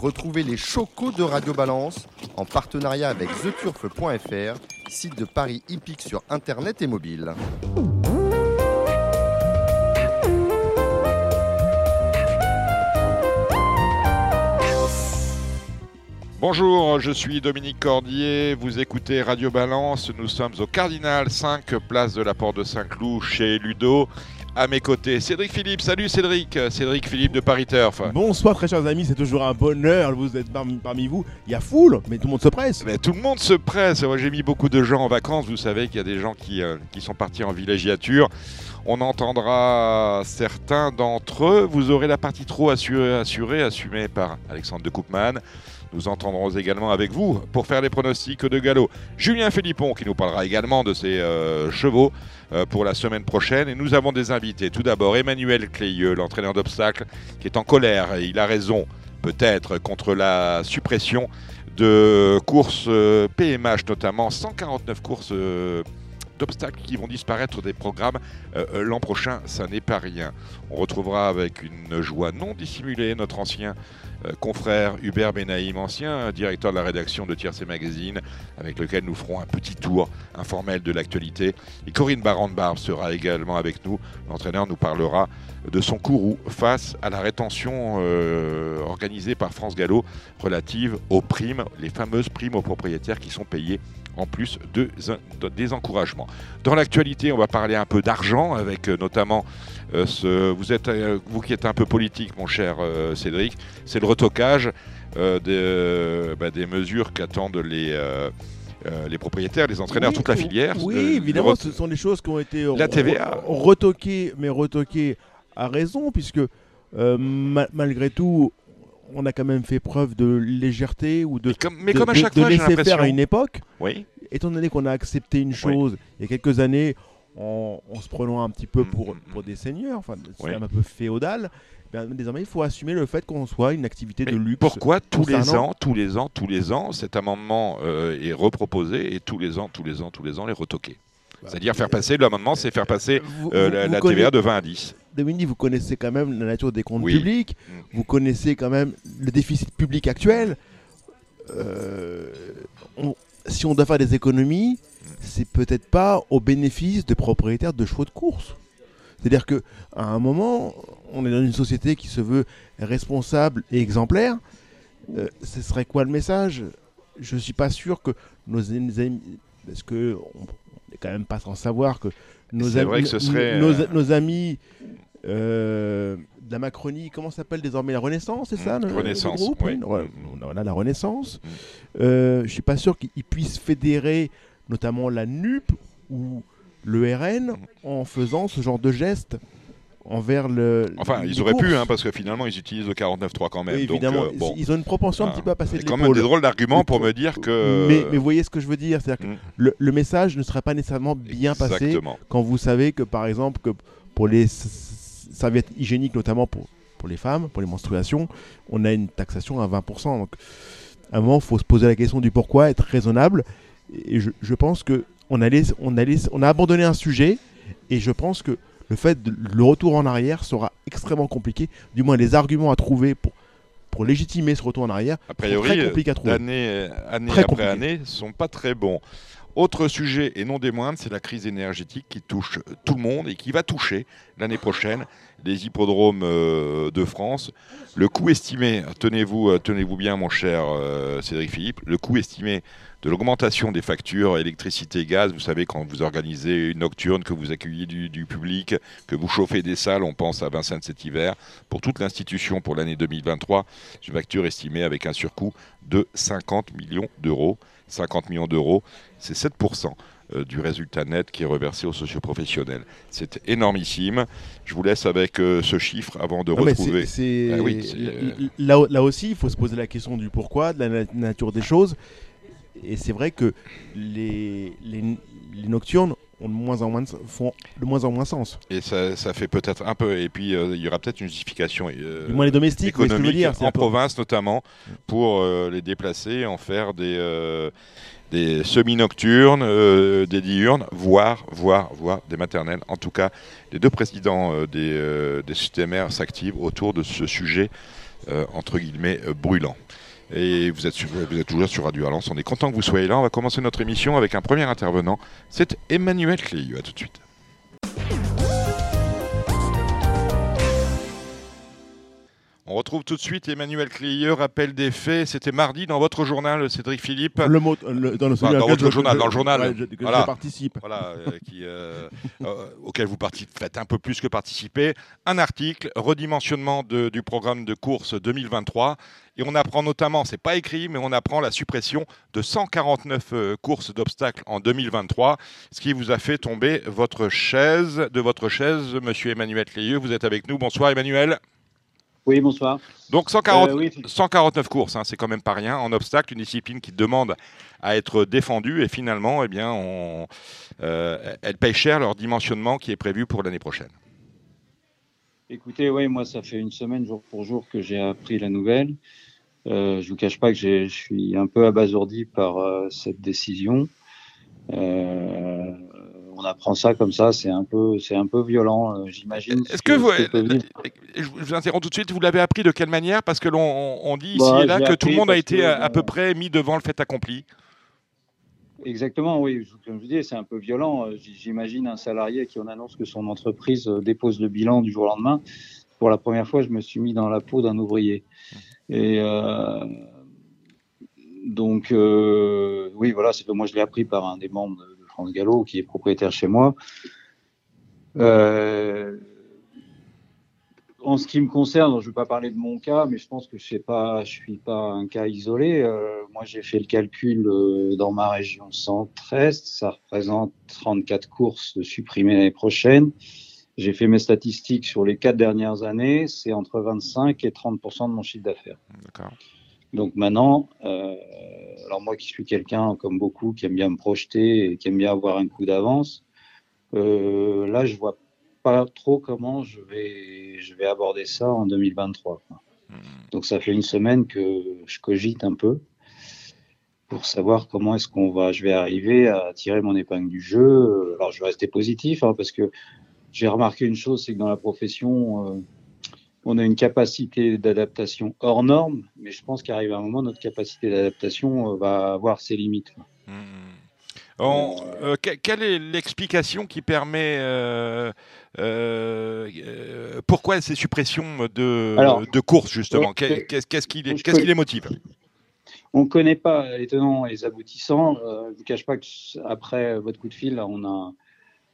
Retrouvez les chocos de Radio Balance en partenariat avec theturf.fr, site de Paris hippique sur internet et mobile. Bonjour, je suis Dominique Cordier, vous écoutez Radio Balance, nous sommes au Cardinal 5, place de la Porte de Saint-Cloud, chez Ludo. À mes côtés, Cédric Philippe. Salut Cédric, Cédric Philippe de Paris Turf. Bonsoir très chers amis, c'est toujours un bonheur, vous êtes parmi, vous. Il y a foule, mais tout le monde se presse. Mais tout le monde se presse. Moi j'ai mis beaucoup de gens en vacances, vous savez qu'il y a des gens qui, euh, qui sont partis en villégiature. On entendra certains d'entre eux. Vous aurez la partie trop assurée, assurée assumée par Alexandre de Koopman. Nous entendrons également avec vous pour faire les pronostics de galop Julien Philippon qui nous parlera également de ses euh, chevaux euh, pour la semaine prochaine. Et nous avons des invités. Tout d'abord Emmanuel Clayeux, l'entraîneur d'obstacles, qui est en colère et il a raison peut-être contre la suppression de courses PMH euh, notamment, 149 courses d'obstacles qui vont disparaître des programmes l'an prochain, ça n'est pas rien. On retrouvera avec une joie non dissimulée notre ancien confrère Hubert Benaïm, ancien directeur de la rédaction de Tiercé Magazine, avec lequel nous ferons un petit tour informel de l'actualité. Et Corinne Barand-Barbe sera également avec nous. L'entraîneur nous parlera de son courroux face à la rétention euh, organisée par France Gallo relative aux primes, les fameuses primes aux propriétaires qui sont payées en plus de, des encouragements. Dans l'actualité, on va parler un peu d'argent avec euh, notamment euh, ce, vous, êtes, euh, vous qui êtes un peu politique, mon cher Cédric, c'est le retocage des, bah, des, mesures qu'attendent les. les propriétaires, les entraîneurs, toute la filière. Oui, évidemment, ce sont des choses qui ont été la TVA. retoquées, mais retoquées à raison, puisque malgré tout, on a quand même fait preuve de légèreté ou de, mais comme, à chaque fois, laisser faire à une époque. Oui. Étant donné qu'on a accepté une chose il y a quelques années en, se prenant un petit peu pour, mm, mm, mm. des seigneurs, enfin, c'est un peu féodal. Eh désormais, il faut assumer le fait qu'on soit une activité de luxe. Pourquoi tous les ans, tous les ans, tous les ans, cet amendement euh, est reproposé et tous les ans, tous les ans, tous les ans, les retoquer bah, C'est-à-dire faire passer l'amendement, c'est faire passer euh, la, TVA de 20 à 10. Dominique, vous connaissez quand même la nature des comptes publics, vous connaissez quand même le déficit public actuel. Euh, si on doit faire des économies, c'est peut-être pas au bénéfice des propriétaires de chevaux de course. C'est-à-dire qu'à un moment, on est dans une société qui se veut responsable et exemplaire. Euh, ce serait quoi le message? Je ne suis pas sûr que nos amis, parce que on n'est quand même pas sans savoir que nos amis, nos, amis euh, de la Macronie, comment s'appelle désormais la Renaissance, c'est ça le, Renaissance, groupe oui. Voilà, la Renaissance. Mm. Euh, je suis pas sûr qu'ils puissent fédérer notamment la NUP ou le RN en faisant ce genre de geste envers le. Enfin, ils auraient pu, hein, parce que finalement, ils utilisent le 49.3 quand même. évidemment, euh, bon. ils ont une proportion un petit peu à passer de quand même des drôles d'arguments pour me dire que. Mais, mais, vous voyez ce que je veux dire C'est-à-dire que le, message ne serait pas nécessairement bien passé quand vous savez que, par exemple, que pour les serviettes hygiéniques, notamment pour, pour les femmes, pour les menstruations, on a une taxation à 20%. Donc, à un moment, il faut se poser la question du pourquoi, être raisonnable. Et je, je pense que on, allait, on, allait, on a abandonné un sujet, et je pense que le fait de, le retour en arrière sera extrêmement compliqué. Du moins, les arguments à trouver pour, pour légitimer ce retour en arrière a priori, très compliqués à trouver. Année, année après année, sont pas très bons. Autre sujet, et non des moindres, c'est la crise énergétique qui touche tout le monde et qui va toucher l'année prochaine les hippodromes euh, de France. Le coût estimé, tenez-vous euh, tenez bien mon cher euh, Cédric Philippe, le coût estimé de l'augmentation des factures électricité gaz. Vous savez, quand vous organisez une nocturne, que vous accueillez du, public, que vous chauffez des salles, on pense à Vincennes cet hiver. Pour toute l'institution, pour l'année 2023, une facture estimée avec un surcoût de 50 millions d'euros. 50 millions d'euros, c'est 7% euh, du résultat net qui est reversé aux socioprofessionnels. C'est énormissime. Je vous laisse avec euh, ce chiffre avant de retrouver. Ah euh, là, là, aussi, il faut se poser la question du pourquoi, de la nature des choses. Et c'est vrai que les, les, nocturnes ont de moins en moins font de moins en moins sens. Et ça, ça fait peut-être un peu. Et puis euh, il y aura peut-être une justification euh, du moins les domestiques, économique dire, en province notamment pour euh, les déplacer, en faire des euh, des semi-nocturnes, des diurnes, voire, voire, voire des maternelles. En tout cas, les deux présidents des, des systèmes s'activent autour de ce sujet entre guillemets brûlant. Et vous êtes, toujours sur Radio Valence. On est content que vous soyez là. On va commencer notre émission avec un premier intervenant. C'est Emmanuel Cléieux. À tout de suite. On retrouve tout de suite Emmanuel Cléieux, rappel des faits. C'était mardi dans votre journal, Cédric Philippe. Le mot, dans, le, dans votre journal, dans le journal. Je, voilà. participe. Voilà, euh, qui, euh, euh, auquel vous faites un peu plus que participer. Un article, redimensionnement de, du programme de course 2023. Et on apprend notamment, c'est pas écrit, mais on apprend la suppression de 149 courses d'obstacles en 2023, ce qui vous a fait tomber votre chaise, de votre chaise, Monsieur Emmanuel Cléieux. Vous êtes avec nous. Bonsoir, Emmanuel. Oui, bonsoir. Donc 149 euh, courses, hein, c'est quand même pas rien. En obstacle, une discipline qui demande à être défendue et finalement, eh bien, on, euh, elle paye cher leur dimensionnement qui est prévu pour l'année prochaine. Écoutez, oui, moi, ça fait une semaine jour pour jour que j'ai appris la nouvelle. Euh, je vous cache pas que je suis un peu abasourdi par cette décision. Euh, on apprend ça comme ça, c'est un peu, c'est un peu violent, euh, j'imagine. Est-ce que, vous, je vous interromps tout de suite, vous l'avez appris de quelle manière? Parce que l'on on dit ici bah, et là que tout le monde a été à, peu près mis devant le fait accompli. Exactement, oui. Comme je vous dis, c'est un peu violent. Euh, j'imagine un salarié qui en annonce que son entreprise euh, dépose le bilan du jour au lendemain. Pour la première fois, je me suis mis dans la peau d'un ouvrier. Et donc, oui, voilà, c'est que moi je l'ai appris par un des membres France Gallo, qui est propriétaire chez moi. Euh, en ce qui me concerne, je ne vais pas parler de mon cas, mais je pense que je ne suis pas un cas isolé. Euh, moi, j'ai fait le calcul euh, dans ma région centre-est. Ça représente 34 courses supprimées l'année prochaine. J'ai fait mes statistiques sur les quatre dernières années. C'est entre 25 et 30% de mon chiffre d'affaires. D'accord. Donc maintenant, euh, alors moi qui suis quelqu'un comme beaucoup qui aime bien me projeter et qui aime bien avoir un coup d'avance, euh, là je vois pas trop comment je vais je vais aborder ça en 2023. Mmh. Donc ça fait une semaine que je cogite un peu pour savoir comment est-ce qu'on va, je vais arriver à tirer mon épingle du jeu. Alors je vais rester positif hein, parce que j'ai remarqué une chose, c'est que dans la profession, euh, on a une capacité d'adaptation hors norme, mais je pense qu'arrive un moment, notre capacité d'adaptation euh, va avoir ses limites. Mmh. Euh, quelle est l'explication qui permet euh, pourquoi ces suppressions de, de courses justement? Qu'est-ce qui, qui, les motive? On ne connaît pas les tenants et les aboutissants. je ne vous cache pas qu'après votre coup de fil, on a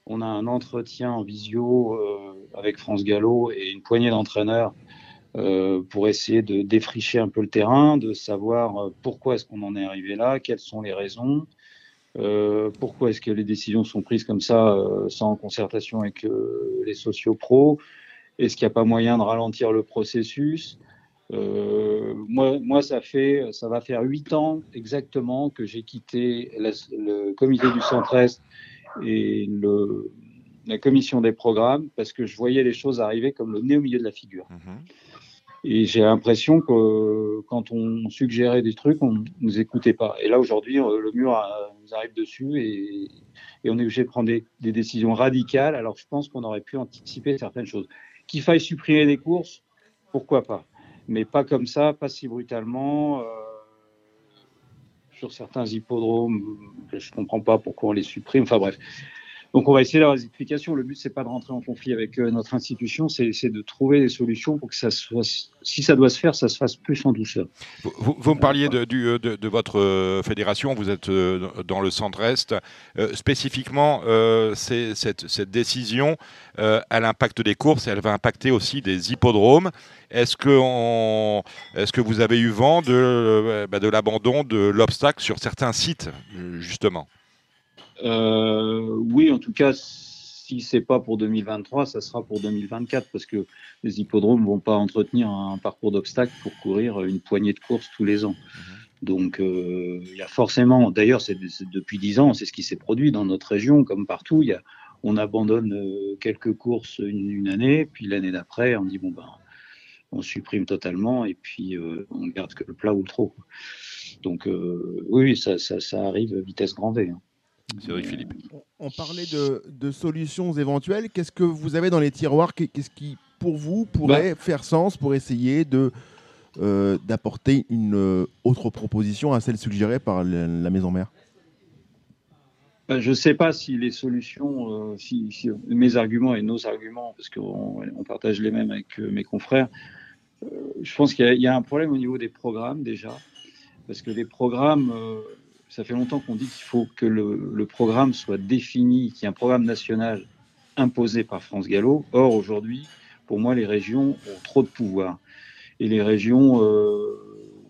on a un entretien en visio euh, avec France Gallo et une poignée d'entraîneurs euh, pour essayer de défricher un peu le terrain, de savoir euh, pourquoi est-ce qu'on en est arrivé là, quelles sont les raisons, pourquoi est-ce que les décisions sont prises comme ça sans concertation avec les sociopros, est-ce qu'il n'y a pas moyen de ralentir le processus? Moi, moi, ça fait, ça va faire huit ans exactement que j'ai quitté le comité du Centre-Est et le, la commission des programmes parce que je voyais les choses arriver comme le nez au milieu de la figure. Mhm. Et j'ai l'impression que quand on suggérait des trucs, on ne nous écoutait pas. Et là, aujourd'hui, euh, le mur nous arrive dessus et, et on est obligé de prendre des, des, décisions radicales. Alors, je pense qu'on aurait pu anticiper certaines choses. Qu'il faille supprimer des courses, pourquoi pas Mais pas comme ça, pas si brutalement. Euh, sur certains hippodromes, je ne comprends pas pourquoi on les supprime. Enfin bref. Donc on va essayer d'avoir des explications. Le but, c'est pas de rentrer en conflit avec euh, notre institution, c'est de trouver des solutions pour que ça soit, si ça doit se faire, ça se fasse plus en douceur. Vous, me parliez de, de, votre euh, fédération, vous êtes euh, dans le centre-est. spécifiquement, cette, décision, elle impacte des courses elle va impacter aussi des hippodromes. Est-ce que, vous avez eu vent de, bah, de l'abandon de l'obstacle sur certains sites, justement? euh, oui, en tout cas, si c'est pas pour 2023, ça sera pour 2024 parce que les hippodromes vont pas entretenir un parcours d'obstacles pour courir une poignée de courses tous les ans. Mhm. Donc, euh, il y a forcément, d'ailleurs, c'est depuis dix ans, c'est ce qui s'est produit dans notre région, comme partout. Il y a, on abandonne euh, quelques courses une, année, puis l'année d'après, on dit bon ben, on supprime totalement et puis on garde que le plat ou le trop. Donc, oui, ça, ça, ça, arrive vitesse grand V. Hein. Philippe. On, parlait de, solutions éventuelles. Qu'est-ce que vous avez dans les tiroirs? Qu'est-ce qui, pour vous, pourrait bah. faire sens pour essayer de, d'apporter une autre proposition à celle suggérée par la maison mère? Ben, je ne sais pas si les solutions, euh, si, mes arguments et nos arguments, parce qu'on on partage les mêmes avec euh, mes confrères, euh, je pense qu'il y, a un problème au niveau des programmes déjà, parce que les programmes, ça fait longtemps qu'on dit qu'il faut que le, programme soit défini, qu'il y ait un programme national imposé par France Gallo. Or, aujourd'hui, pour moi, les régions ont trop de pouvoir. Et les régions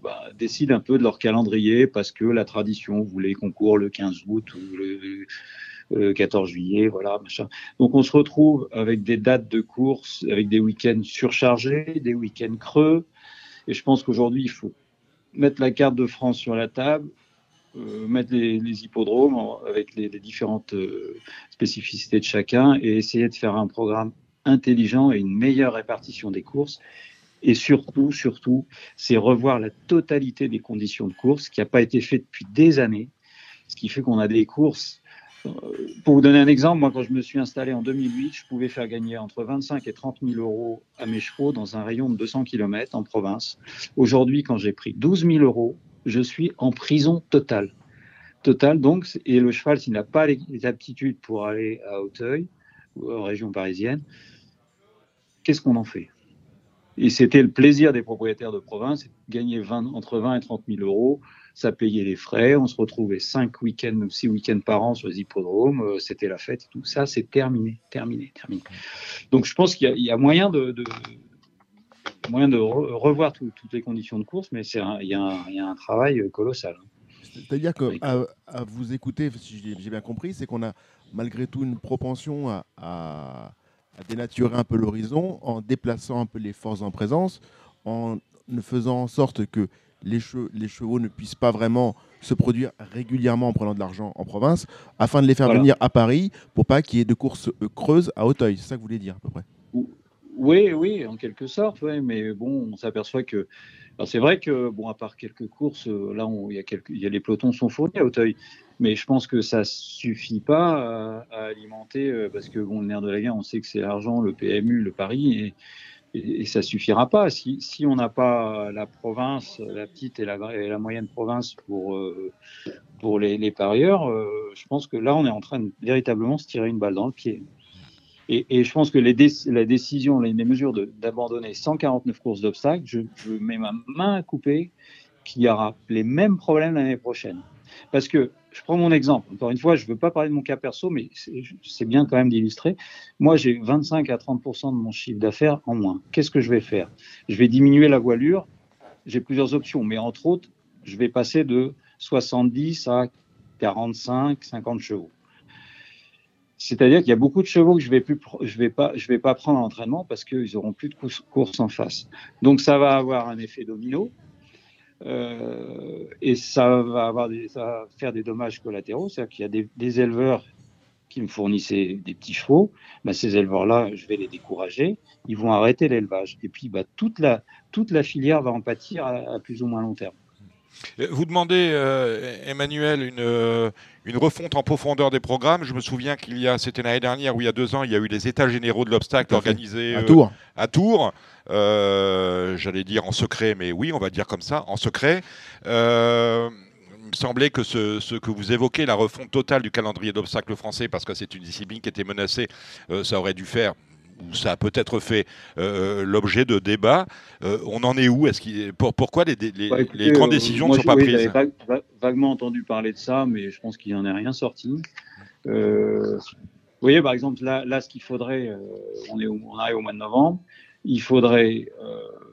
bah, décident un peu de leur calendrier parce que la tradition voulait qu'on court le 15 août ou le, 14 juillet, voilà. Donc on se retrouve avec des dates de course, avec des week-ends surchargés, des week-ends creux. Et je pense qu'aujourd'hui, il faut mettre la carte de France sur la table, euh, mettre les, hippodromes avec les, différentes euh, spécificités de chacun et essayer de faire un programme intelligent et une meilleure répartition des courses et surtout, surtout, c'est revoir la totalité des conditions de course, qui n'a pas été fait depuis des années, ce qui fait qu'on a des courses. Euh, pour vous donner un exemple, moi, quand je me suis installé en 2008, je pouvais faire gagner entre 25 et 30 000 euros à mes chevaux dans un rayon de 200 km en province. Aujourd'hui, quand j'ai pris 12 000 euros, je suis en prison totale. Totale, donc, et le cheval, s'il n'a pas les, aptitudes pour aller à Hauteuil, en région parisienne, qu'est-ce qu'on en fait? Et c'était le plaisir des propriétaires de province, gagner 20, entre 20 et 30 000 euros, ça payait les frais, on se retrouvait 5 week-ends ou 6 week-ends par an sur les hippodromes, euh, c'était la fête et tout ça, c'est terminé, terminé, terminé. Donc je pense qu'il y, a moyen de, moyen de revoir toutes les conditions de course, mais il y, a un travail colossal. C'est-à-dire que à, vous écouter, si j'ai bien compris, c'est qu'on a malgré tout une propension à à dénaturer un peu l'horizon en déplaçant un peu les forces en présence, en ne faisant en sorte que les, les chevaux ne puissent pas vraiment se produire régulièrement en prenant de l'argent en province, afin de les faire venir à Paris pour pas qu'il y ait de courses euh, creuses à Hauteuil. C'est ça que vous voulez dire à peu près? Oui, oui, en quelque sorte, mais bon, on s'aperçoit que c'est vrai que, bon, à part quelques courses, euh, là, il y, a quelques, y a les pelotons sont fournis à Hauteuil, mais je pense que ça suffit pas à, alimenter, euh, parce que, bon, le nerf de la guerre, on sait que c'est l'argent, le PMU, le pari, et, ça suffira pas. Si, si on n'a pas la province, la petite et la, moyenne province pour, euh, pour les, les parieurs, je pense que là, on est en train de véritablement se tirer une balle dans le pied. Et, je pense que les la décision, les, mesures d'abandonner 149 courses d'obstacles, je, mets ma main à couper qu'il y aura les mêmes problèmes l'année prochaine. Parce que je prends mon exemple. Encore une fois, je ne veux pas parler de mon cas perso, mais c'est bien quand même d'illustrer. Moi, j'ai 25 à 30 de mon chiffre d'affaires en moins. Qu'est-ce que je vais faire? Je vais diminuer la voilure. J'ai plusieurs options, mais entre autres, je vais passer de 70 à 45, 50 chevaux. C'est-à-dire qu'il y a beaucoup de chevaux que je vais plus, je vais pas, prendre en entraînement parce qu'ils auront plus de course en face. Donc ça va avoir un effet domino euh, et ça va faire des dommages collatéraux. C'est-à-dire qu'il y a des, éleveurs qui me fournissaient des petits chevaux. Bah, ces éleveurs-là, je vais les décourager. Ils vont arrêter l'élevage. Et puis bah, toute la filière va en pâtir à plus ou moins long terme. Euh, vous demandez, euh, Emmanuel, une, euh, une, refonte en profondeur des programmes. Je me souviens qu'il y a, c'était l'année dernière ou il y a deux ans, il y a eu les états généraux de l'obstacle organisés à Tours. À Tours. J'allais dire en secret, mais oui, on va dire comme ça, en secret. il me semblait que ce, ce, que vous évoquez, la refonte totale du calendrier d'obstacles français, parce que c'est une discipline qui était menacée, ça aurait dû faire ça a peut-être fait euh, l'objet de débats. Euh, on en est où? Est-ce pour, Pourquoi les, les, bah, grandes euh, décisions ne sont pas prises? J'avais vaguement entendu parler de ça, mais je pense qu'il n'y en a rien sorti. vous voyez, par exemple, là, là ce qu'il faudrait, on, est on arrive au mois de novembre, il faudrait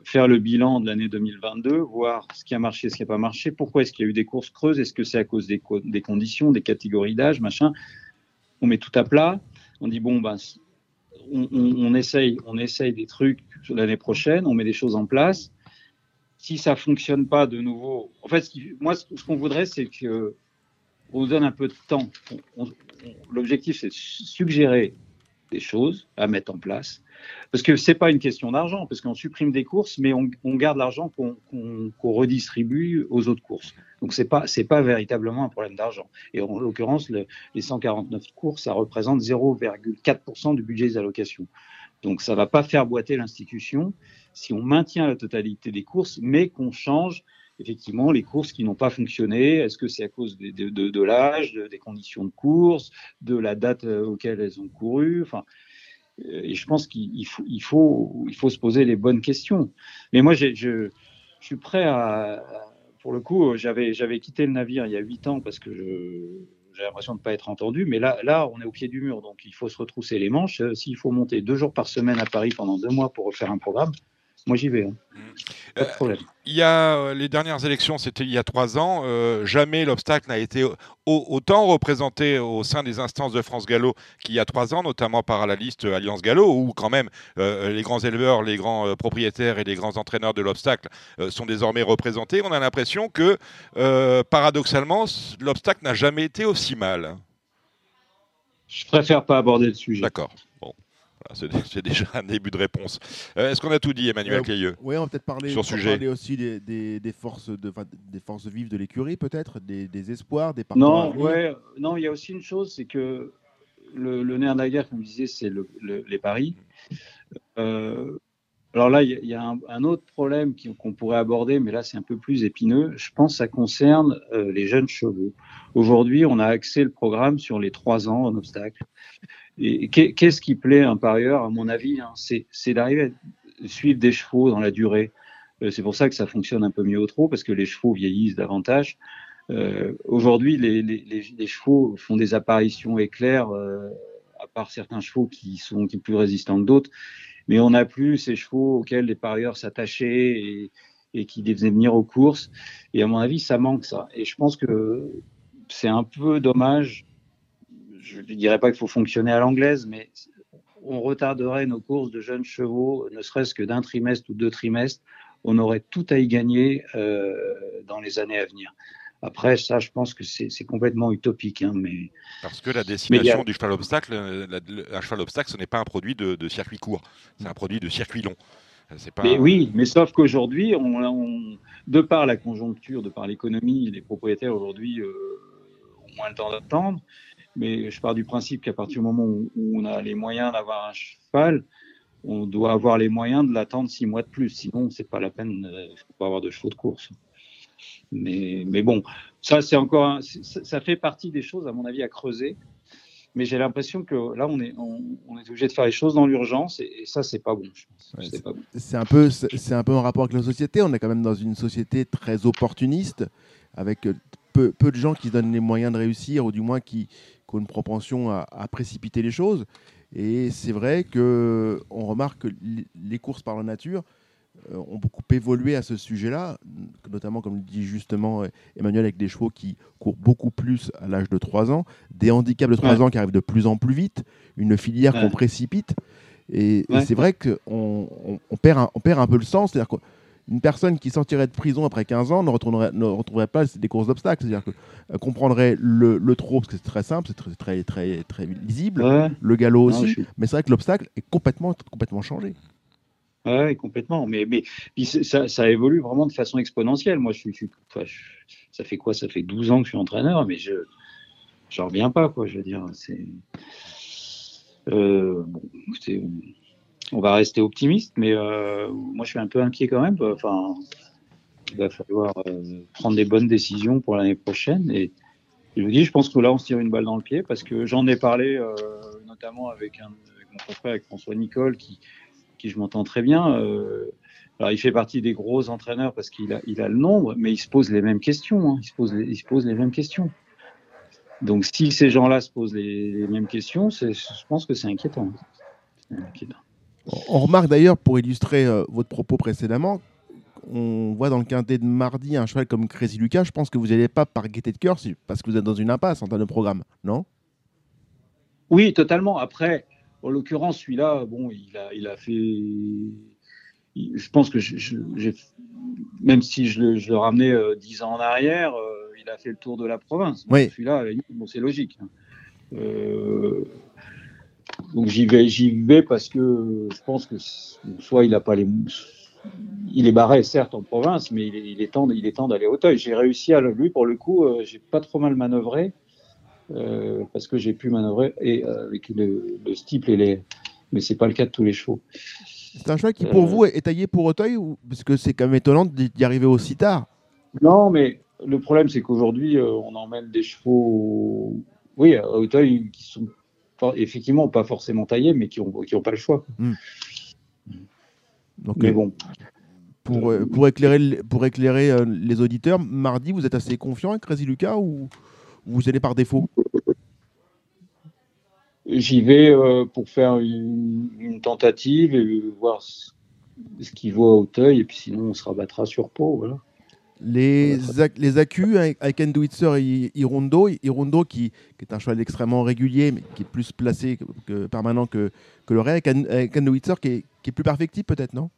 faire le bilan de l'année 2022, voir ce qui a marché, ce qui n'a pas marché, pourquoi est-ce qu'il y a eu des courses creuses, est-ce que c'est à cause des, des conditions, des catégories d'âge, machin? On met tout à plat, on dit, bon, ben, on, essaye, on essaye des trucs l'année prochaine, on met des choses en place. Si ça fonctionne pas de nouveau, en fait, moi, ce qu'on voudrait, c'est que on donne un peu de temps. L'objectif, c'est de suggérer des choses à mettre en place. Parce que c'est pas une question d'argent, parce qu'on supprime des courses, mais on, garde l'argent qu'on redistribue aux autres courses. Donc c'est pas pas véritablement un problème d'argent. Et en l'occurrence, les 149 courses, ça représente 0,4% du budget des allocations. Donc ça va pas faire boiter l'institution. si on maintient la totalité des courses, mais qu'on change effectivement les courses qui n'ont pas fonctionné. Est-ce que c'est à cause de, de, l'âge, des conditions de course, de la date euh, auquel elles ont couru? Enfin, Et je pense qu'il faut, il faut, il faut se poser les bonnes questions. Mais moi, je, je suis prêt à, pour le coup, j'avais, j'avais quitté le navire il y a huit ans parce que j'ai l'impression de ne pas être entendu. Mais là, là, on est au pied du mur, donc il faut se retrousser les manches. Euh, s'il faut monter deux jours par semaine à Paris pendant deux mois pour refaire un programme, moi, j'y vais. Hein. Mmh. Pas de euh, problème. Il y a euh, les dernières élections, c'était il y a trois ans. Euh, jamais l'obstacle n'a été autant représenté au sein des instances de France Gallo qu'il y a trois ans, notamment par la liste Alliance Gallo, où quand même les grands éleveurs, les grands propriétaires et les grands entraîneurs de l'obstacle sont désormais représentés. On a l'impression que, paradoxalement, l'obstacle n'a jamais été aussi mal. Je préfère pas aborder le sujet. D'accord. C'est déjà un début de réponse. Euh, est-ce qu'on a tout dit, Emmanuel euh, Oui, on va peut-être parler, sur sujet. parler aussi des, des, forces de, des forces vives de l'écurie, peut-être, des, espoirs, des Non, ouais, non, il y a aussi une chose, c'est que le, le nerf de la guerre, comme je disais, c'est le, les paris. Euh, alors là, il y, a un, autre problème qu'on pourrait aborder, mais là, c'est un peu plus épineux. Je pense que ça concerne les jeunes chevaux. Aujourd'hui, on a axé le programme sur les trois ans en obstacle. Et qu'est-ce qui plaît un parieur, à mon avis hein, C'est d'arriver à suivre des chevaux dans la durée. Euh, c'est pour ça que ça fonctionne un peu mieux au trot, parce que les chevaux vieillissent davantage. Euh, Aujourd'hui, les, chevaux font des apparitions éclairs, euh, à part certains chevaux qui sont qui plus résistants que d'autres. Mais on n'a plus ces chevaux auxquels les parieurs s'attachaient et, et qui les faisaient venir aux courses. Et à mon avis, ça manque ça. Et je pense que c'est un peu dommage je ne dirais pas qu'il faut fonctionner à l'anglaise, mais on retarderait nos courses de jeunes chevaux, ne serait-ce que d'un trimestre ou deux trimestres. On aurait tout à y gagner euh, dans les années à venir. Après, ça, je pense que c'est complètement utopique. Hein, mais... Parce que la destination du cheval obstacle, un cheval obstacle, ce n'est pas un produit de, circuit court, c'est un produit de circuit long. Pas... Mais oui, mais sauf qu'aujourd'hui, on, de par la conjoncture, de par l'économie, les propriétaires aujourd'hui euh, ont moins le temps d'attendre. Mais je pars du principe qu'à partir du moment où, on a les moyens d'avoir un cheval, on doit avoir les moyens de l'attendre six mois de plus. Sinon, c'est pas la peine. Il ne faut pas avoir de chevaux de course. Mais, mais bon, ça, c'est encore, ça, fait partie des choses, à mon avis, à creuser. Mais j'ai l'impression que là, on est, on, est obligé de faire les choses dans l'urgence et, ça, c'est pas bon. c'est un peu, c'est un peu en rapport avec la société. On est quand même dans une société très opportuniste, avec peu, peu de gens qui se donnent les moyens de réussir ou du moins qui, une propension à, précipiter les choses. Et c'est vrai qu'on remarque que les courses par la nature euh, ont beaucoup évolué à ce sujet-là, notamment, comme le dit justement euh, Emmanuel, avec des chevaux qui courent beaucoup plus à l'âge de 3 ans, des handicaps de 3 ans qui arrivent de plus en plus vite, une filière qu'on précipite. Et, c'est vrai qu'on on, perd on perd un peu le sens. C'est-à-dire une personne qui sortirait de prison après 15 ans ne, retournerait, ne retrouverait pas des courses d'obstacles. C'est-à-dire que euh, comprendrait le, le trop, parce que c'est très simple, c'est très, très, très, très lisible, le galop aussi, mais c'est vrai que l'obstacle est complètement, complètement changé. Oui, complètement. Mais, mais ça, ça, évolue vraiment de façon exponentielle. Moi, je suis, ça fait quoi? Ça fait 12 ans que je suis entraîneur, mais je ne reviens pas, quoi. Je veux dire, c'est. Euh, bon, on va rester optimiste, mais euh, moi je suis un peu inquiet quand même. Enfin, il va falloir euh, prendre des bonnes décisions pour l'année prochaine. Et je vous dis, je pense que là on se tire une balle dans le pied parce que j'en ai parlé euh, notamment avec, un, mon confrère, avec François Nicole, qui, qui je m'entends très bien. alors il fait partie des gros entraîneurs parce qu'il a, il a le nombre, mais il se pose les mêmes questions. Hein. Il, se pose il se pose les mêmes questions. Donc si ces gens-là se posent les, mêmes questions, je pense que c'est inquiétant. inquiétant. On remarque d'ailleurs, pour illustrer euh, votre propos précédemment, on voit dans le quintet de mardi un cheval comme Crazy Lucas. Je pense que vous n'allez pas par gaieté de cœur parce que vous êtes dans une impasse en termes de programme, non? Oui, totalement. Après, en l'occurrence, celui-là, bon, il a, il a fait. Je pense que même si je le, ramenais euh, dix ans en arrière, euh, il a fait le tour de la province. Oui. Celui-là, bon, c'est logique. Hein. Donc j'y vais, j'y vais parce que je pense que soit il a pas les, il est barré certes en province, mais il est, temps, il est temps d'aller au Teuil. J'ai réussi à lui pour le coup, euh, j'ai pas trop mal manœuvré euh, parce que j'ai pu manœuvrer et euh, avec le, le, stiple et les, mais c'est pas le cas de tous les chevaux. C'est un cheval qui, pour vous, est taillé pour Auteuil ou... Parce que c'est quand même étonnant d'y arriver aussi tard? Non, mais le problème, c'est qu'aujourd'hui, on emmène des chevaux, oui, à Auteuil, qui sont effectivement pas forcément taillés, mais qui n'ont qui ont pas le choix. Hmm. Donc, mais bon. Pour, pour éclairer, pour éclairer les auditeurs, mardi, vous êtes assez confiant avec Crazy Lucas ou vous allez par défaut? J'y vais euh, pour faire une, tentative et voir ce, qu'il vaut à Hauteuil, et puis sinon on se rabattra sur Pau. Voilà. Les, les accus avec Endowitzer et Hirondo, Hirondo qui, qui, est un cheval extrêmement régulier, mais qui est plus placé que, permanent que, que le reste, avec Endowitzer qui est, qui est plus perfectible peut-être, non?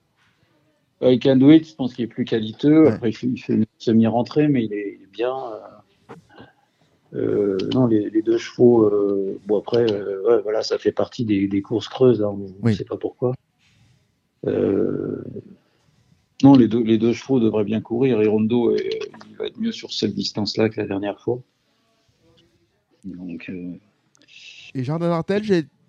Avec Endowitzer, je pense qu'il est plus qualiteux. Après, il fait, il fait une semi-rentrée, mais il est, bien. Euh, euh, non, les, deux chevaux, euh, bon après, voilà, ça fait partie des, courses creuses, hein, on ne sait pas pourquoi. Non, les deux, les deux chevaux devraient bien courir et Rondo il va être mieux sur cette distance-là que la dernière fois. Donc, Et Jardin d'Artel,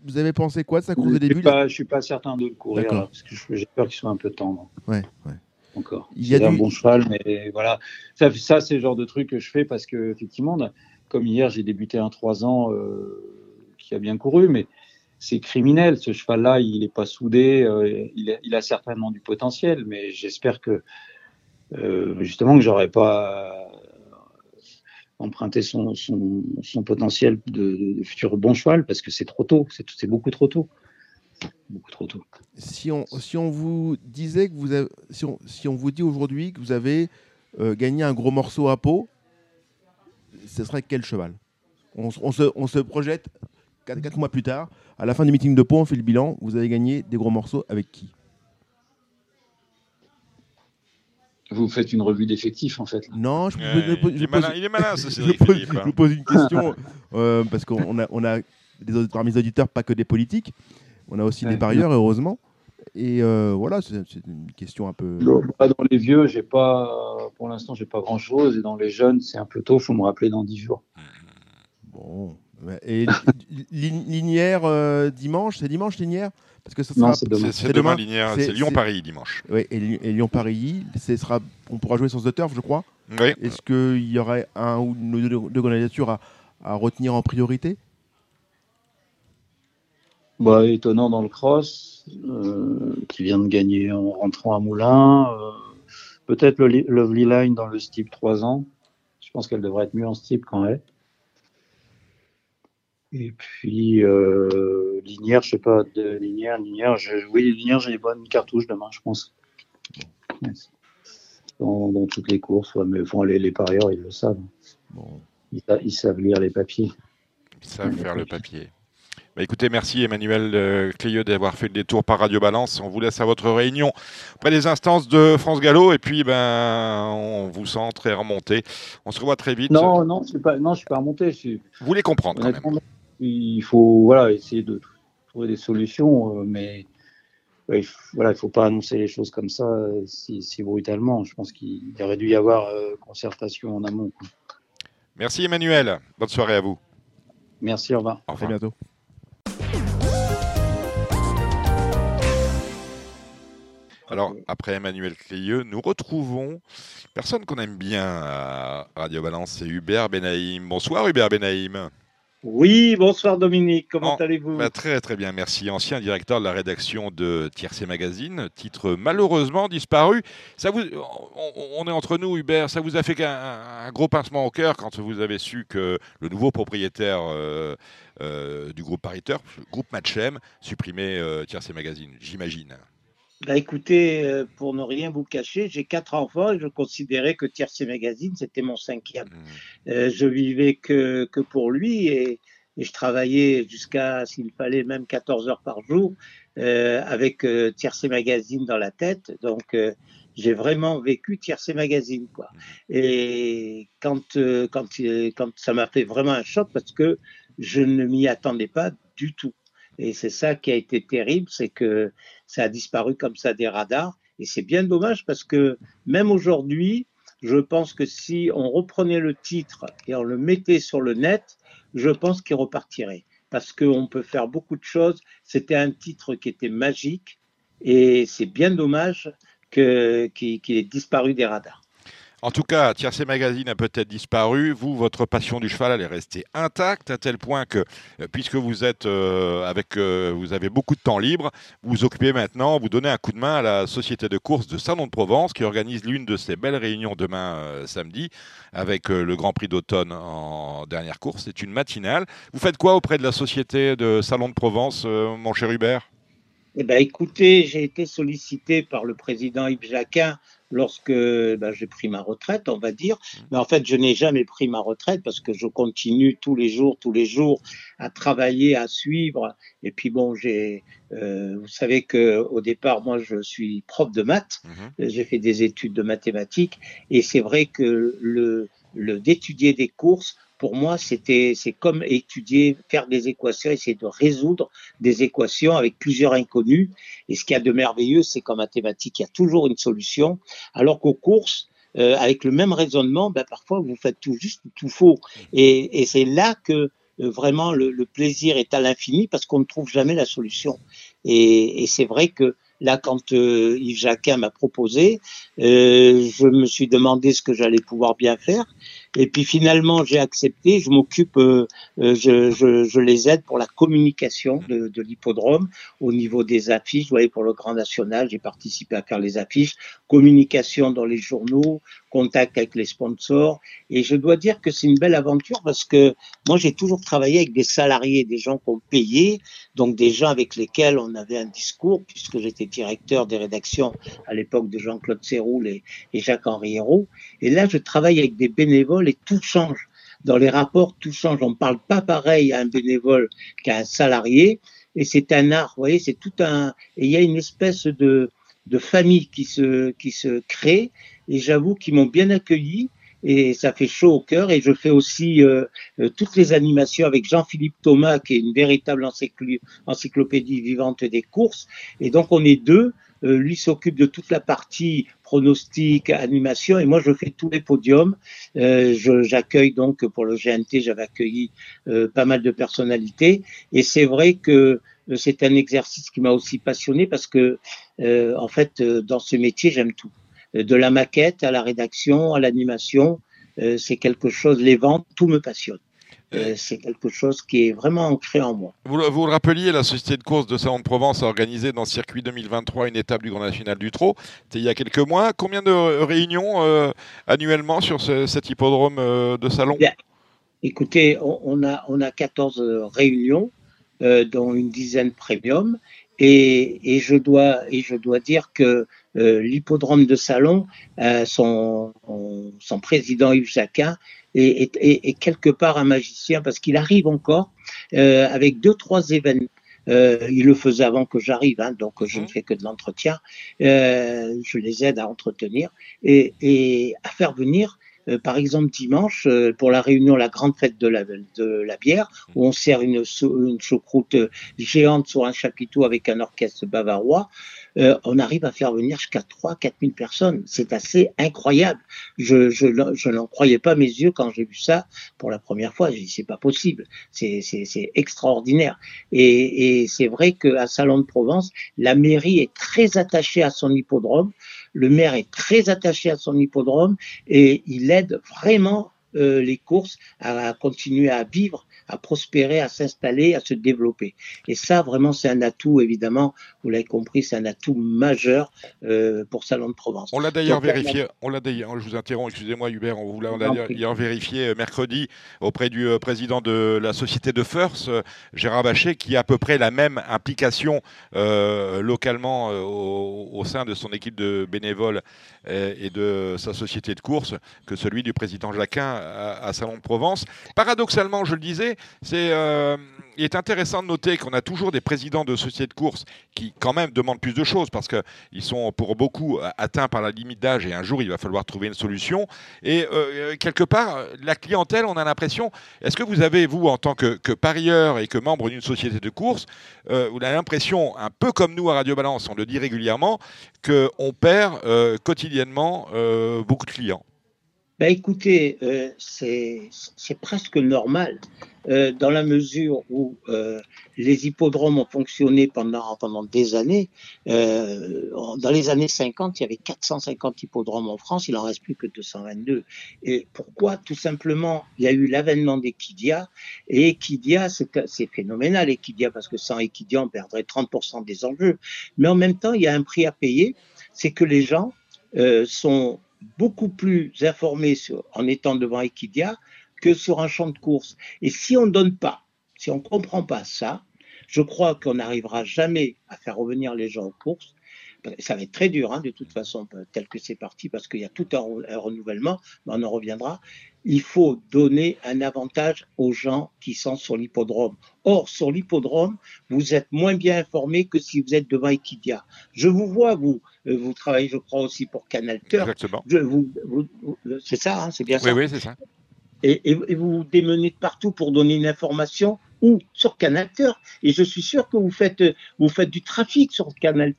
vous avez pensé quoi de sa course de début Je ne suis pas certain de le courir, parce que j'ai peur qu'il soit un peu tendre. Ouais, ouais encore. Il y a un bon cheval, mais voilà. Ça, ça c'est le genre de truc que je fais parce que effectivement, comme hier, j'ai débuté un 3 ans euh, qui a bien couru, mais c'est criminel. Ce cheval-là, il n'est pas soudé. Euh, il, a, certainement du potentiel, mais j'espère que euh, justement que j'aurais pas emprunté son, potentiel de, futur bon cheval parce que c'est trop tôt. C'est beaucoup trop tôt. Beaucoup trop tôt. Si on, vous disait que vous si on vous dit aujourd'hui que vous avez gagné un gros morceau à peau, ce serait quel cheval? On, se, projette 4, mois plus tard. À la fin du meeting de Pau, on fait le bilan. Vous avez gagné des gros morceaux avec qui? Vous faites une revue d'effectifs en fait. Non, je, il, est malin, il, est malin, ce je, pose, je vous pose une question euh, parce qu'on a, on a des, parmi les auditeurs pas que des politiques. On a aussi des parieurs, heureusement. Et euh, voilà, c'est une question un peu. dans les vieux, j'ai pas, pour l'instant, j'ai pas grand chose. Et dans les jeunes, c'est un peu tôt. Il faut me rappeler dans 10 jours. Bon. Et Linière euh, dimanche, c'est dimanche Linière Parce que ça sera... c'est demain. C'est demain, C'est Lyon-Paris dimanche. Oui, et, Lyon-Paris, sera, on pourra jouer sans The Turf, je crois. Oui. Est-ce qu'il y aurait un ou deux, deux candidatures à, à retenir en priorité? Bah, étonnant dans le cross, euh, qui vient de gagner en rentrant à Moulin. Euh, peut-être le Lovely Line dans le Steep 3 ans. Je pense qu'elle devrait être mieux en Steep qu'en est. Et puis, euh, Linière, je sais pas, de Linière, Linière, oui, Linière, j'ai une bonne cartouche demain, je pense. Dans, toutes les courses, mais les, les parieurs, ils le savent. Ils, ils, savent lire les papiers. Ils savent faire le papier. Bah, écoutez, merci Emmanuel euh, Cléieux d'avoir fait le détour par Radio Balance. On vous laisse à votre réunion auprès des instances de France Gallo et puis ben on vous sent très remonté. On se revoit très vite. Non, non, je pas, non, je suis pas remonté. Vous voulez comprendre quand même. Il faut voilà essayer de trouver des solutions, euh, mais il voilà, il faut pas annoncer les choses comme ça euh, si, brutalement. Je pense qu'il aurait dû y avoir concertation en amont. Merci Emmanuel. Bonne soirée à vous. Merci, au revoir. Au revoir. À bientôt. Alors, après Emmanuel Cléieux, nous retrouvons personne qu'on aime bien à Radio Balance, c'est Hubert Benaïm. Bonsoir Hubert Benaïm. Oui, bonsoir Dominique, comment allez-vous bah, Très très bien, merci. Ancien directeur de la rédaction de Tiercé Magazine, titre malheureusement disparu. Ça vous, on, est entre nous Hubert, ça vous a fait un, gros pincement au cœur quand vous avez su que le nouveau propriétaire euh, euh, du groupe Pariteur, groupe Matchem, supprimait euh, Tiercé Magazine, j'imagine. Bah écoutez, euh, pour ne rien vous cacher, j'ai quatre enfants et je considérais que Tiercé Magazine, c'était mon cinquième. Mmh. Euh, je vivais que, que pour lui et, et je travaillais jusqu'à, s'il fallait, même 14 heures par jour euh, avec euh, Tiercé Magazine dans la tête. Donc, euh, j'ai vraiment vécu Tiercé Magazine. Quoi. Mmh. Et quand, euh, quand, quand ça m'a fait vraiment un choc parce que je ne m'y attendais pas du tout. Et c'est ça qui a été terrible, c'est que ça a disparu comme ça des radars. Et c'est bien dommage parce que même aujourd'hui, je pense que si on reprenait le titre et on le mettait sur le net, je pense qu'il repartirait. Parce qu'on peut faire beaucoup de choses. C'était un titre qui était magique. et c'est bien dommage qu'il ait disparu des radars. En tout cas, Tiercé Magazine a peut-être disparu. Vous, votre passion du cheval, elle est restée intacte à tel point que, euh, puisque vous êtes euh, avec, euh, vous avez beaucoup de temps libre, vous occupez maintenant, vous donnez un coup de main à la société de course de Salon de Provence qui organise l'une de ces belles réunions demain samedi avec le Grand Prix d'automne en dernière course. C'est une matinale. Vous faites quoi auprès de la société de Salon de Provence, mon cher Hubert? Eh ben, écoutez, j'ai été sollicité par le président Yves Jacquin lorsque ben, j'ai pris ma retraite, on va dire. Mmh. Mais en fait, je n'ai jamais pris ma retraite parce que je continue tous les jours, tous les jours à travailler, à suivre. Et puis bon, j'ai, euh, vous savez que au départ, moi, je suis prof de maths. Mmh. J'ai fait des études de mathématiques, et c'est vrai que le, le d'étudier des courses pour moi, c'était, c'est comme étudier, faire des équations, essayer de résoudre des équations avec plusieurs inconnus. Et ce qu'il y a de merveilleux, c'est qu'en mathématiques, il y a toujours une solution, alors qu'aux courses, euh, avec le même raisonnement, ben, parfois vous faites tout juste tout faux. Et, et c'est là que euh, vraiment le, le, plaisir est à l'infini parce qu'on ne trouve jamais la solution. Et, et c'est vrai que Là, quand euh, Yves Jacquin m'a proposé, euh, je me suis demandé ce que j'allais pouvoir bien faire. Et puis finalement, j'ai accepté. Je m'occupe, euh, euh, je, les aide pour la communication de, de l'hippodrome au niveau des affiches. Vous voyez, pour le Grand National, j'ai participé à faire les affiches, communication dans les journaux, contact avec les sponsors. Et je dois dire que c'est une belle aventure parce que moi, j'ai toujours travaillé avec des salariés, des gens qu'on payait, donc des gens avec lesquels on avait un discours, puisque j'étais directeur des rédactions à l'époque de Jean-Claude Serroul et, et Jacques-Henri Hérault. Et là, je travaille avec des bénévoles et tout change. Dans les rapports, tout change. On ne parle pas pareil à un bénévole qu'à un salarié. Et c'est un art, vous voyez, c'est tout un. Et il y a une espèce de, de famille qui se, qui se crée. Et j'avoue qu'ils m'ont bien accueilli et ça fait chaud au cœur. Et je fais aussi euh, euh toutes les animations avec Jean-Philippe Thomas, qui est une véritable encyclopédie vivante des courses. Et donc on est deux. Euh, lui s'occupe de toute la partie pronostic, animation, et moi je fais tous les podiums. Euh, J'accueille donc pour le GNT, j'avais accueilli euh, pas mal de personnalités, et c'est vrai que euh, c'est un exercice qui m'a aussi passionné parce que en fait dans ce métier j'aime tout, de la maquette à la rédaction, à l'animation, c'est quelque chose, les ventes, tout me passionne. Euh, c'est quelque chose qui est vraiment ancré en moi. Vous, vous, le rappeliez, la société de course de Salon de Provence a organisé dans le circuit 2023 une étape du Grand National du Trot. C'était il y a quelques mois. Combien de réunions euh, annuellement sur ce, cet hippodrome euh, de Salon? Bien. Écoutez, on, on, a, on a 14 réunions, euh, dont une dizaine premium. Et, et, je dois, et je dois dire que euh, l'hippodrome de Salon, euh, son, son président Yves Jacquin, est, est, est, quelque part un magicien parce qu'il arrive encore euh, avec deux, trois événements. Euh, il le faisait avant que j'arrive, hein, donc je ne fais que de l'entretien. Euh, je les aide à entretenir et, et à faire venir par exemple dimanche euh, pour la réunion la grande fête de la, de la bière où on sert une, une choucroute géante sur un chapiteau avec un orchestre bavarois euh, on arrive à faire venir jusqu'à 3 4 000 personnes. C'est assez incroyable. Je, je, je n'en croyais pas mes yeux quand j'ai vu ça pour la première fois. J'ai dit c'est pas possible. C'est extraordinaire. Et, et c'est vrai qu'à Salon de Provence la mairie est très attachée à son hippodrome le maire est très attaché à son hippodrome et il aide vraiment euh, les courses à, à, continuer à vivre, à prospérer, à s'installer, à se développer. Et ça, vraiment, c'est un atout, évidemment, vous l'avez compris, c'est un atout majeur euh, pour Salon de Provence. On l'a d'ailleurs vérifié, on l'a d'ailleurs, je vous interromps, excusez-moi Hubert, on, l'a d'ailleurs vérifié euh, mercredi auprès du euh, président de la société de First, Gérard Bachet, qui a à peu près la même implication euh, localement au, au, sein de son équipe de bénévoles et de sa société de course que celui du président Jacquin à, à Salon de Provence. Paradoxalement, je le disais, euh, il est intéressant de noter qu'on a toujours des présidents de sociétés de course qui, quand même, demandent plus de choses parce qu'ils sont pour beaucoup atteints par la limite d'âge et un jour il va falloir trouver une solution. Et euh, quelque part, la clientèle, on a l'impression. Est-ce que vous avez, vous, en tant que, parieur et que membre d'une société de course, euh, vous l'impression, un peu comme nous à Radio Balance, on le dit régulièrement, qu'on perd euh, quotidiennement euh, beaucoup de clients? Ben écoutez, euh, c'est presque normal euh, dans la mesure où euh, les hippodromes ont fonctionné pendant, pendant des années. dans les années 50, il y avait 450 hippodromes en France, il en reste plus que 222. Et pourquoi? Tout simplement, il y a eu l'avènement d'Equidia et Equidia, c'est phénoménal Equidia parce que sans Equidia, on perdrait 30% des enjeux. Mais en même temps, il y a un prix à payer, c'est que les gens sont beaucoup plus informé en étant devant Equidia que sur un champ de course. Et si on ne donne pas, si on ne comprend pas ça, je crois qu'on n'arrivera jamais à faire revenir les gens aux courses. Ça va être très dur, hein, de toute façon, tel que c'est parti, parce qu'il y a tout un, renouvellement, mais on en reviendra. Il faut donner un avantage aux gens qui sont sur l'hippodrome. Or, sur l'hippodrome, vous êtes moins bien informé que si vous êtes devant Equidia. Je vous vois, vous, euh, vous travaillez, je crois, aussi pour Canal Exactement. c'est ça, hein, c'est bien ça. Oui, oui, c'est ça. Et, vous vous démenez de partout pour donner une information ou sur Canal Et je suis sûr que vous faites, vous faites du trafic sur Canal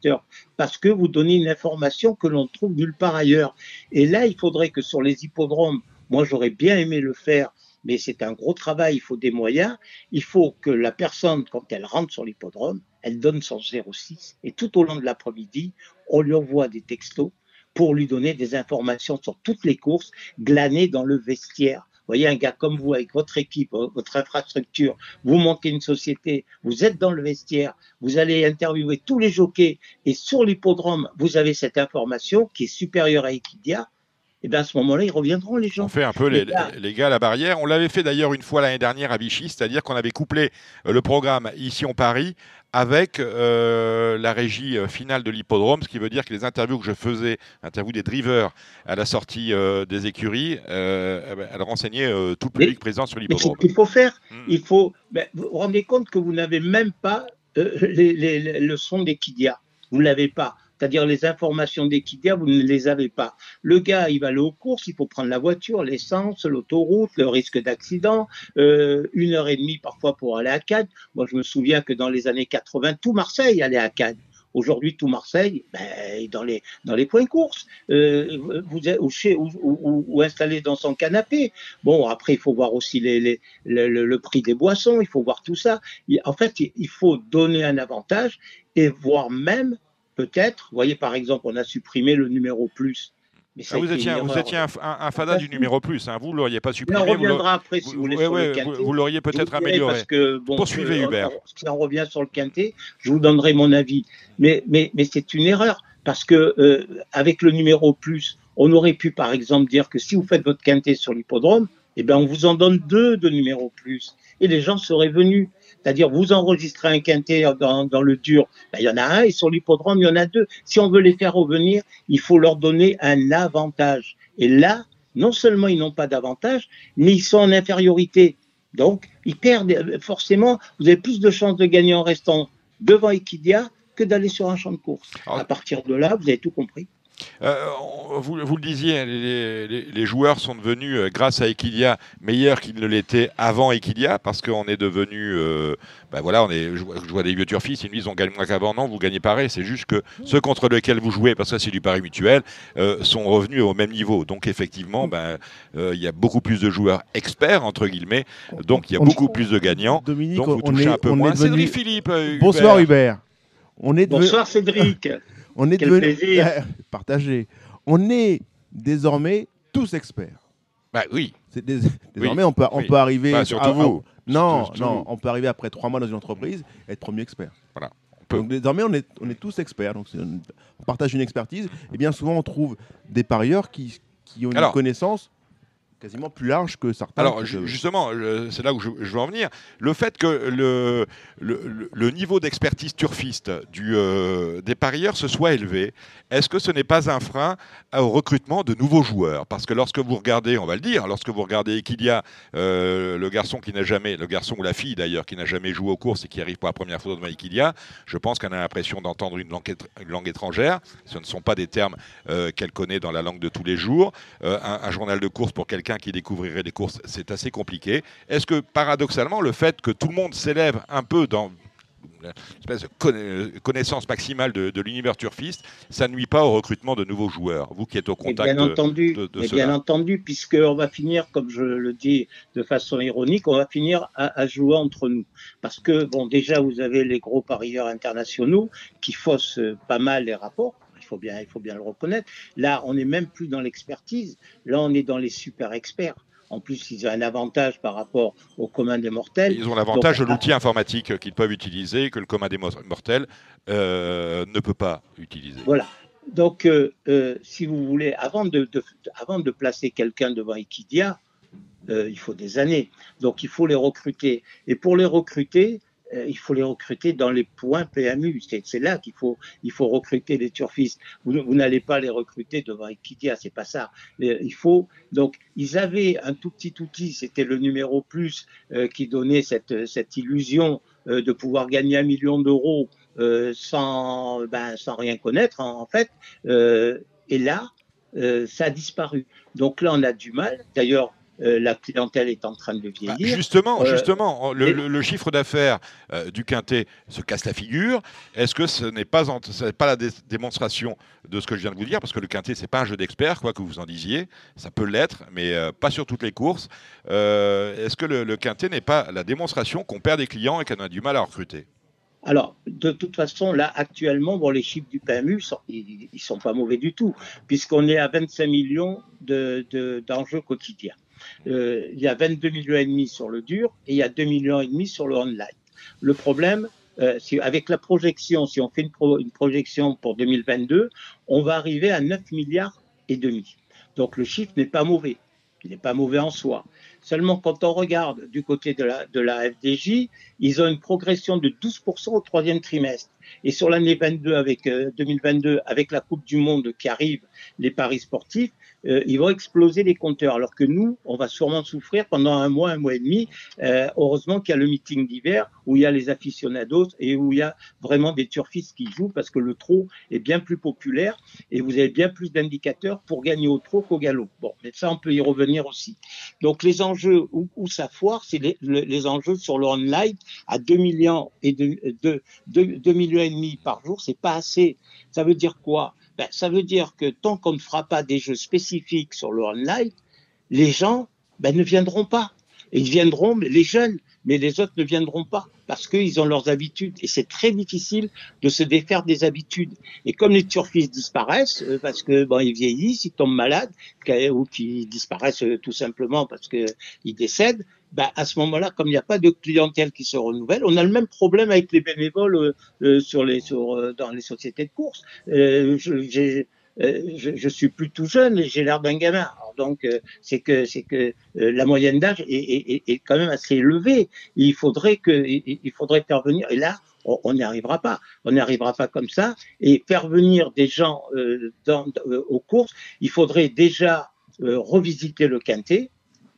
parce que vous donnez une information que l'on trouve nulle part ailleurs. Et là, il faudrait que sur les hippodromes, moi j'aurais bien aimé le faire, mais c'est un gros travail, il faut des moyens. Il faut que la personne, quand elle rentre sur l'hippodrome, elle donne son 06 et tout au long de l'après-midi, on lui envoie des textos pour lui donner des informations sur toutes les courses glanées dans le vestiaire. Vous voyez, un gars comme vous, avec votre équipe, votre infrastructure, vous montez une société, vous êtes dans le vestiaire, vous allez interviewer tous les jockeys, et sur l'hippodrome, vous avez cette information qui est supérieure à Equidia, et bien à ce moment-là, ils reviendront, les gens. On fait un peu les, les, gars à la barrière. On l'avait fait d'ailleurs une fois l'année dernière à Vichy, c'est-à-dire qu'on avait couplé euh, le programme Ici en Paris avec euh, la régie euh, finale de l'hippodrome, ce qui veut dire que les interviews que je faisais, interviews des drivers à la sortie des écuries, eh ben, elles renseignaient tout le public présent sur l'hippodrome. Qu'il faut faire, hmm. il faut. Ben, vous vous rendez compte que vous n'avez même pas le son des Kidia. Vous ne l'avez pas c'est-à-dire les informations d'Equidia, vous ne les avez pas. Le gars, il va aller aux courses, il faut prendre la voiture, l'essence, l'autoroute, le risque d'accident, euh, une heure et demie parfois pour aller à Cannes. Moi, je me souviens que dans les années 80, tout Marseille allait à Cannes. Aujourd'hui, tout Marseille, ben, dans les dans les points courses, euh, vous ou, installé dans son canapé. Bon, après, il faut voir aussi le, le, prix des boissons, il faut voir tout ça. En fait, il faut donner un avantage et voir même peut-être. Vous voyez, par exemple, on a supprimé le numéro plus. Mais ah, vous, étiez, vous étiez, un, un, fada du numéro plus, hein. vous ne l'auriez pas supprimé. on reviendra après si vous, voulez sur le quintet. Vous, l'auriez peut-être amélioré. Parce que, bon, Poursuivez Hubert. Si on revient sur le quintet, je vous donnerai mon avis. Mais, mais, mais c'est une erreur parce que euh, avec le numéro plus, on aurait pu par exemple dire que si vous faites votre quintet sur l'hippodrome, eh ben on vous en donne deux de numéro plus et les gens seraient venus. C'est-à-dire, vous enregistrez un quintet dans, dans le dur, ben, il y en a un, et sur l'hippodrome, il y en a deux. Si on veut les faire revenir, il faut leur donner un avantage. Et là, non seulement ils n'ont pas d'avantage, mais ils sont en infériorité. Donc, ils perdent, forcément, vous avez plus de chances de gagner en restant devant Equidia que d'aller sur un champ de course. À partir de là, vous avez tout compris. Euh, vous, le disiez, les, joueurs sont devenus, euh, grâce à Equidia, meilleurs qu'ils ne l'étaient avant Equidia, parce qu'on est devenu. Euh, ben voilà, on est, je, vois des vieux turfistes, ils me disent on gagne moins qu'avant. Non, vous gagnez pareil. C'est juste que ceux contre lesquels vous jouez, parce que c'est du pari mutuel, sont revenus au même niveau. Donc effectivement, ben, il y a beaucoup plus de joueurs experts, entre guillemets. Donc il y a beaucoup plus de gagnants. Dominique, donc vous touchez est, un peu moins. Cédric Philippe. Bonsoir Hubert. On est Bonsoir Cédric. On est devenu partagé. On est désormais tous experts. Bah oui. Désormais, on peut, on peut arriver. Bah, surtout vous. non, non, on peut arriver après trois mois dans une entreprise et être premier expert. Voilà. Donc désormais, on est, on est tous experts. Donc on partage une expertise. Et bien souvent, on trouve des parieurs qui, qui ont une connaissance quasiment plus large que certains. Alors justement, c'est là où je, veux en venir. Le fait que le, le, niveau d'expertise turfiste du, euh, des parieurs se soit élevé, est-ce que ce n'est pas un frein au recrutement de nouveaux joueurs? Parce que lorsque vous regardez, on va le dire, lorsque vous regardez Equidia, euh, le garçon qui n'a jamais, le garçon ou la fille d'ailleurs, qui n'a jamais joué aux courses et qui arrive pour la première fois devant Equidia, je pense qu'on a l'impression d'entendre une, langue, étrangère. Ce ne sont pas des termes euh, qu'elle connaît dans la langue de tous les jours. un, un journal de course pour quelqu'un qui découvrirait les courses, c'est assez compliqué. Est-ce que paradoxalement, le fait que tout le monde s'élève un peu dans espèce de connaissance maximale de, l'univers turfiste, ça nuit pas au recrutement de nouveaux joueurs. Vous qui êtes au contact bien entendu, de, de Bien entendu, puisqu'on va finir, comme je le dis de façon ironique, on va finir à, jouer entre nous. Parce que, bon, déjà, vous avez les gros parieurs internationaux qui faussent pas mal les rapports. Il faut, bien, il faut bien le reconnaître. Là, on n'est même plus dans l'expertise. Là, on est dans les super experts. En plus, ils ont un avantage par rapport au commun des mortels. Ils ont l'avantage de l'outil informatique qu'ils peuvent utiliser que le commun des mortels euh, ne peut pas utiliser. Voilà. Donc, euh, euh, si vous voulez, avant de, avant de placer quelqu'un devant Equidia, il faut des années. Donc, il faut les recruter. Et pour les recruter, il faut les recruter dans les points PMU. C'est là qu'il faut, il faut recruter les turfistes. Vous, n'allez pas les recruter devant Equidia, c'est pas ça. Il faut donc ils avaient un tout petit outil, c'était le numéro plus euh, qui donnait cette, cette illusion euh, de pouvoir gagner un million d'euros sans, ben, sans rien connaître en, fait. et là, ça a disparu. Donc là, on a du mal. D'ailleurs, euh, la clientèle est en train de vieillir. Bah, justement, euh, justement, le, chiffre d'affaires euh, du quintet se casse la figure. Est-ce que ce n'est pas, pas la démonstration de ce que je viens de vous dire? Parce que le quintet, c'est pas un jeu d'experts, quoi que vous en disiez. Ça peut l'être, mais pas sur toutes les courses. Est-ce que le, le quintet n'est pas la démonstration qu'on perd des clients et qu'on a du mal à recruter? Alors, de toute façon, là, actuellement, bon, les chiffres du PMU, ils ne sont pas mauvais du tout, puisqu'on est à 25 millions d'enjeux de, quotidiens. Euh, il y a 22 millions et demi sur le dur et il y a 2 millions et demi sur le online. Le problème, euh, avec la projection, si on fait une, projection pour 2022, on va arriver à 9 milliards et demi. Donc le chiffre n'est pas mauvais. Il n'est pas mauvais en soi. Seulement, quand on regarde du côté de la, FDJ, ils ont une progression de 12% au troisième trimestre. Et sur l'année 22 avec, 2022, euh, avec la Coupe du Monde qui arrive, les paris sportifs, euh, ils vont exploser les compteurs. Alors que nous, on va sûrement souffrir pendant un mois, un mois et demi. Euh, heureusement qu'il y a le meeting d'hiver où il y a les aficionados et où il y a vraiment des turfistes qui jouent parce que le trot est bien plus populaire et vous avez bien plus d'indicateurs pour gagner au trot qu'au galop. Bon, mais ça, on peut y revenir aussi. Donc, les enjeux où, ça foire, c'est les, les, enjeux sur le online à 2 millions et de, 2 millions et demi par jour, c'est pas assez. Ça veut dire quoi? Ben, Ça veut dire que tant qu'on ne fera pas des jeux spécifiques sur le online, les gens ben, ne viendront pas. Et ils viendront, mais les jeunes, mais les autres ne viendront pas parce qu'ils ont leurs habitudes. Et c'est très difficile de se défaire des habitudes. Et comme les turfistes disparaissent, euh, parce que bon, ils vieillissent, ils tombent malades, ou qu'ils disparaissent euh, tout simplement parce qu'ils décèdent, bah, à ce moment-là, comme il n'y a pas de clientèle qui se renouvelle, on a le même problème avec les bénévoles euh, euh sur les, sur, euh, dans les sociétés de course. Euh, je, je, je, suis plus tout jeune et j'ai l'air d'un gamin. donc, c'est que, c'est que la moyenne d'âge est, est, est, quand même assez élevée. Il faudrait que, il faudrait faire venir. Et là, on n'y arrivera pas. On n'y arrivera pas comme ça. Et faire venir des gens dans, aux courses, il faudrait déjà revisiter le quintet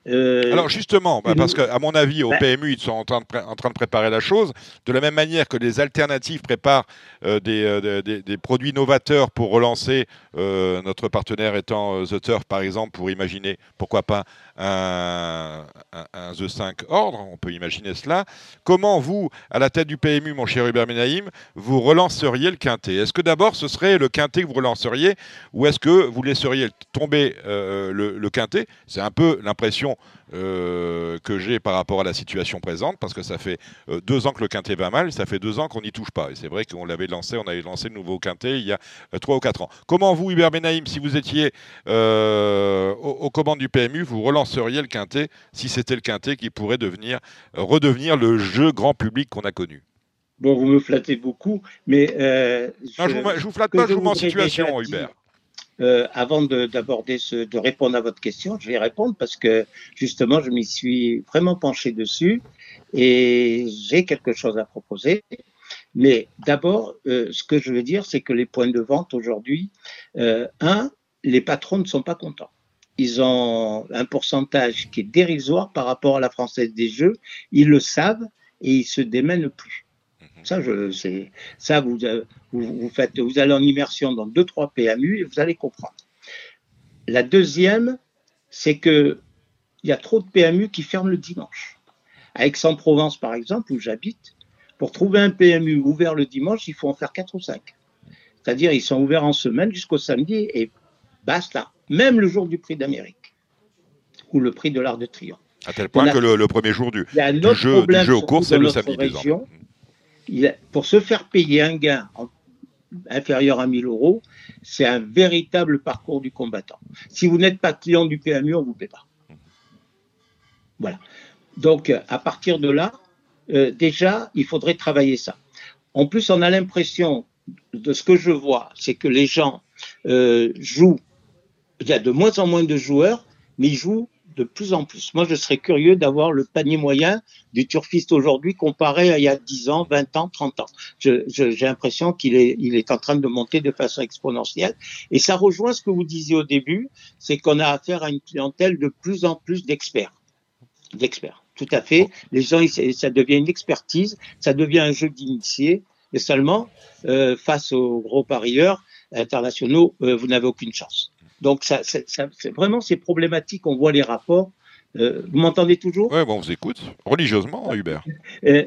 euh, Alors justement, bah, parce qu'à mon avis, au bah PMU, ils sont en train, de en train, de préparer la chose, de la même manière que les alternatives préparent euh, euh, des, des, produits novateurs pour relancer, notre partenaire étant The Turf par exemple, pour imaginer, pourquoi pas, un, un, The 5 ordre, on peut imaginer cela. Comment vous, à la tête du PMU, mon cher Hubert Menaïm, vous relanceriez le quintet? Est-ce que d'abord ce serait le quintet que vous relanceriez ou est-ce que vous laisseriez tomber le, le quintet? C'est un peu l'impression euh, que j'ai par rapport à la situation présente, parce que ça fait euh, deux ans que le quintet va mal, ça fait deux ans qu'on n'y touche pas. Et c'est vrai qu'on l'avait lancé, on avait lancé le nouveau quintet il y a euh, trois ou quatre ans. Comment vous, Hubert Benaïm, si vous étiez aux, commandes du PMU, vous relanceriez le quintet si c'était le quintet qui pourrait devenir, redevenir le jeu grand public qu'on a connu? Bon, vous me flattez beaucoup, mais... je, ne vous, flatte pas, je vous mets en situation, Hubert. Euh, avant d'aborder ce, de répondre à votre question, je vais répondre parce que justement, je m'y suis vraiment penché dessus et j'ai quelque chose à proposer. Mais d'abord, euh, ce que je veux dire, c'est que les points de vente aujourd'hui, euh, un, les patrons ne sont pas contents. Ils ont un pourcentage qui est dérisoire par rapport à la française des jeux. Ils le savent et ils se démènent plus. Ça, je, c'est, ça vous, vous, faites, vous allez en immersion dans deux, trois PMU et vous allez comprendre. La deuxième, c'est que il y a trop de PMU qui ferment le dimanche. À Aix-en-Provence, par exemple, où j'habite, Pour trouver un PMU ouvert le dimanche, il faut en faire 4 ou 5. C'est-à-dire, ils sont ouverts en semaine jusqu'au samedi et basta. Même le jour du prix d'Amérique ou le prix de l'Art de Triomphe. À tel point que le, premier jour du, jeu, du jeu au cours, c'est le samedi. Région, pour se faire payer un gain inférieur à 1000 euros, c'est un véritable parcours du combattant. Si vous n'êtes pas client du PMU, on ne vous paie pas. Voilà. Donc, à partir de là, euh, déjà, il faudrait travailler ça. En plus, on a l'impression, de ce que je vois, c'est que les gens euh, jouent, il y a de moins en moins de joueurs, mais ils jouent de plus en plus. Moi, je serais curieux d'avoir le panier moyen du turfiste aujourd'hui comparé à il y a 10 ans, 20 ans, 30 ans. J'ai l'impression qu'il est, en train de monter de façon exponentielle. Et ça rejoint ce que vous disiez au début, c'est qu'on a affaire à une clientèle de plus en plus d'experts. D'experts, tout à fait. Les gens, ça devient une expertise, ça devient un jeu d'initié. Et seulement, euh, face aux gros parieurs internationaux, euh, vous n'avez aucune chance. Donc, ça, c'est vraiment ces problématiques. On voit les rapports. Euh, vous m'entendez toujours? Oui, bon, on vous écoute religieusement, Hubert. Euh,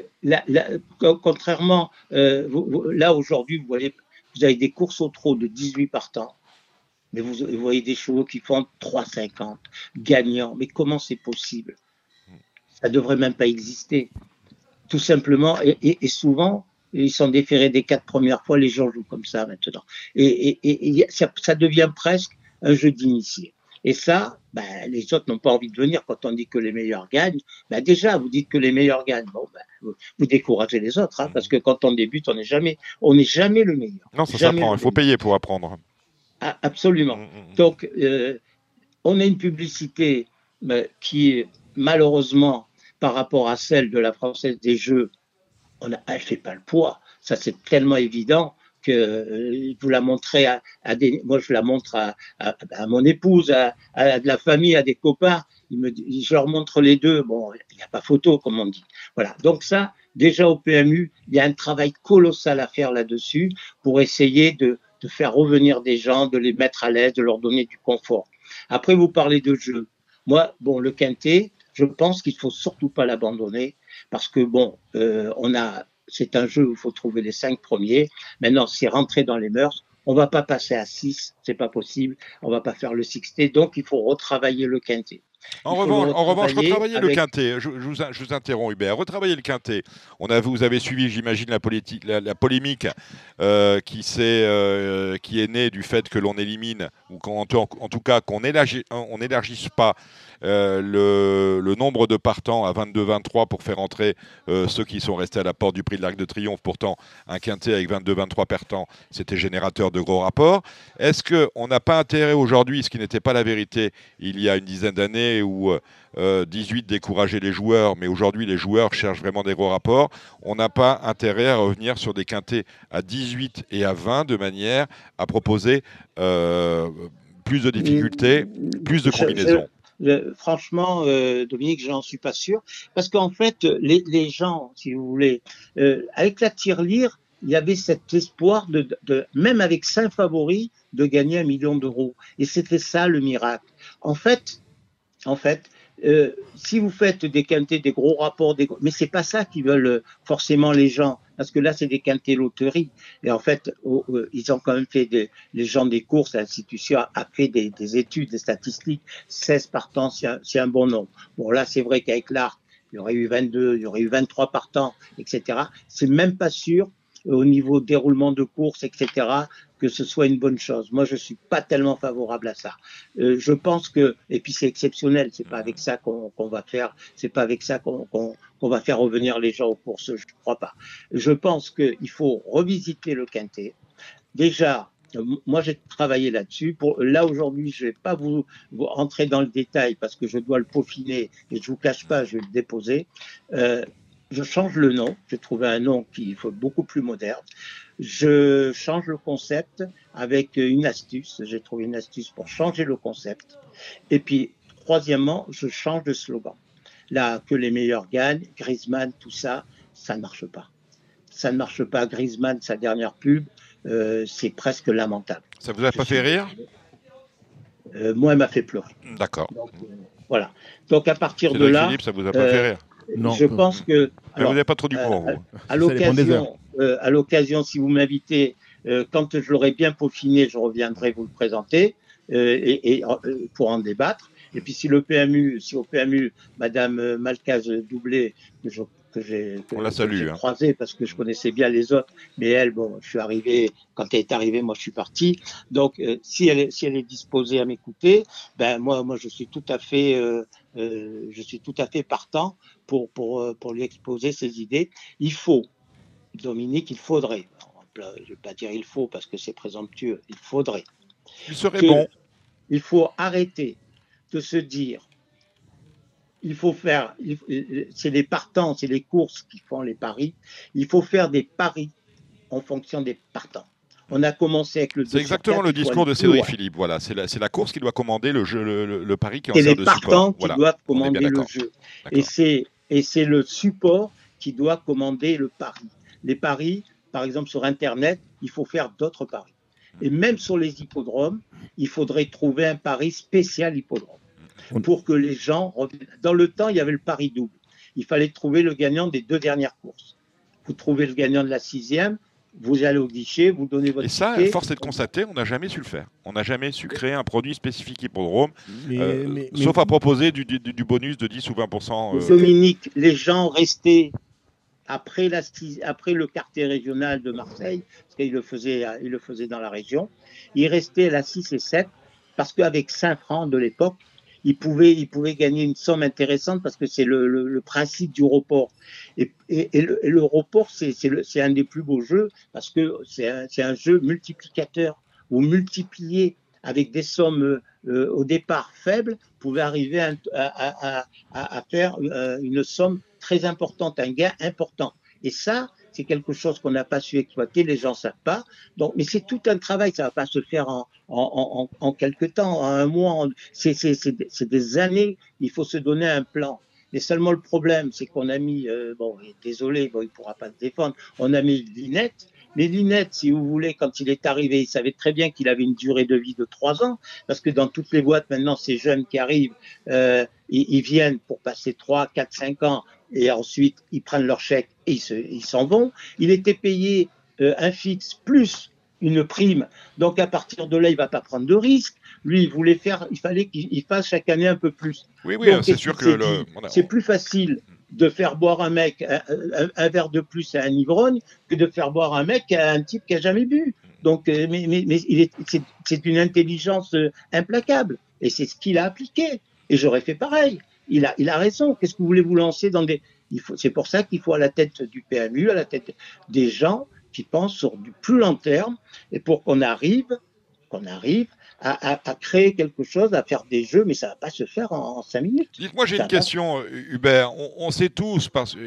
contrairement, euh, là aujourd'hui, vous voyez, vous avez des courses au trot de 18 partants, mais vous, voyez des chevaux qui font 3,50 gagnants. Mais comment c'est possible? Ça devrait même pas exister. Tout simplement, et, souvent, ils sont déférés des quatre premières fois, les gens jouent comme ça maintenant. Et, ça, devient presque un jeu d'initié. Et ça, ben, les autres n'ont pas envie de venir quand on dit que les meilleurs gagnent. Ben, déjà, vous dites que les meilleurs gagnent. Bon, ben, vous, découragez les autres, hein, parce que quand on débute, on n'est jamais, on n'est jamais le meilleur. Non, ça s'apprend. Il faut payer pour apprendre. Ah, absolument. Mm, mm, mm. Donc, euh, on a une publicité ben, qui est malheureusement par rapport à celle de la Française des Jeux, on ne fait pas le poids. Ça, c'est tellement évident que euh, vous la montrez à, des, moi je la montre à, à, mon épouse, à, de la famille, à des copains. Il me, je leur montre les deux. Bon, il n'y a pas photo, comme on dit. Voilà. Donc ça, déjà au PMU, il y a un travail colossal à faire là-dessus pour essayer de, de faire revenir des gens, de les mettre à l'aise, de leur donner du confort. Après, vous parlez de jeu. Moi, bon, le quintet, je pense qu'il faut surtout pas l'abandonner parce que bon, euh, on a c'est un jeu où il faut trouver les cinq premiers. Maintenant, c'est rentrer dans les mœurs. On va pas passer à 6, c'est pas possible. On va pas faire le 6T, donc il faut retravailler le quintet. En revanche, en revanche, retravailler le quintet. Je, vous, je, vous, interromps, Hubert. Retravailler le quintet. On a, vous avez suivi, j'imagine, la, la, la, polémique euh, qui, est, euh, qui est née du fait que l'on élimine, ou en, en, tout cas qu'on n'élargisse pas euh, le, le, nombre de partants à 22-23 pour faire entrer euh, ceux qui sont restés à la porte du prix de l'Arc de Triomphe. Pourtant, un quintet avec 22-23 partants, c'était générateur de gros rapports. Est-ce qu'on n'a pas intérêt aujourd'hui, ce qui n'était pas la vérité il y a une dizaine d'années, où 18 euh, décourageaient les joueurs, mais aujourd'hui les joueurs cherchent vraiment des gros rapports. On n'a pas intérêt à revenir sur des quintets à 18 et à 20 de manière à proposer plus de difficultés, plus de combinaisons? Franchement, euh, Dominique, j'en suis pas sûr. Parce qu'en fait, les, les, gens, si vous voulez, euh, avec la tirelire, il y avait cet espoir de, de, même avec cinq favoris, de gagner un million d'euros. Et c'était ça le miracle. En fait, en fait, euh, si vous faites des quintés, des gros rapports, des... mais c'est pas ça qui veulent euh, forcément les gens, parce que là c'est des quintés loteries. Et en fait, euh, ils ont quand même fait des, les gens des courses, l'institution a fait des, des, études, des statistiques. 16 partants, c'est un, bon nombre. Bon là, c'est vrai qu'avec l'art, il y aurait eu 22, il y aurait eu 23 partants, etc. C'est même pas sûr au niveau déroulement de course, etc., que ce soit une bonne chose. Moi, je suis pas tellement favorable à ça. Euh, je pense que, et puis c'est exceptionnel, c'est pas avec ça qu'on va faire, c'est pas avec ça qu'on va faire revenir les gens aux courses. Je crois pas. Je pense qu'il faut revisiter le quintet. Déjà, moi, j'ai travaillé là-dessus. Pour là aujourd'hui, je vais pas vous, vous, rentrer dans le détail parce que je dois le peaufiner et je vous cache pas, je vais le déposer. Euh, je change le nom, j'ai trouvé un nom qui est beaucoup plus moderne. Je change le concept avec une astuce, j'ai trouvé une astuce pour changer le concept. Et puis, troisièmement, je change de slogan. Là, que les meilleurs gagnent, Griezmann, tout ça, ça ne marche pas. Ça ne marche pas. Griezmann, sa dernière pub, euh, c'est presque lamentable. Ça vous a pas fait rire? Euh, Moi, elle m'a fait pleurer. D'accord. Euh, voilà. Donc à partir de là, Philippe, ça vous a pas fait rire? Je pense que. vous n'avez pas trop d'humour. à, l'occasion, à l'occasion, si vous m'invitez, quand je l'aurai bien peaufiné, je reviendrai vous le présenter et, pour en débattre. Et puis si le PMU, si au PMU, Madame Malcaz Doublé, que je que j'ai hein. croisé parce que je connaissais bien les autres, mais elle, bon, je suis arrivé quand elle est arrivée, moi je suis parti. Donc euh, si elle est, si elle est disposée à m'écouter, ben moi moi je suis tout à fait euh, euh, je suis tout à fait partant pour pour pour lui exposer ses idées. Il faut Dominique, il faudrait. Je vais pas dire il faut parce que c'est présomptueux. Il faudrait. Il serait bon. Il faut arrêter de se dire il faut faire, c'est les partants, c'est les courses qui font les paris. Il faut faire des paris en fonction des partants. On a commencé avec le. C'est exactement le discours de Cédric Philippe. Voilà, c'est la, la, course qui doit commander le jeu, le, pari qui en sert de support. C'est les partants qui doivent commander le jeu. Et c'est et c'est le support qui doit commander le pari. Les paris, par exemple sur Internet, il faut faire d'autres paris. Et même sur les hippodromes, il faudrait trouver un pari spécial hippodrome pour que les gens reviennent. Dans le temps, il y avait le pari double. Il fallait trouver le gagnant des deux dernières courses. Vous trouvez le gagnant de la sixième, vous allez au guichet, vous donnez votre. Et ça, force est de constater, on n'a jamais su le faire. On n'a jamais su créer un produit spécifique hippodrome, euh, sauf à proposer du, bonus de 10 ou 20% euh... Dominique, les gens restaient après, la, après le quartier régional de Marseille, parce qu'il le faisait, il le faisait dans la région, ils restaient à la 6 et 7 parce qu'avec 5 francs de l'époque, il pouvait, il pouvait gagner une somme intéressante parce que c'est le, le, principe du report. Et, et, le, report, c'est un des plus beaux jeux parce que c'est un, un, jeu multiplicateur. Vous multipliez avec des sommes euh, au départ faibles, vous pouvez arriver à, à, à, à faire euh, une somme très importante, un gain important. Et ça, c'est quelque chose qu'on n'a pas su exploiter, les gens savent pas. Donc, mais c'est tout un travail, ça va pas se faire en, en, en, en quelques temps, en un mois. C'est des années. Il faut se donner un plan. Mais seulement le problème, c'est qu'on a mis, euh, bon, désolé, bon, il pourra pas se défendre, on a mis Linette. Les lunettes, si vous voulez, quand il est arrivé, il savait très bien qu'il avait une durée de vie de trois ans, parce que dans toutes les boîtes, maintenant, ces jeunes qui arrivent, euh, ils, ils, viennent pour passer trois, quatre, cinq ans, et ensuite, ils prennent leur chèque et ils s'en vont. Il était payé euh, un fixe plus une prime. Donc à partir de là, il va pas prendre de risque. Lui, il voulait faire, il fallait qu'il fasse chaque année un peu plus. Oui, oui, c'est sûr que c'est plus facile de faire boire un mec un, verre de plus à un ivrogne que de faire boire un mec à un type qui a jamais bu. Donc, euh, mais, mais, mais c'est une intelligence euh, implacable et c'est ce qu'il a appliqué. Et j'aurais fait pareil. Il a, il a raison. Qu'est-ce que vous voulez vous lancer dans des C'est pour ça qu'il faut à la tête du PMU, à la tête des gens qui pensent sur du plus long terme et pour qu'on arrive, qu'on arrive à, créer quelque chose, à faire des jeux, mais ça va pas se faire en, cinq minutes. Dites-moi, j'ai une question, euh, Hubert. On, sait tous, parce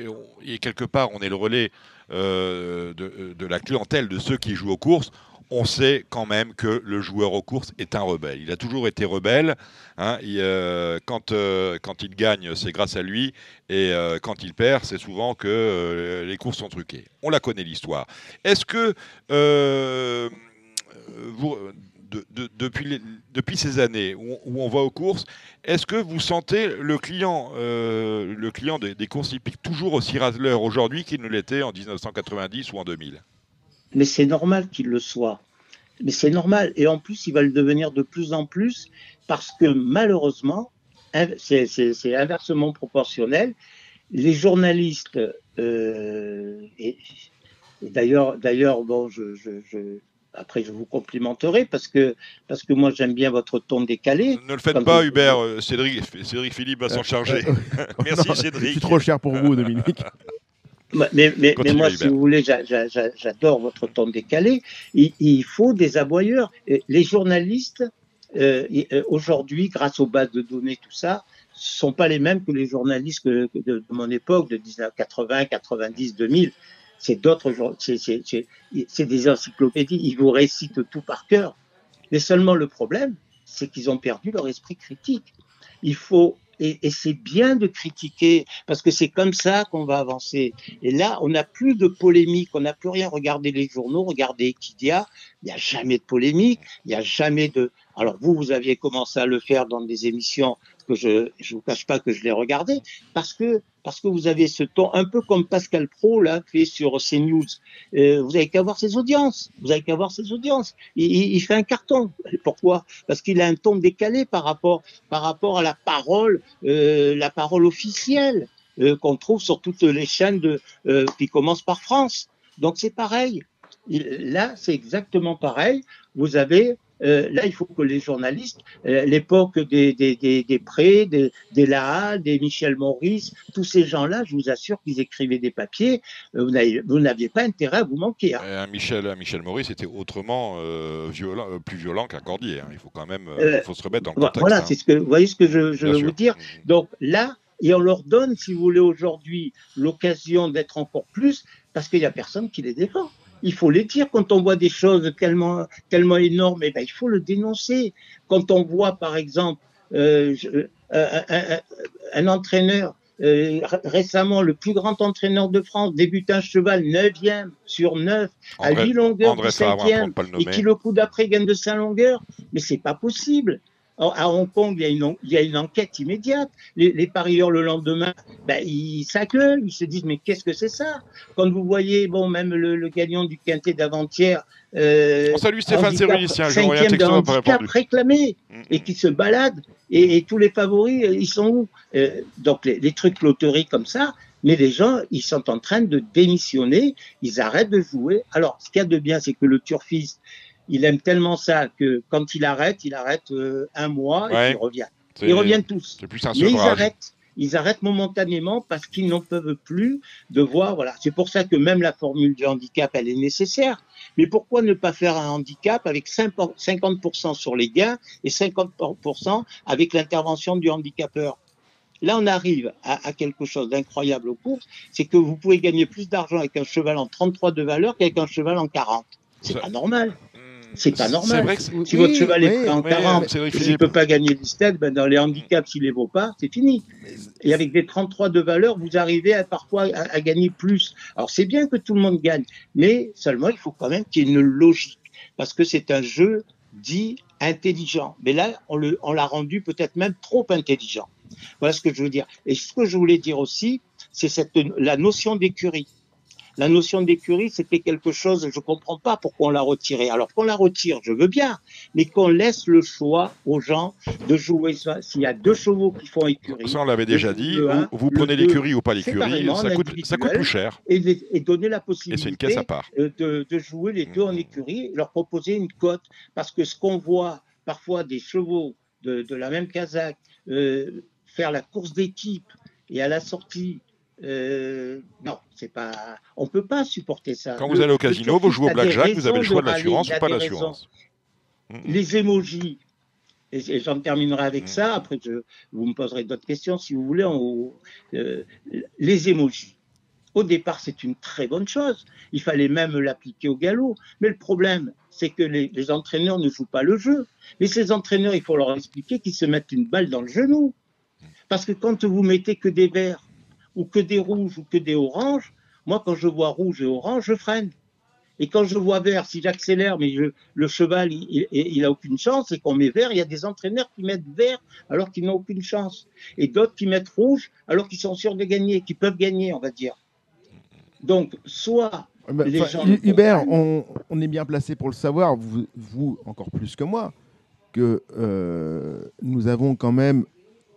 et quelque part, on est le relais euh, de, de, la clientèle de ceux qui jouent aux courses on sait quand même que le joueur aux courses est un rebelle. Il a toujours été rebelle. Hein. Euh, quand, euh, quand, il gagne, c'est grâce à lui. Et euh, quand il perd, c'est souvent que les courses sont truquées. On la connaît l'histoire. Est-ce que vous, depuis, depuis, ces années où, on va aux courses, est-ce que vous sentez le client, le client des, des, courses hippiques toujours aussi raseleur aujourd'hui qu'il ne l'était en 1990 ou en 2000 mais c'est normal qu'il le soit. Mais c'est normal. Et en plus, il va le devenir de plus en plus parce que malheureusement, c'est inversement proportionnel. Les journalistes, euh, et, d'ailleurs, d'ailleurs, bon, je, je, après je vous complimenterai parce que parce que moi j'aime bien votre ton décalé. Ne le faites pas, Hubert. Euh, Cédric, Cédric Philippe va s'en euh, charger. Merci, Cédric. Je suis trop cher pour vous, Dominique. Mais, mais, mais, moi, si vous voulez, j'adore votre ton décalé. Il, faut des aboyeurs. Les journalistes, euh, euh, aujourd'hui, grâce aux bases de données, tout ça, sont pas les mêmes que les journalistes de, de, mon époque, de 1980, 90, 2000. C'est d'autres, c'est des encyclopédies. Ils vous récitent tout par cœur. Mais seulement le problème, c'est qu'ils ont perdu leur esprit critique. Il faut et, c'est bien de critiquer parce que c'est comme ça qu'on va avancer. Et là, on n'a plus de polémique, on n'a plus rien. Regardez les journaux, regardez Equidia, il n'y a jamais de polémique, il n'y a jamais de. Alors vous, vous aviez commencé à le faire dans des émissions que je ne vous cache pas que je l'ai regardé, parce que, parce que vous avez ce ton un peu comme Pascal Pro, là, fait sur CNews. Euh, vous avez qu'à voir ses audiences. Vous avez qu'à voir ses audiences. Il, il, fait un carton. Pourquoi? Parce qu'il a un ton décalé par rapport, par rapport à la parole, euh, la parole officielle euh, qu'on trouve sur toutes les chaînes de, euh, qui commencent par France. Donc c'est pareil. Là, c'est exactement pareil. Vous avez euh, là, il faut que les journalistes, euh, l'époque des, des, des, des Prés, des, des Laha, des Michel Maurice, tous ces gens-là, je vous assure qu'ils écrivaient des papiers, euh, vous n'aviez pas intérêt à vous manquer. Hein. Un Michel, Michel Maurice était autrement violent, plus violent qu'Accordier. Hein. Il faut quand même faut se remettre dans le contexte. Voilà, hein. c'est ce que, vous voyez ce que je, je veux vous dire. Mmh. Donc là, et on leur donne, si vous voulez, aujourd'hui, l'occasion d'être encore plus, parce qu'il n'y a personne qui les défend il faut les dire. Quand on voit des choses tellement, tellement énormes, eh ben, il faut le dénoncer. Quand on voit, par exemple, euh, euh un, un, entraîneur, euh, récemment, le plus grand entraîneur de France, débute un cheval 9e sur 9, à 8 longueurs du 5e, et qui le coup d'après gagne de 5 longueurs, mais c'est pas possible. À Hong Kong, il y a une, il y a une enquête immédiate. Les, les parieurs, le lendemain, ben, ils s'accueillent, ils se disent, mais qu'est-ce que c'est ça? Quand vous voyez, bon, même le, le gagnant du quintet d'avant-hier... Euh, On salue Stéphane Cérulicien, cinquième de handicap réclamé, et qui se balade, et, et, tous les favoris, ils sont où? Euh, Donc, les, les trucs loteries comme ça, mais les gens, ils sont en train de démissionner, ils arrêtent de jouer. Alors, ce qu'il y a de bien, c'est que le turfiste, il aime tellement ça que quand il arrête, il arrête euh, un mois et il revient. Ils reviennent tous. Plus un Mais ils arrêtent. Ils arrêtent momentanément parce qu'ils n'en peuvent plus de voir. Voilà, c'est pour ça que même la formule du handicap, elle est nécessaire. Mais pourquoi ne pas faire un handicap avec 50% sur les gains et 50% avec l'intervention du handicapeur? Là, on arrive à, à quelque chose d'incroyable aux courses, c'est que vous pouvez gagner plus d'argent avec un cheval en 33 de valeur qu'avec un cheval en 40. C'est pas normal. C'est pas normal. si votre cheval est en 40 et qu'il ne peut pas gagner du ben dans les handicaps, s'il les vaut pas, c'est fini. Et avec des 33 de valeur, vous arrivez à, parfois à, gagner plus. Alors c'est bien que tout le monde gagne, mais seulement il faut quand même qu'il y ait une logique. Parce que c'est un jeu dit intelligent. Mais là, on l'a on rendu peut-être même trop intelligent. Voilà ce que je veux dire. Et ce que je voulais dire aussi, c'est la notion d'écurie. La notion d'écurie, c'était quelque chose, je ne comprends pas pourquoi on l'a retiré. Alors qu'on la retire, je veux bien, mais qu'on laisse le choix aux gens de jouer. S'il y a deux chevaux qui font écurie. Ça, on l'avait déjà dit. vous, prenez l'écurie ou pas l'écurie, ça coûte, ça coûte plus cher. Et, donner la possibilité une caisse à part. De, jouer les deux en mmh. écurie, leur proposer une cote. Parce que ce qu'on voit parfois des chevaux de, la même casaque euh, faire la course d'équipe et à la sortie euh, non, c'est pas. On peut pas supporter ça. Quand vous allez au casino, vous jouez au blackjack, vous avez le choix de l'assurance ou pas l'assurance. Les émojis, et, j'en terminerai avec mm. ça. Après, je, vous me poserez d'autres questions si vous voulez. euh, les émojis. Au départ, c'est une très bonne chose. Il fallait même l'appliquer au galop. Mais le problème, c'est que les, les, entraîneurs ne jouent pas le jeu. Mais ces entraîneurs, il faut leur expliquer qu'ils se mettent une balle dans le genou. Parce que quand vous mettez que des verts ou que des rouges ou que des oranges, moi, quand je vois rouge et orange, je freine. Et quand je vois vert, si j'accélère, mais le cheval, il, il, a aucune chance, et qu'on met vert, il y a des entraîneurs qui mettent vert alors qu'ils n'ont aucune chance. Et d'autres qui mettent rouge alors qu'ils sont sûrs de gagner, qui peuvent gagner, on va dire. Donc, soit bah, les gens Hubert, on, on, est bien placé pour le savoir, vous, vous encore plus que moi, que euh, nous avons quand même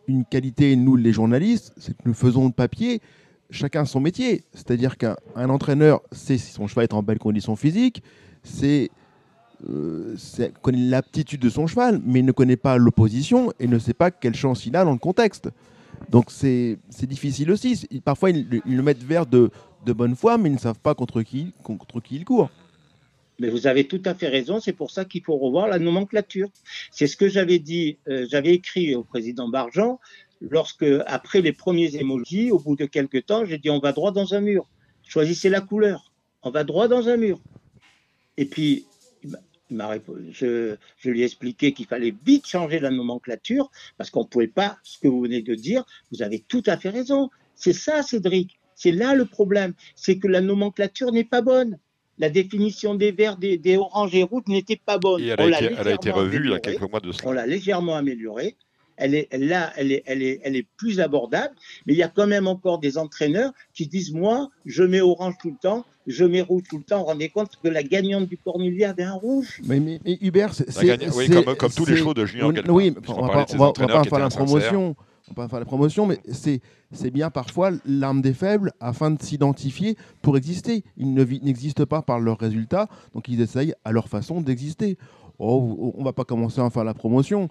une qualité, nous les journalistes, c'est que nous faisons le papier, chacun son métier. C'est-à-dire qu'un entraîneur sait si son cheval est en belle condition physique, euh, connaît l'aptitude de son cheval, mais il ne connaît pas l'opposition et ne sait pas quelle chance il a dans le contexte. Donc c'est difficile aussi. Parfois, ils, le mettent vers de, de bonne foi, mais ils ne savent pas contre qui, contre qui il court. Mais vous avez tout à fait raison, c'est pour ça qu'il faut revoir la nomenclature. C'est ce que j'avais dit, euh, j'avais écrit au président Bargeant, lorsque, après les premiers émojis, au bout de quelques temps, j'ai dit on va droit dans un mur. Choisissez la couleur. On va droit dans un mur. Et puis, il je, je, lui ai expliqué qu'il fallait vite changer la nomenclature parce qu'on ne pouvait pas, ce que vous venez de dire, vous avez tout à fait raison. C'est ça, Cédric. C'est là le problème. C'est que la nomenclature n'est pas bonne la définition des verts, des, oranges et rouges n'était pas bonne. elle, a été, revue il y a quelques mois de cela. On l'a légèrement améliorée. elle est là, elle est, elle est, elle est plus abordable. Mais il y a quand même encore des entraîneurs qui disent moi, je mets orange tout le temps, je mets rouge tout le temps. Vous vous rendez compte que la gagnante du Cornelier avait un rouge? Mais, mais, Hubert, c'est oui, comme, comme tous les shows de Julien Oui, on va, va, pas faire la promotion. On va pas faire la promotion, mais c'est c'est bien parfois l'arme des faibles afin de s'identifier pour exister. Ils n'existent pas par leurs résultats, donc ils essayent à leur façon d'exister. Oh, on va pas commencer à faire la promotion.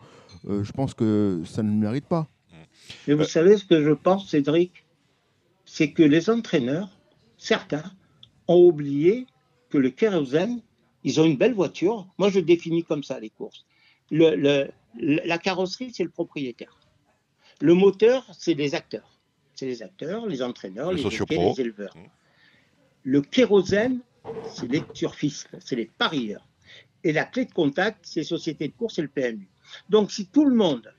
Euh, je pense que ça ne mérite pas. Mais vous savez ce que je pense, Cédric? C'est que les entraîneurs, certains, ont oublié que le kérosène, ils ont une belle voiture. Moi, je définis comme ça les courses. la carrosserie, c'est le propriétaire. Le moteur, c'est les acteurs. C'est les acteurs, les entraîneurs, les, les éleveurs. Mmh. Le kérosène, c'est les turfistes, c'est les parieurs. Et la clé de contact, c'est les sociétés de course et le PMU. Donc, si tout le monde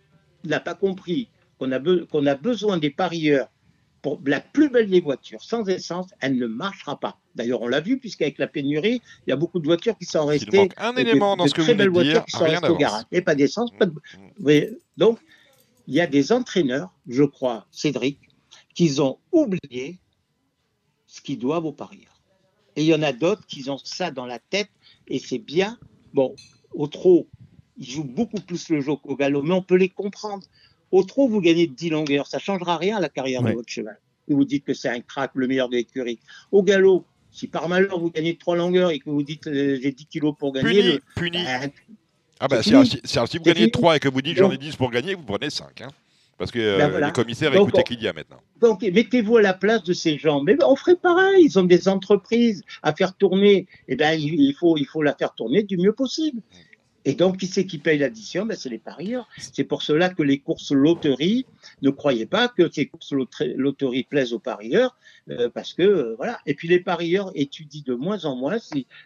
n'a pas compris qu'on a, a besoin des parieurs pour la plus belle des voitures, sans essence, elle ne marchera pas. D'ailleurs, on l'a vu, puisqu'avec la pénurie, il y a beaucoup de voitures qui sont restées. un élément dans ce que très belles voitures qui sont restées au garage. Et pas d'essence, pas de. Mmh. Donc, il y a des entraîneurs, je crois, Cédric, qui ont oublié ce qu'ils doivent aux parieurs. Et il y en a d'autres qui ont ça dans la tête, et c'est bien. Bon, au trop, ils jouent beaucoup plus le jeu qu'au galop, mais on peut les comprendre. Au trop, vous gagnez 10 longueurs, ça ne changera rien à la carrière de votre cheval. Et vous dites que c'est un crack, le meilleur de l'écurie. Au galop, si par malheur vous gagnez 3 longueurs et que vous dites euh, j'ai 10 kilos pour gagner, puni, ben, ah bah, si, si, vous gagnez 3 et que vous dites j'en ai 10 pour gagner, vous prenez 5. Hein. Parce que euh, ben les commissaires écoutent écoutent a maintenant. Donc mettez-vous à la place de ces gens. Mais on ferait pareil. Ils ont des entreprises à faire tourner. Et eh ben il, faut, il faut la faire tourner du mieux possible. Et donc, qui c'est qui paye l'addition? Ben, C'est les parieurs. C'est pour cela que les courses loteries, ne croyez pas que ces courses loteries plaisent aux parieurs, euh, parce que, euh, voilà. Et puis, les parieurs étudient de moins en moins,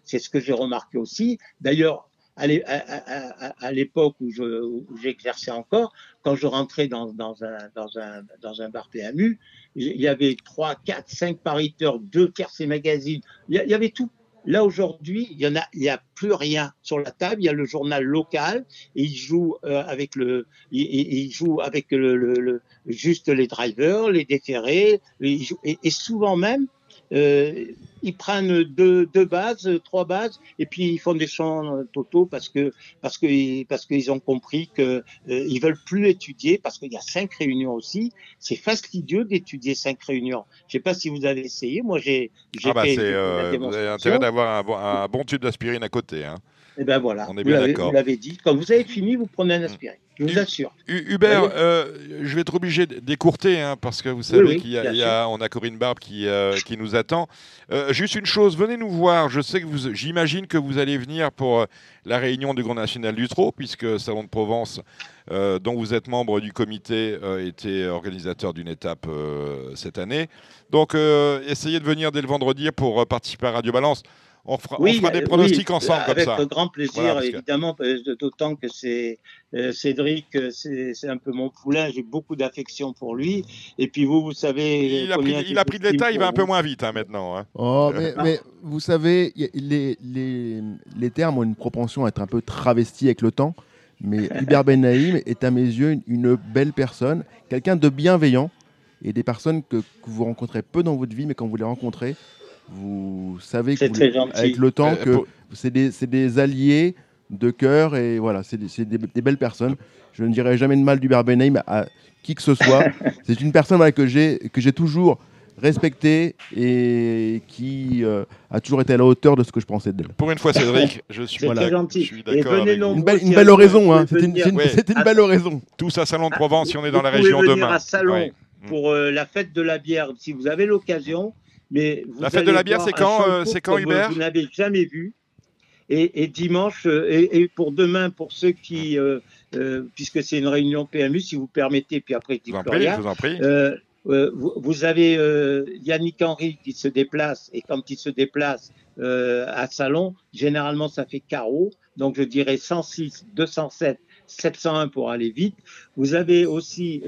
c'est ce que j'ai remarqué aussi. D'ailleurs, à l'époque où j'exerçais encore, quand je rentrais dans, un, dans, un, dans un bar PMU, il y avait 3, 4, 5 pariteurs, 2 tierces et magazines, il y, avait tout. Là aujourd'hui, il y en a, y a plus rien sur la table. Il y a le journal local et il joue euh, avec le, il, joue avec le, juste les drivers, les déférés, et, souvent même ils prennent deux, deux, bases, trois bases, et puis ils font des champs totaux parce que parce que parce qu'ils ont compris que euh, ils veulent plus étudier parce qu'il y a cinq réunions aussi. C'est fastidieux d'étudier cinq réunions. Je sais pas si vous avez essayé. Moi, j'ai. Ah bah euh, vous avez intérêt d'avoir un, bon, un bon tube d'aspirine à côté. Hein. Et eh ben voilà. On est bien d'accord. Vous l'avez dit. Quand vous avez fini, vous prenez un aspirine. Je vous assure. Hubert, euh, je vais être obligé d'écourter hein, parce que vous savez qu'il y, a, on a Corinne Barbe qui, euh, qui nous attend. Euh, juste une chose, venez nous voir. Je sais que vous, j'imagine que vous allez venir pour la réunion du Grand National du Trot, puisque Salon de Provence, dont vous êtes membre du comité, était organisateur d'une étape cette année. Donc, essayez de venir dès le vendredi pour participer à Radio Balance. On fera, des euh, pronostics ensemble comme ça. Avec grand plaisir, évidemment, d'autant que c'est euh, Cédric, euh, c'est un peu mon poulain, j'ai beaucoup d'affection pour lui. Et puis vous, vous savez. Il a pris, il a pris de l'état, il va un peu moins vite hein, maintenant. Hein. Oh, mais, vous savez, les, les, les, termes ont une propension à être un peu travestis avec le temps. Mais Hubert Ben Naïm est à mes yeux une, une belle personne, quelqu'un de bienveillant et des personnes que, que, vous rencontrez peu dans votre vie, mais quand vous les rencontrez, vous savez avec le temps euh, que c'est des, des, alliés de cœur et voilà, c'est des, des, belles personnes. Je ne dirai jamais de mal du Berbenheim à qui que ce soit. c'est une personne que j'ai toujours respectée et qui euh, a toujours été à la hauteur de ce que je pensais d'elle. Pour une fois, Cédric, je suis, voilà, gentil. Je suis d'accord. Une, belle, une belle oraison, hein. c'était une, une, belle oraison. Tous à Salon de Provence, si on est dans la région demain. à Salon pour euh, la fête de la bière, si vous avez l'occasion, la fête de la bière, c'est quand, euh, c'est quand Hubert Vous n'avez jamais vu. Et, dimanche, euh, et, pour demain, pour ceux qui, euh, puisque c'est une réunion PMU, si vous permettez, puis après je dis vous en prie. vous, avez Yannick Henry qui se déplace, et quand il se déplace à Salon, généralement ça fait carreau, donc je dirais 106, 207, 701 pour aller vite. Vous avez aussi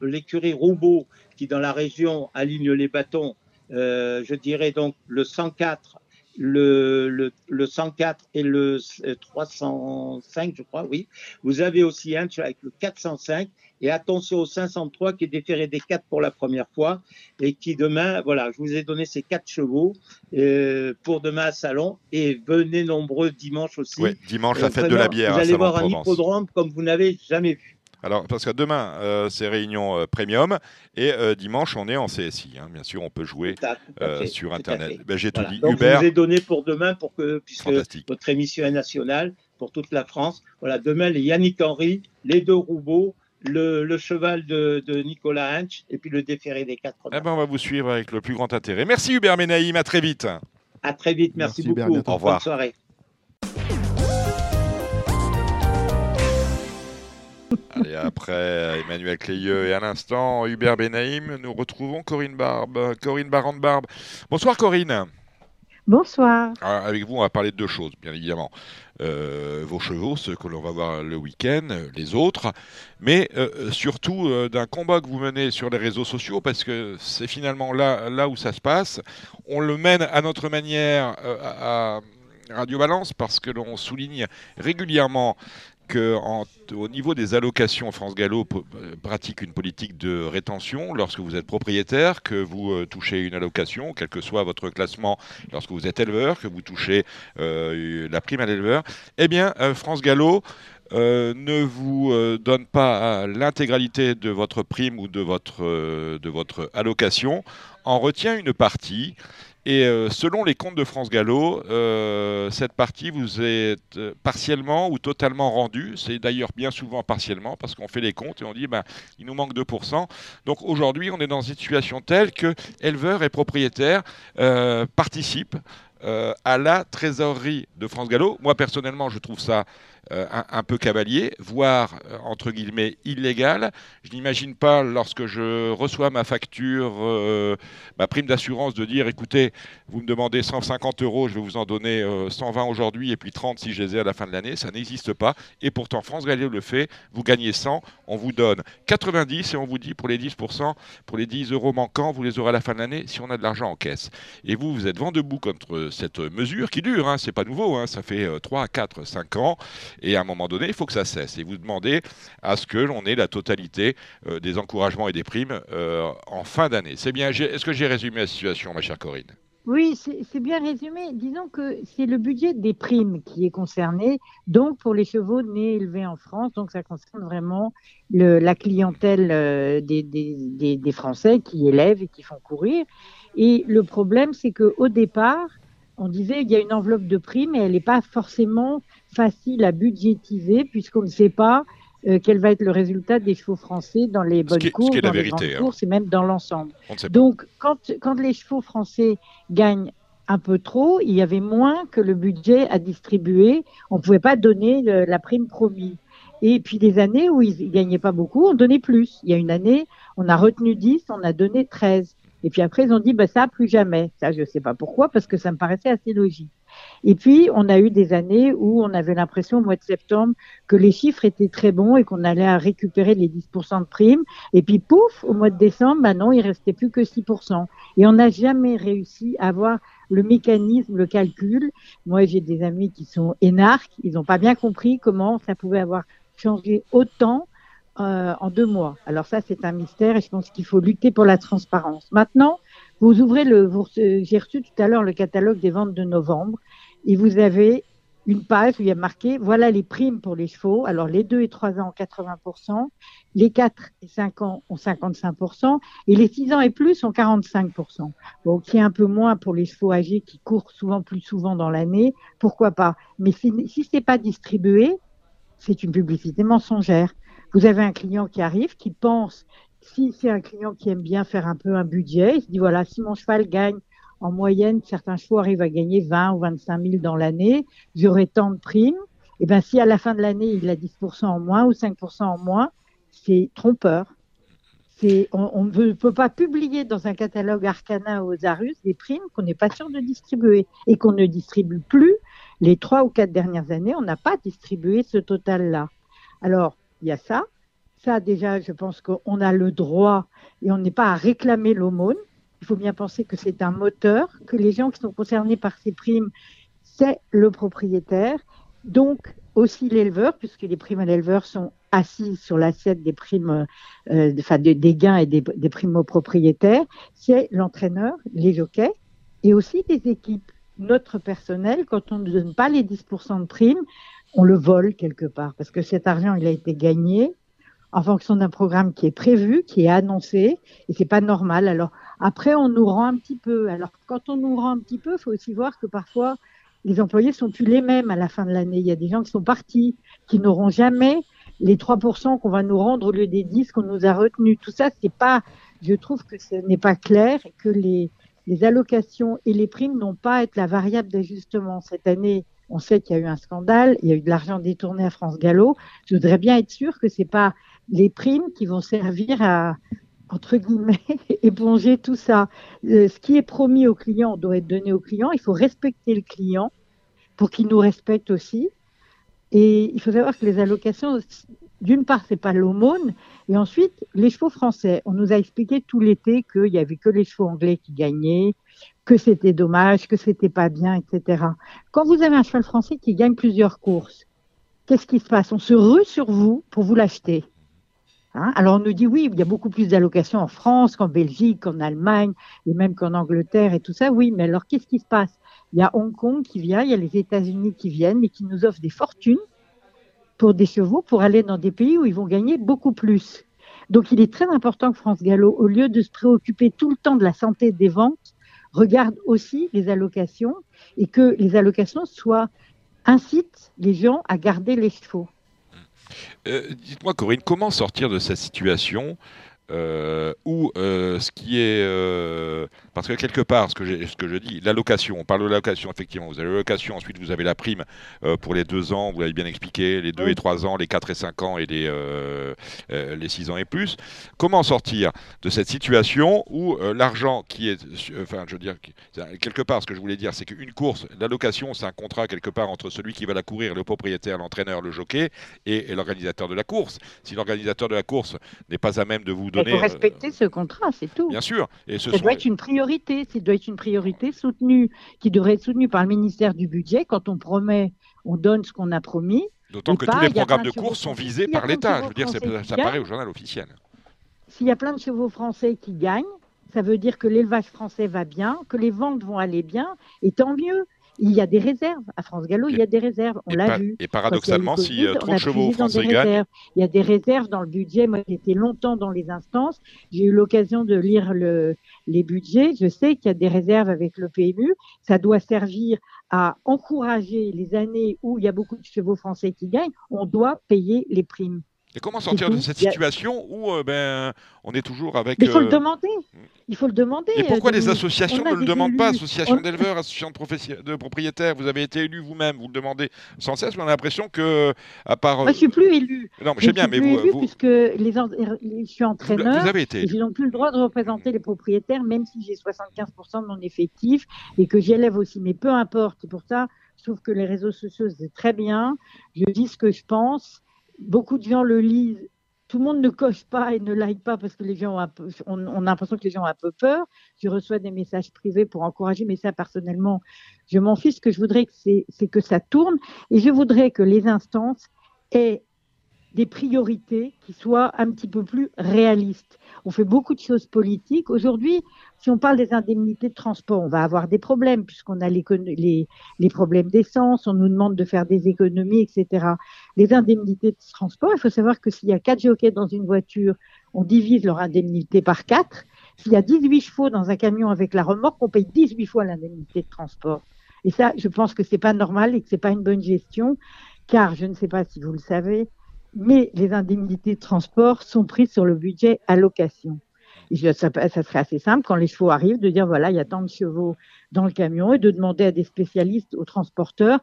l'écurie Roubaud qui dans la région aligne les bâtons euh, je dirais donc le 104 le, le, le 104 et le 305, je crois, oui. Vous avez aussi un avec le 405 et attention au 503 qui est déféré des 4 pour la première fois et qui demain, voilà, je vous ai donné ces 4 chevaux euh, pour demain à Salon et venez nombreux dimanche aussi. Oui, dimanche, la fête de la bière. Vous allez voir un hippodrome comme vous n'avez jamais vu. Alors, parce que demain, euh, c'est réunion euh, premium et euh, dimanche, on est en CSI. Hein. Bien sûr, on peut jouer sur Internet. Ben, J'ai tout dit. Donc, Hubert. Je vous ai donné pour demain, pour que, puisque votre émission est nationale pour toute la France. Voilà, demain, les Yannick Henry, les deux Roubaud, le, cheval de, Nicolas Hinch et puis le déféré des quatre. Eh ben, on va vous suivre avec le plus grand intérêt. Merci Hubert Menaïm, à très vite. À très vite, merci, beaucoup. Au revoir. Bonne soirée. Allez, après Emmanuel Clayeux et à l'instant Hubert Benaïm, nous retrouvons Corinne Barbe. Corinne Barande-Barbe. Bonsoir Corinne. Bonsoir. avec vous, on va parler de deux choses, bien évidemment. Euh, vos chevaux, ceux que l'on va voir le week-end, les autres, mais euh, surtout euh, d'un combat que vous menez sur les réseaux sociaux, parce que c'est finalement là, là où ça se passe. On le mène à notre manière à Radio Balance, parce que l'on souligne régulièrement qu'au niveau des allocations, France Gallo euh, pratique une politique de rétention lorsque vous êtes propriétaire, que vous euh, touchez une allocation, quel que soit votre classement, lorsque vous êtes éleveur, que vous touchez euh, la prime à l'éleveur. Eh bien, France Gallo ne vous donne pas l'intégralité de votre prime ou de votre, de votre allocation, en retient une partie et euh, selon les comptes de France Gallo, euh, cette partie vous est euh, partiellement ou totalement rendue. C'est d'ailleurs bien souvent partiellement parce qu'on fait les comptes et on dit ben, il nous manque 2%. Donc aujourd'hui, on est dans une situation telle que éleveurs et propriétaires participent à la trésorerie de France Gallo. Moi personnellement, je trouve ça euh, un, peu cavalier, voire euh, entre guillemets illégal. Je n'imagine pas lorsque je reçois ma facture, euh, ma prime d'assurance, de dire écoutez, vous me demandez 150 euros, je vais vous en donner 120 aujourd'hui et puis 30 si je les ai à la fin de l'année. Ça n'existe pas. Et pourtant, France Galileo le fait. Vous gagnez 100, on vous donne 90 et on vous dit pour les 10%, pour les 10 euros manquants, vous les aurez à la fin de l'année si on a de l'argent en caisse. Et vous, vous êtes vent debout contre cette mesure qui dure. Hein, c'est pas nouveau. Hein, ça fait 3, 4, 5 ans. Et à un moment donné, il faut que ça cesse. Et vous demandez à ce que l'on ait la totalité euh, des encouragements et des primes euh, en fin d'année. C'est bien. Est-ce que j'ai résumé la situation, ma chère Corinne? Oui, c'est bien résumé. Disons que c'est le budget des primes qui est concerné, donc pour les chevaux nés élevés en France, donc ça concerne vraiment la clientèle euh, des, Français qui élèvent et qui font courir. Et le problème, c'est qu'au départ, on disait il y a une enveloppe de primes et elle n'est pas forcément facile à budgétiser puisqu'on ne sait pas euh, quel va être le résultat des chevaux français dans les bonnes courses, dans les grandes hein. courses et même dans l'ensemble. Donc, quand, quand les chevaux français gagnent un peu trop, il y avait moins que le budget à distribuer. On ne pouvait pas donner la prime promise. Et puis des années où ils ne gagnaient pas beaucoup, on donnait plus. Il y a une année, on a retenu 10, on a donné 13. Et puis après, ils ont dit, bah, ça, plus jamais. Ça, je ne sais pas pourquoi, parce que ça me paraissait assez logique. Et puis, on a eu des années où on avait l'impression au mois de septembre que les chiffres étaient très bons et qu'on allait récupérer les 10% de primes. Et puis, pouf, au mois de décembre, bah non, il restait plus que 6%. Et on n'a jamais réussi à avoir le mécanisme, le calcul. Moi, j'ai des amis qui sont énarques. Ils n'ont pas bien compris comment ça pouvait avoir changé autant euh, en deux mois. Alors ça, c'est un mystère et je pense qu'il faut lutter pour la transparence. Maintenant, vous ouvrez le, j'ai reçu tout à l'heure le catalogue des ventes de novembre et vous avez une page où il y a marqué voilà les primes pour les chevaux. Alors les 2 et 3 ans ont 80%, les 4 et 5 ans ont 55% et les 6 ans et plus ont 45%. Bon, qui est un peu moins pour les chevaux âgés qui courent souvent plus souvent dans l'année, pourquoi pas? Mais si, si ce n'est pas distribué, c'est une publicité mensongère. Vous avez un client qui arrive, qui pense, si c'est un client qui aime bien faire un peu un budget, il se dit voilà, si mon cheval gagne en moyenne, certains chevaux arrivent à gagner 20 ou 25 000 dans l'année, j'aurai tant de primes. Et eh bien, si à la fin de l'année, il a 10% en moins ou 5% en moins, c'est trompeur. C'est, on ne peut pas publier dans un catalogue Arcana ou Zarus des primes qu'on n'est pas sûr de distribuer et qu'on ne distribue plus. Les trois ou quatre dernières années, on n'a pas distribué ce total-là. Alors, il y a ça. Ça, déjà, je pense qu'on a le droit et on n'est pas à réclamer l'aumône. il faut bien penser que c'est un moteur, que les gens qui sont concernés par ces primes, c'est le propriétaire, donc aussi l'éleveur, puisque les primes à l'éleveur sont assises sur l'assiette des primes, euh, enfin des, gains et des, primes aux propriétaires, c'est l'entraîneur, les jockeys, et aussi des équipes. Notre personnel, quand on ne donne pas les 10% de primes, on le vole quelque part, parce que cet argent, il a été gagné en fonction d'un programme qui est prévu, qui est annoncé, et c'est pas normal. Alors après, on nous rend un petit peu. Alors quand on nous rend un petit peu, il faut aussi voir que parfois les employés sont plus les mêmes à la fin de l'année. Il y a des gens qui sont partis, qui n'auront jamais les 3% qu'on va nous rendre au lieu des 10 qu'on nous a retenus. Tout ça, c'est pas. Je trouve que ce n'est pas clair et que les les allocations et les primes n'ont pas à être la variable d'ajustement. Cette année, on sait qu'il y a eu un scandale, il y a eu de l'argent détourné à France Gallo. Je voudrais bien être sûr que c'est pas les primes qui vont servir à, entre guillemets, éponger tout ça. Euh, ce qui est promis au client doit être donné au client. Il faut respecter le client pour qu'il nous respecte aussi. Et il faut savoir que les allocations, d'une part, c'est pas l'aumône, et ensuite, les chevaux français. On nous a expliqué tout l'été qu'il y avait que les chevaux anglais qui gagnaient, que c'était dommage, que c'était pas bien, etc. Quand vous avez un cheval français qui gagne plusieurs courses, qu'est-ce qui se passe? On se rue sur vous pour vous l'acheter. Hein? Alors on nous dit oui, il y a beaucoup plus d'allocations en France qu'en Belgique, qu'en Allemagne, et même qu'en Angleterre et tout ça. Oui, mais alors qu'est-ce qui se passe? Il y a Hong Kong qui vient, il y a les États-Unis qui viennent et qui nous offrent des fortunes pour des chevaux pour aller dans des pays où ils vont gagner beaucoup plus. Donc il est très important que France Gallo, au lieu de se préoccuper tout le temps de la santé des ventes, regarde aussi les allocations et que les allocations soient incitent les gens à garder les chevaux. Euh, dites-moi Corinne, comment sortir de cette situation euh, où euh, ce qui est euh, parce que quelque part ce que, ce que je dis l'allocation on parle de l'allocation effectivement vous avez l'allocation ensuite vous avez la prime pour les deux ans vous l'avez bien expliqué les deux et trois ans les quatre et cinq ans et les les six ans et plus. Comment sortir de cette situation où l'argent qui est enfin je veux dire quelque part ce que je voulais dire c'est qu'une course l'allocation c'est un contrat quelque part entre celui qui va la courir le propriétaire l'entraîneur le jockey et, et l'organisateur de la course. Si l'organisateur de la course n'est pas à même de vous il faut respecter ce contrat, c'est tout. Bien sûr. Et ce ça doit être une priorité. Ça doit être une priorité soutenue, qui devrait être soutenue par le ministère du Budget. Quand on promet, on donne ce qu'on a promis. D'autant que tous les programmes de course sont visés par l'État. Je veux dire, ça paraît au journal officiel. S'il y a plein de chevaux français qui gagnent, ça veut dire que l'élevage français va bien, que les ventes vont aller bien, et tant mieux il y a des réserves. À France Gallo, il y a des réserves. On l'a vu. Et paradoxalement, si trop de chevaux français gagnent. Il y a des réserves dans le budget. Moi, j'étais longtemps dans les instances. J'ai eu l'occasion de lire le, les budgets. Je sais qu'il y a des réserves avec le PMU. Ça doit servir à encourager les années où il y a beaucoup de chevaux français qui gagnent. On doit payer les primes. Et comment sortir de cette situation où euh, ben, on est toujours avec. il faut le euh, demander. Il faut le demander. Et pourquoi les associations ne le demandent pas Association d'éleveurs, association de, propriétaires, vous avez été élu vous-même, vous le demandez sans cesse, mais on a l'impression que, à part. Moi, je suis plus élu. Non, mais je sais bien, mais vous. vous... Puisque les, je suis entraîneur. Vous avez été. Et je n'ai plus le droit de représenter les propriétaires, même si j'ai 75% de mon effectif et que j'élève aussi. Mais peu importe. Et pour ça, je trouve que les réseaux sociaux, c'est très bien. Je dis ce que je pense beaucoup de gens le lisent. Tout le monde ne coche pas et ne like pas parce que les gens ont un peu, on, a l'impression que les gens ont un peu peur. Je reçois des messages privés pour encourager, mais ça personnellement, je m'en fiche. Ce que je voudrais, c'est que ça tourne et je voudrais que les instances aient des priorités qui soient un petit peu plus réalistes. On fait beaucoup de choses politiques. Aujourd'hui, si on parle des indemnités de transport, on va avoir des problèmes puisqu'on a les, problèmes d'essence, on nous demande de faire des économies, etc. Les indemnités de transport, il faut savoir que s'il y a quatre jockeys dans une voiture, on divise leur indemnité par quatre. S'il y a 18 chevaux dans un camion avec la remorque, on paye 18 fois l'indemnité de transport. Et ça, je pense que c'est pas normal et que c'est pas une bonne gestion, car je ne sais pas si vous le savez, mais les indemnités de transport sont prises sur le budget allocation. Et ça, ça, serait assez simple quand les chevaux arrivent de dire voilà, il y a tant de chevaux dans le camion et de demander à des spécialistes, aux transporteurs,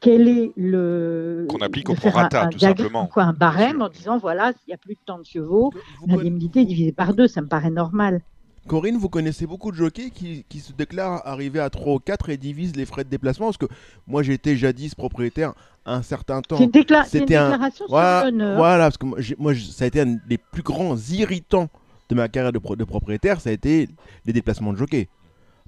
quel est le. Qu'on applique au prorata, tout simplement. Quoi, un barème en disant voilà, s'il y a plus de tant de chevaux, l'indemnité est divisée par deux, ça me paraît normal. Corinne, vous connaissez beaucoup de jockeys qui, qui, se déclarent arriver à 3 ou 4 et divisent les frais de déplacement Parce que moi, j'étais jadis propriétaire un certain temps. C'était une, déclaration voilà, Voilà, parce que moi, moi, ça a été un des plus grands irritants de ma carrière de, de propriétaire, ça a été les déplacements de jockey.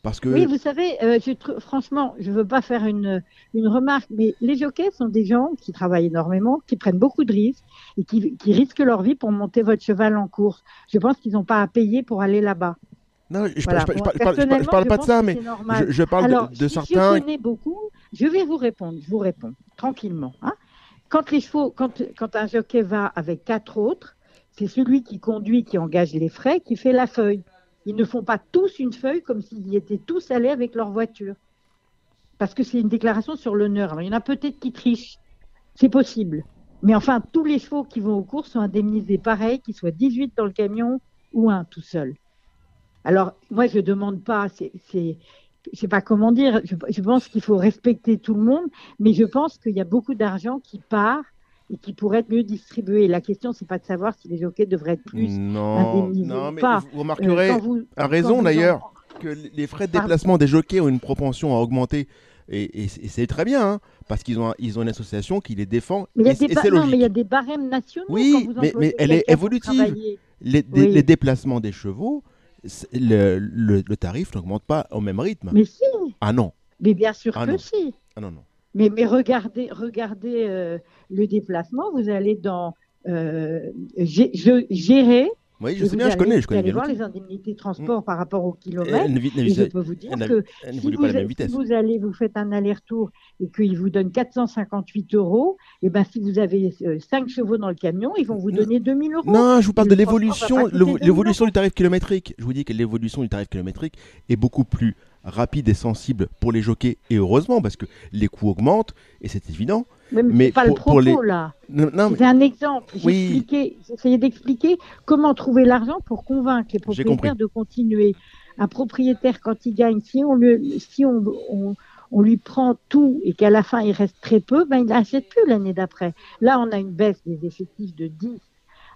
Parce que... Oui, vous savez, euh, franchement, je ne veux pas faire une, une remarque, mais les jockeys sont des gens qui travaillent énormément, qui prennent beaucoup de risques et qui, qui risquent leur vie pour monter votre cheval en course. Je pense qu'ils n'ont pas à payer pour aller là-bas. Non, je, voilà. parle, je, parle, pas de ça, mais je, parle Alors, de, de si certains. Je connais beaucoup. Je vais vous répondre. Je vous réponds tranquillement. Hein. Quand les chevaux, quand, quand un jockey va avec quatre autres, c'est celui qui conduit, qui engage les frais, qui fait la feuille. Ils ne font pas tous une feuille comme s'ils y étaient tous allés avec leur voiture. Parce que c'est une déclaration sur l'honneur. Alors, il y en a peut-être qui trichent. C'est possible. Mais enfin, tous les chevaux qui vont aux courses sont indemnisés pareil, qu'ils soient 18 dans le camion ou un tout seul. Alors, moi, je ne demande pas, c'est, je sais pas comment dire, je pense qu'il faut respecter tout le monde, mais je pense qu'il y a beaucoup d'argent qui part et qui pourrait être mieux distribué. La question, c'est pas de savoir si les jockeys devraient être plus non, non, mais Vous remarquerez, à raison d'ailleurs, que les frais de déplacement des jockeys ont une propension à augmenter. Et, c'est très bien, hein, parce qu'ils ont, ils ont une association qui les défend. Mais il y, mais a des barèmes nationaux. Oui, mais, elle est évolutive. Les, les, déplacements des chevaux, le, le, tarif n'augmente pas au même rythme. Mais si. Ah non. Mais bien sûr ah que si. Ah non, non. Mais, mais regardez, regardez euh, le déplacement. Vous allez dans euh, gérer. Oui, je sais bien, je connais, je connais vous allez voir les indemnités de transport mm. par rapport au kilomètre. et je peux vous dire que si, vous, vous, allez, vous faites un aller-retour et qu'ils vous donnent 458 euros, et ben si vous avez 5 euh, chevaux dans le camion, ils vont vous donner 2000 euros. Non, je vous parle de l'évolution, l'évolution du tarif kilométrique. Je vous dis que l'évolution du tarif kilométrique est beaucoup plus rapide et sensible pour les jockeys, et heureusement, parce que les coûts augmentent, et c'est évident. Mais, pas le propos, là. C'est un exemple. J'ai essayé d'expliquer comment trouver l'argent pour convaincre les propriétaires de continuer. Un propriétaire, quand il gagne, si on, lui, si on, on, lui prend tout et qu'à la fin il reste très peu, ben, il n'achète plus l'année d'après. Là, on a une baisse des effectifs de 10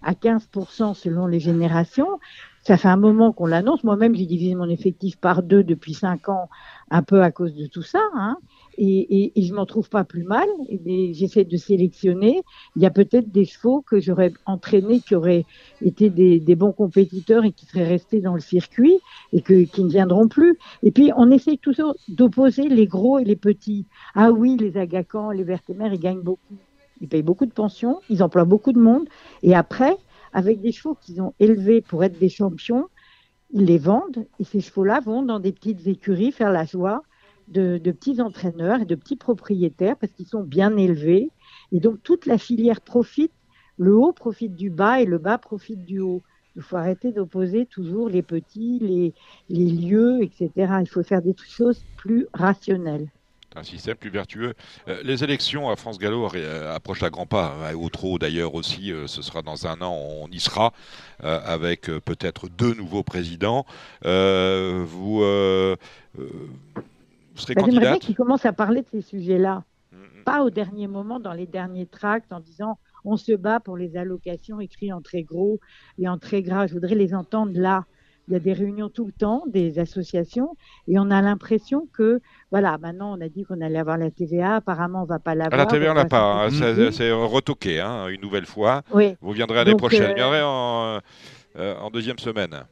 à 15% selon les générations. Ça fait un moment qu'on l'annonce. Moi-même, j'ai divisé mon effectif par deux depuis cinq ans, un peu à cause de tout ça. Hein. Et, et, je m'en trouve pas plus mal. J'essaie de sélectionner. Il y a peut-être des chevaux que j'aurais entraînés qui auraient été des, des, bons compétiteurs et qui seraient restés dans le circuit et que, qui ne viendront plus. Et puis, on essaye toujours d'opposer les gros et les petits. Ah oui, les agacans, les vertémères, ils gagnent beaucoup. Ils payent beaucoup de pensions, ils emploient beaucoup de monde. Et après, avec des chevaux qu'ils ont élevés pour être des champions, ils les vendent et ces chevaux-là vont dans des petites écuries faire la joie de, petits entraîneurs et de petits propriétaires parce qu'ils sont bien élevés. Et donc toute la filière profite, le haut profite du bas et le bas profite du haut. Il faut arrêter d'opposer toujours les petits, les, les lieux, etc. Il faut faire des choses plus rationnelles un système plus vertueux. Euh, les élections à France Gallo euh, approchent à grands pas, hein, au trop d'ailleurs aussi, euh, ce sera dans un an, on y sera, avec peut-être deux nouveaux présidents. vous, serez bah, candidate qui commence à parler de ces sujets-là, mm, mm. pas au dernier moment dans les derniers tracts en disant on se bat pour les allocations écrites en très gros et en très gras. Je voudrais les entendre là il y a des réunions tout le temps, des associations, et on a l'impression que, voilà, maintenant on a dit qu'on allait avoir la TVA, apparemment on va pas l'avoir. la TVA, on l'a pas, hein, c'est retoqué hein, une nouvelle fois. Oui. Vous viendrez l'année prochaine, vous viendrez en, euh, en deuxième semaine.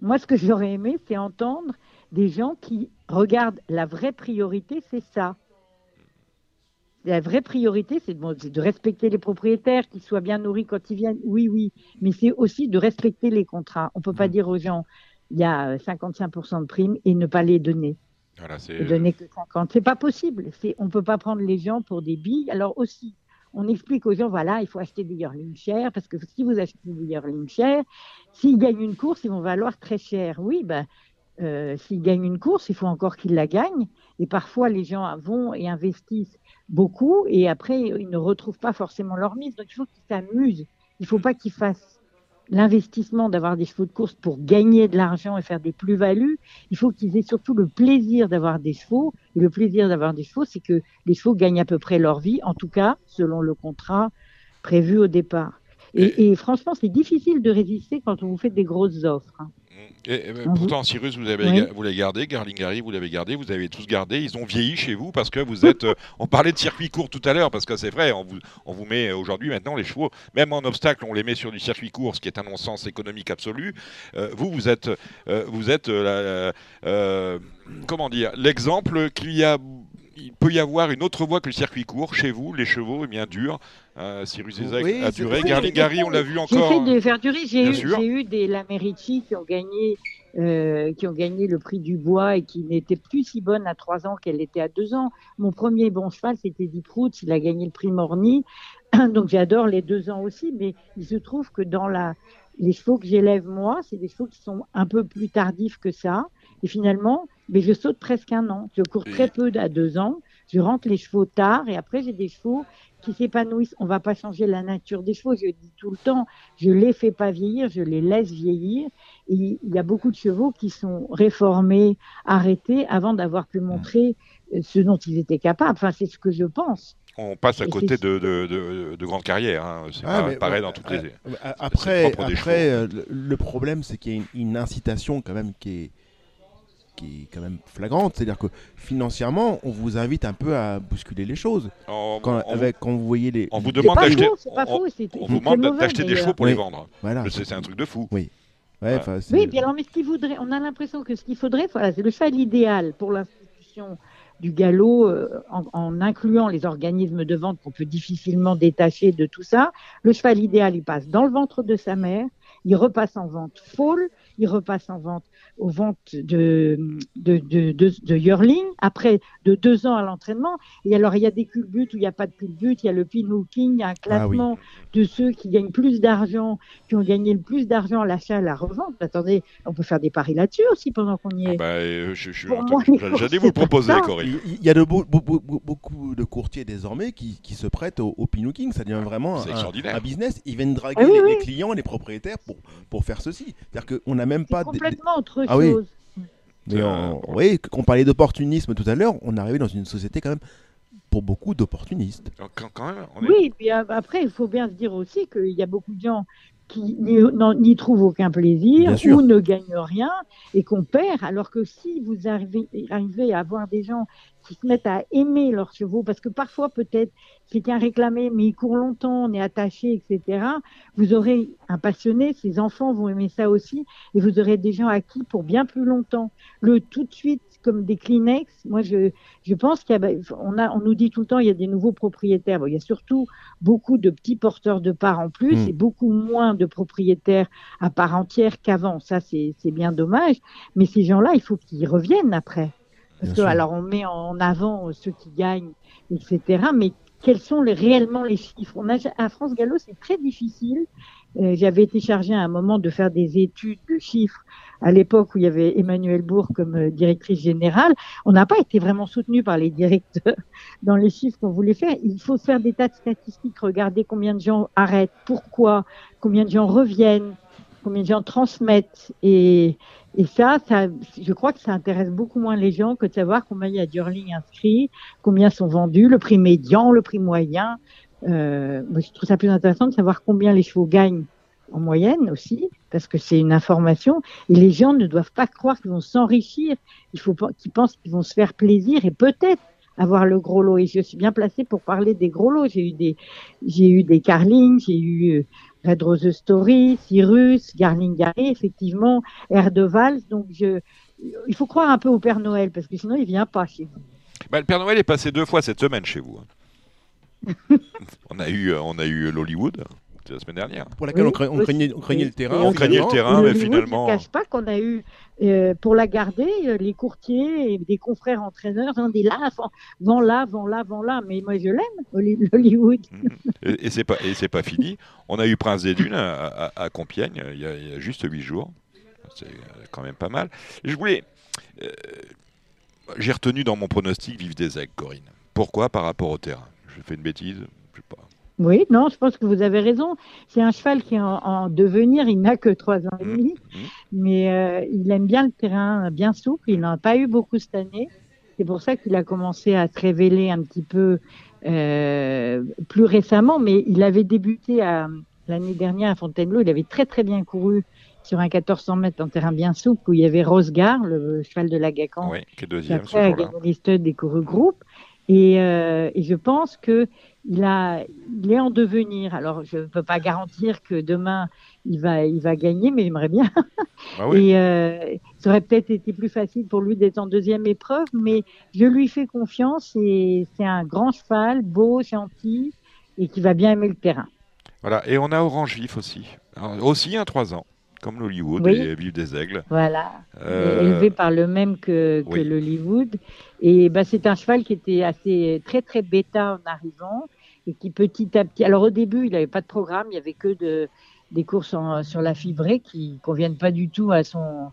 Moi, ce que j'aurais aimé, c'est entendre des gens qui regardent la vraie priorité, c'est ça la vraie priorité, c'est de, respecter les propriétaires, qu'ils soient bien nourris quand ils viennent. Oui, oui, mais c'est aussi de respecter les contrats. On ne peut pas mmh. dire aux gens, il y a 55% euh, de primes et ne pas les donner. Voilà, c'est... donner que 50. C'est pas possible. On peut pas prendre les gens pour des billes. Alors aussi, on explique aux gens, voilà, il faut acheter des yearlings chers, parce que si vous achetez des yearlings chers, s'ils gagnent une course, ils vont valoir très cher. Oui, ben, euh, s'ils gagnent une course, il faut encore qu'ils la gagnent. Et parfois, les gens vont et investissent beaucoup et après, ils ne retrouvent pas forcément leur mise. Donc, il faut qu'ils s'amusent. Il ne faut pas qu'ils fassent l'investissement d'avoir des chevaux de course pour gagner de l'argent et faire des plus-values. Il faut qu'ils aient surtout le plaisir d'avoir des chevaux. Et le plaisir d'avoir des chevaux, c'est que les chevaux gagnent à peu près leur vie, en tout cas, selon le contrat prévu au départ. Et, franchement, c'est difficile de résister quand on vous fait des grosses offres. Hein. Et, pourtant, Cyrus, vous avez, vous l'avez gardé, Garlingari, vous l'avez gardé, vous avez tous gardé. Ils ont vieilli chez vous parce que vous êtes. on parlait de circuit court tout à l'heure parce que c'est vrai, on vous, on vous met aujourd'hui maintenant les chevaux, même en obstacle, on les met sur du circuit court, ce qui est un non-sens économique absolu. vous, vous êtes, vous êtes comment dire, l'exemple qu'il y a il peut y avoir une autre voie que le circuit court. Chez vous, les chevaux, eh bien, durent. Euh, Cyrus Ezek a duré. Garlingari, on l'a vu encore. J'ai fait de faire durer. J'ai eu, eu, des Lamerici qui ont gagné. Euh, qui ont gagné le prix du bois et qui n'étaient plus si bonnes à 3 ans qu'elle était à 2 ans. Mon premier bon cheval, c'était Deep Roots, il a gagné le prix Morny, donc j'adore les 2 ans aussi, mais il se trouve que dans la, les chevaux que j'élève moi, c'est des chevaux qui sont un peu plus tardifs que ça, et finalement, mais je saute presque un an. Je cours très peu à deux ans. Je rentre les chevaux tard et après j'ai des chevaux qui s'épanouissent. On va pas changer la nature des chevaux. Je dis tout le temps, je les fais pas vieillir, je les laisse vieillir. Et il y a beaucoup de chevaux qui sont réformés, arrêtés avant d'avoir pu montrer euh, ce dont ils étaient capables. Enfin, c'est ce que je pense. On passe à côté de, de, de, grandes carrières. Hein. C'est ah, pareil dans toutes les. Après, après euh, le problème, c'est qu'il y a une, incitation quand même qui est qui est quand même flagrante. C'est-à-dire que financièrement, on vous invite un peu à bousculer les choses. quand, avec, quand vous voyez les. On vous demande d'acheter. On, vous demande d'acheter des chevaux pour les vendre. Voilà. C'est un truc de fou. Oui. Ouais, oui, puis alors, mais ce qu'il voudrait, on a l'impression que ce qu'il faudrait, voilà, c'est le cheval idéal pour l'institution du galop, euh, en, en, incluant les organismes de vente qu'on peut difficilement détacher de tout ça. Le cheval idéal, il passe dans le ventre de sa mère, il repasse en vente folle, il repasse en vente aux ventes de, de, de, de, Yearling, après de deux ans à l'entraînement. Et alors, il y a des culbutes où il n'y a pas de culbutes, il y a le pinhooking, il y a un ah classement de ceux qui gagnent plus d'argent, qui ont gagné le plus d'argent à l'achat à la revente. Attendez, on peut faire des paris là-dessus aussi pendant qu'on y est. Ah bah, je, J'allais vous le proposer, Corinne. Il y a de beaucoup de courtiers désormais qui, qui se prêtent au, au pinhooking. Ça devient vraiment un, business. Ils viennent draguer ah les, clients, les propriétaires pour, pour faire ceci. C'est-à-dire qu'on n'a même pas. complètement autre ah, chose. Oui. Mais on, qu'on parlait d'opportunisme tout à l'heure, on est arrivé dans une société quand même pour beaucoup d'opportunistes. Oui, puis après, il faut bien se dire aussi qu'il y a beaucoup de gens qui n'y trouvent aucun plaisir ou ne gagnent rien et qu'on perd, alors que si vous arrivez, arrivez à avoir des gens qui se mettent à aimer leurs chevaux, parce que parfois peut-être quelqu'un réclamé, mais il court longtemps, on est attaché, etc. Vous aurez un passionné, ses enfants vont aimer ça aussi, et vous aurez des gens acquis pour bien plus longtemps. Le tout de suite, comme des Kleenex, moi je, je pense qu'il on a, on nous dit tout le temps, il y a des nouveaux propriétaires. Bon, il y a surtout beaucoup de petits porteurs de parts en plus, hmm. et beaucoup moins de propriétaires à part entière qu'avant. Ça, c'est bien dommage. Mais ces gens-là, il faut qu'ils reviennent après. Parce que, alors, on met en avant ceux qui gagnent, etc. Mais quels sont les, réellement les chiffres? On a, À France Gallo, c'est très difficile. Euh, J'avais été chargée à un moment de faire des études de chiffres à l'époque où il y avait Emmanuel Bourg comme euh, directrice générale. On n'a pas été vraiment soutenu par les directeurs dans les chiffres qu'on voulait faire. Il faut faire des tas de statistiques, regarder combien de gens arrêtent, pourquoi, combien de gens reviennent, combien de gens transmettent. Et, ça, je crois que ça intéresse beaucoup moins les gens que de savoir combien il y a d'Urling inscrits, combien sont vendus, le prix médian, le prix moyen. Euh, je trouve ça plus intéressant de savoir combien les chevaux gagnent en moyenne aussi, parce que c'est une information. Et les gens ne doivent pas croire qu'ils vont s'enrichir. Il faut qu'ils pensent qu'ils vont se faire plaisir et peut-être avoir le gros lot. Et je suis bien placée pour parler des gros lots. J'ai eu des, j'ai eu des Carlings, j'ai eu euh, Red Rose Story, Cyrus, Garling Gary, effectivement, Air de Vals. Donc, je, il faut croire un peu au Père Noël, parce que sinon, il vient pas chez vous. Bah, le Père Noël est passé deux fois cette semaine chez vous. Hein. on a eu, on a eu l'Hollywood la semaine dernière. Pour laquelle on, craignait, le terrain. On craignait le terrain, mais finalement. Je ne cache pas qu'on a eu, euh, pour la garder, euh, les courtiers et des confrères entraîneurs, hein, des là, vont là, vont là, vont là. Mais moi, je l'aime, Hollywood. Mhm. et, c'est pas, et c'est pas fini. On a eu Prince des Dunes à, Compiègne il y, a, juste huit jours. C'est quand même pas mal. Je voulais. Euh, j'ai retenu dans mon pronostic Vive des aigles, Corinne. Pourquoi par rapport au terrain? Je fais une bêtise Je sais pas. Oui, non, je pense que vous avez raison. C'est un cheval qui est en, devenir, il n'a que trois ans et demi, mmh, mmh. mais euh, il aime bien le terrain bien souple. Il n'en a pas eu beaucoup cette année. C'est pour ça qu'il a commencé à se révéler un petit peu euh, plus récemment, mais il avait débuté l'année dernière à Fontainebleau. Il avait très très bien couru. sur un 1400 mètres en terrain bien souple où il y avait Rosgar, le cheval de Lagacan, oui, qui est deuxième qui a gagné des courus groupe. Et, euh, et, je pense que il, a, il est en devenir. Alors, je ne peux pas garantir que demain, il va, il va gagner, mais j'aimerais bien. Ah Et euh, ça aurait peut-être été plus facile pour lui d'être en deuxième épreuve, mais je lui fais confiance et c'est un grand cheval, beau, gentil et qui va bien aimer le terrain. Voilà, et on a Orange Vif aussi. aussi un 3 ans, comme l'Hollywood et Vive des Aigles. Voilà, euh, élevé par le même que, que l'Hollywood. Et bah, c'est un cheval qui était assez très très bêta en arrivant et qui petit à petit. Alors au début, il n'avait pas de programme, il y avait que de, des courses sur la fibrée qui conviennent pas du tout à son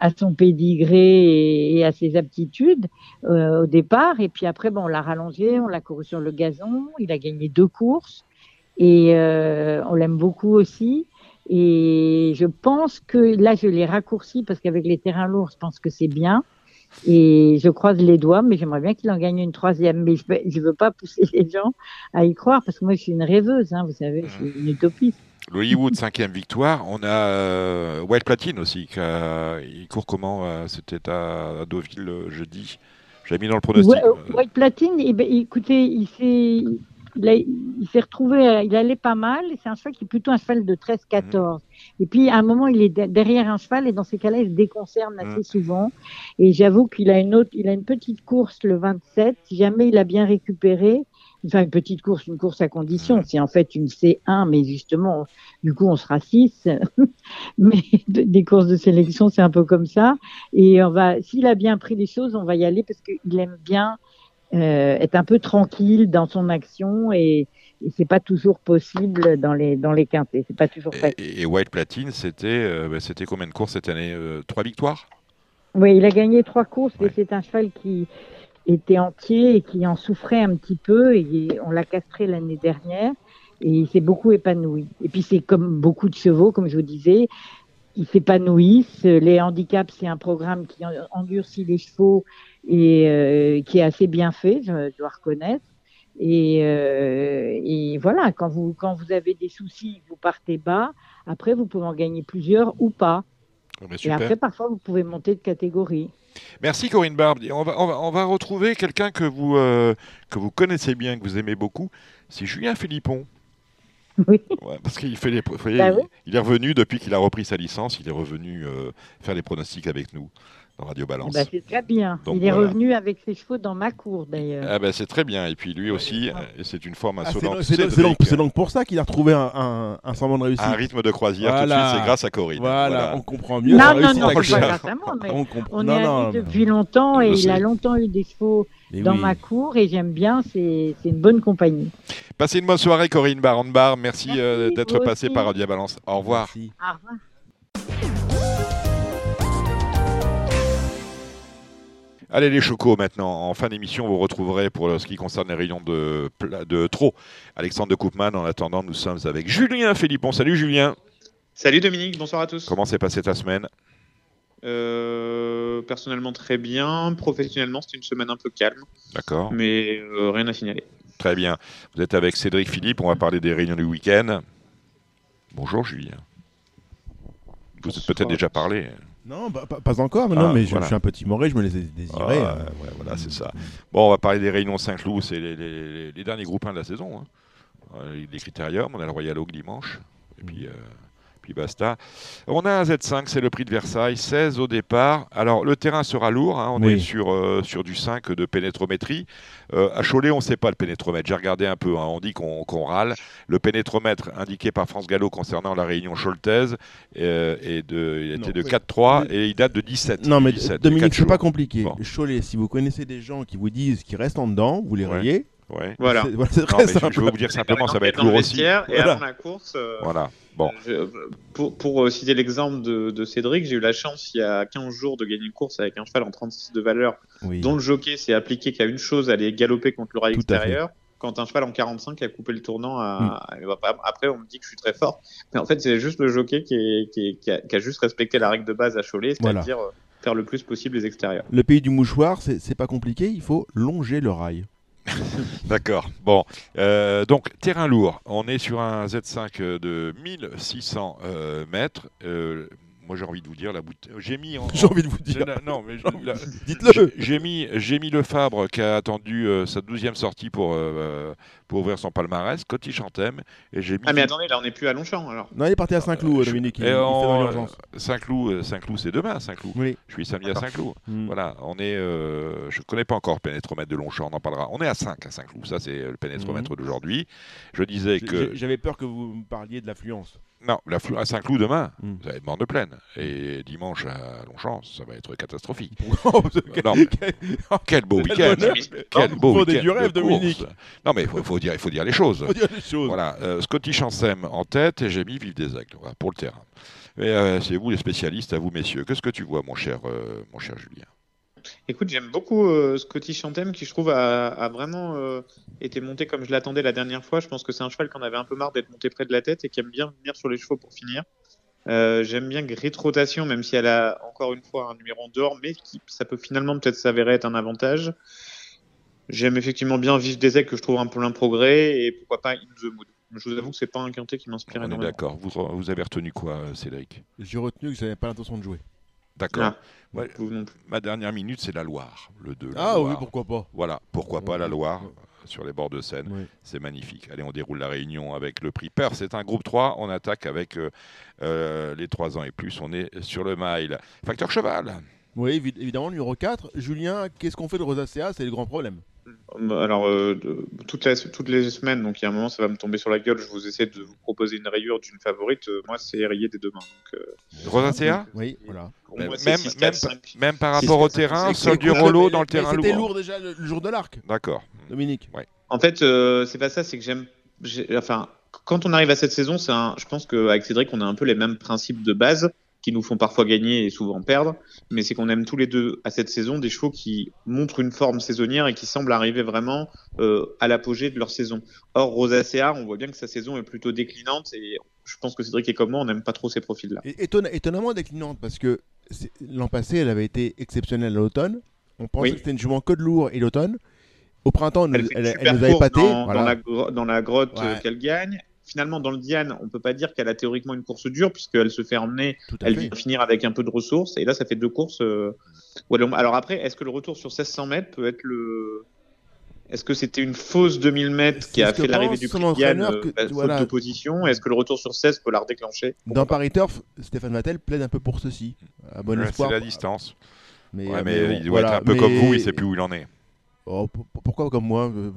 à son pédigré et, à ses aptitudes euh, au départ. Et puis après, bon, on l'a rallongé, on l'a couru sur le gazon. Il a gagné deux courses et euh, on l'aime beaucoup aussi. Et je pense que là, je l'ai raccourci parce qu'avec les terrains lourds, je pense que c'est bien. Et je croise les doigts, mais j'aimerais bien qu'il en gagne une troisième. Mais je ne veux pas pousser les gens à y croire parce que moi, je suis une rêveuse, hein, vous savez, je suis une utopiste. Hollywood, cinquième victoire. On a euh, Wild Platine aussi. Qui il court comment euh, C'était à, Deauville jeudi? J'avais mis dans le pronostic. Wild Platine, eh ben, écoutez, il s'est il, s'est retrouvé, euh, il allait pas mal. C'est un cheval qui est plutôt un cheval de 13-14. Mhm. Et puis, à un moment, il est derrière un cheval et dans ces cas-là, il se déconcerne assez mhm. souvent. Et j'avoue qu'il a une autre, il a une petite course le 27. Si jamais il a bien récupéré, enfin, une petite course, une course à condition. Mhm. C'est en fait une C1, mais justement, du coup, on sera 6. mais des courses de sélection, c'est un peu comme ça. Et on va, s'il a bien pris les choses, on va y aller parce qu'il aime bien euh, être un peu tranquille dans son action et, et c'est pas toujours possible dans les dans les quintés. C'est pas toujours facile. Et, White Platine, c'était euh, bah, c'était combien de courses cette année euh, Trois victoires? Oui, il a gagné trois courses et c'est un cheval qui était entier et qui en souffrait un petit peu et on l'a castré l'année dernière et il s'est beaucoup épanoui. Et puis c'est comme beaucoup de chevaux, comme je vous disais, ils s'épanouissent. Les handicaps, c'est un programme qui endurcit les chevaux et euh, qui est assez bien fait, je dois reconnaître. Et, euh, et, voilà, quand vous, quand vous avez des soucis, vous partez bas. Après, vous pouvez en gagner plusieurs ou pas. Ben, et après, parfois, vous pouvez monter de catégorie. Merci Corinne Barbe. On va, on va, retrouver quelqu'un que vous, euh, que vous connaissez bien, que vous aimez beaucoup. C'est Julien Philippon. Oui. parce qu'il fait les, bah il est revenu depuis qu'il a repris sa licence, il est revenu faire les pronostics avec nous. Radio Balance. Bah, c'est très bien. il est revenu avec ses chevaux dans ma cour d'ailleurs. Ah bah, c'est très bien. Et puis lui aussi, c'est une forme ah, insolente. c'est donc, pour ça qu'il a retrouvé un, un, semblant de réussite. Un rythme de croisière tout de suite, c'est grâce à Corinne. Voilà, on comprend mieux. Non, non, non, c'est pas grâce à moi, mais on, on est amis depuis longtemps et il a longtemps eu des chevaux dans ma cour et j'aime bien, c'est une bonne compagnie. Passez une bonne soirée Corinne Barandbar. Merci, Merci euh, d'être passé par Radio Balance. Au revoir. Merci. Au revoir. Allez les chocos maintenant. En fin d'émission, vous retrouverez pour ce qui concerne les rayons de, de trop Alexandre de Koopman. En attendant, nous sommes avec Julien Philippon. Salut Julien. Salut Dominique, bonsoir à tous. Comment s'est passée ta semaine? Euh, Personnellement très bien. Professionnellement, c'était une semaine un peu calme. D'accord. Mais euh, rien à signaler. Très bien. Vous êtes avec Cédric Philippe. On va parler des réunions du week-end. Bonjour Julien. Vous êtes peut-être déjà parlé. Non, pas, encore, mais, non, ah, mais je, suis un petit moré, je me les ai désirés. Ah, euh. voilà, c'est ça. Bon, on va parler des Réunions Saint-Cloud, c'est les, derniers groupes 1 de la saison. Hein. Euh, les Critériums, on a le Royal Oak dimanche. Et puis, euh, basta. On a un Z5, c'est le prix de Versailles, 16 au départ. Alors le terrain sera lourd, hein. on est sur, euh, sur du 5 de pénétrométrie. Euh, à Cholet, on ne sait pas le pénétromètre. J'ai regardé un peu, hein. on dit qu'on râle. Le pénétromètre indiqué par France Gallo concernant la réunion choltaise euh, est de, il était de 4-3 et il date de 17. Non, mais 17, Dominique, c'est pas compliqué. Cholet, si vous connaissez des gens qui vous disent qu'ils restent en dedans, vous les rayez. Ouais. Voilà. Je, vais vous dire simplement, ça va être lourd aussi. Et avant la course, voilà. Bon. pour, pour euh, citer l'exemple de, de, Cédric, j'ai eu la chance il y a 15 jours de gagner une course avec un cheval en 36 de valeur, dont le jockey s'est appliqué qu'à une chose, aller galoper contre le rail extérieur. Quand un cheval en 45 a coupé le tournant, à... Mm. après on me dit que je suis très fort. Mais en fait, c'est juste le jockey qui, est, qui, qui, a, qui, a, juste respecté la règle de base à Cholet, c'est-à-dire euh, faire le plus possible les extérieurs. Le pays du mouchoir, c'est pas compliqué, il faut longer le rail. D'accord. Bon. Euh, donc, terrain lourd. On est sur un Z5 de 1600 euh, mètres. Euh, moi j'ai envie de vous dire la bouteille. J'ai mis. J'ai envie de vous dire. Non, mais dites-le. J'ai mis, j'ai mis le Fabre qui a attendu euh, sa douzième sortie pour euh, pour ouvrir son palmarès, Coty Chantem, et j'ai mis. Ah mais attendez, là on n'est plus à Longchamp alors. Non, il est parti à Saint-Cloud, Dominique. Il, Saint-Cloud, Saint-Cloud, c'est demain, Saint-Cloud. Oui. Je suis samedi à Saint-Cloud. Hmm. Voilà, on est. Euh, je connais pas encore pénétromètre de Longchamp, on en parlera. On est à 5 à Saint-Cloud, ça c'est le pénétromètre hmm. d'aujourd'hui. Je disais que. J'avais peur que vous me parliez de l'affluence. Non, à Saint-Cloud demain, hmm. vous allez être de pleine. Et dimanche à Longchamp, ça va être catastrophique. Oh, quel, beau week-end Quel beau week-end du rêve, Dominique Non, mais il faut, dire, il faut dire les choses. Voilà, euh, Scotty Chansem en tête et j'ai mis Vive des Aigles pour le terrain. Et euh, c'est vous les spécialistes, à vous messieurs. Qu'est-ce que tu vois, mon cher, euh, mon cher Julien? Écoute, j'aime beaucoup euh, Scotty Chantem qui, je trouve, a, vraiment euh, été monté comme je l'attendais la dernière fois. Je pense que c'est un cheval qui en avait un peu marre d'être monté près de la tête et qui aime bien venir sur les chevaux pour finir. Euh, j'aime bien Grit Rotation, même si elle a encore une fois un numéro en dehors, mais qui, ça peut finalement peut-être s'avérer être un avantage. J'aime effectivement bien Vive des Aigles que je trouve un peu un progrès et pourquoi pas In the Mood. Je vous avoue que c'est pas un quintet qui m'inspire énormément. D'accord. Vous, vous avez retenu quoi, Cédric? J'ai retenu que j'avais pas l'intention de jouer. D'accord. Ah, ma dernière minute, c'est la Loire, le 2. Ah oui, pourquoi pas. Voilà, pourquoi pas la Loire sur les bords de Seine. C'est magnifique. Allez, on déroule la réunion avec le prix Peur. C'est un groupe 3. On attaque avec euh, euh, les 3 ans et plus. On est sur le mile. Facteur cheval. Oui, évidemment, numéro 4. Julien, qu'est-ce qu'on fait de Rosacea C'est le grand problème. Euh, alors, euh, toutes, les, toutes les semaines, donc il y a un moment, ça va me tomber sur la gueule. Je vous essaie de vous proposer une rayure d'une favorite. Euh, moi, c'est rayé des deux mains. Donc, Oui, voilà. Même, même, même, par rapport au terrain, sol du rollo dans le terrain lourd. C'était lourd déjà le, jour de l'arc. D'accord. Dominique. Ouais. En fait, c'est pas ça, c'est que j'aime. Enfin, quand on arrive à cette saison, un, je pense qu'avec Cédric, on a un peu les mêmes principes de base qui nous font parfois gagner et souvent perdre, mais c'est qu'on aime tous les deux à cette saison des chevaux qui montrent une forme saisonnière et qui semblent arriver vraiment euh, à l'apogée de leur saison. Or, Rosacea, on voit bien que sa saison est plutôt déclinante et je pense que Cédric et comme moi, on n'aime pas trop ces profils-là. étonnamment déclinante parce que l'an passé, elle avait été exceptionnelle à l'automne. On pensait que c'était une jument que de lourd et l'automne. Au printemps, elle, elle, nous pâté. Dans, dans, la, dans la grotte qu'elle gagne finalement, dans le Diane, on peut pas dire qu'elle a théoriquement une course dure, puisqu'elle se fait emmener, elle vient finir avec un peu de ressources, et là, ça fait deux courses. Euh, alors après, est-ce que le retour sur 1600 mètres peut être le. Est-ce que c'était une fausse 2000 mètres qui a fait l'arrivée du prix Diane euh, bah, d'opposition Est-ce que le retour sur 16 peut la redéclencher? Dans Paris Turf, Stéphane Mattel plaide un peu pour ceci. À bon C'est la distance. Mais, il doit être un peu comme vous, il sait plus où il en est. Oh, pourquoi comme moi euh,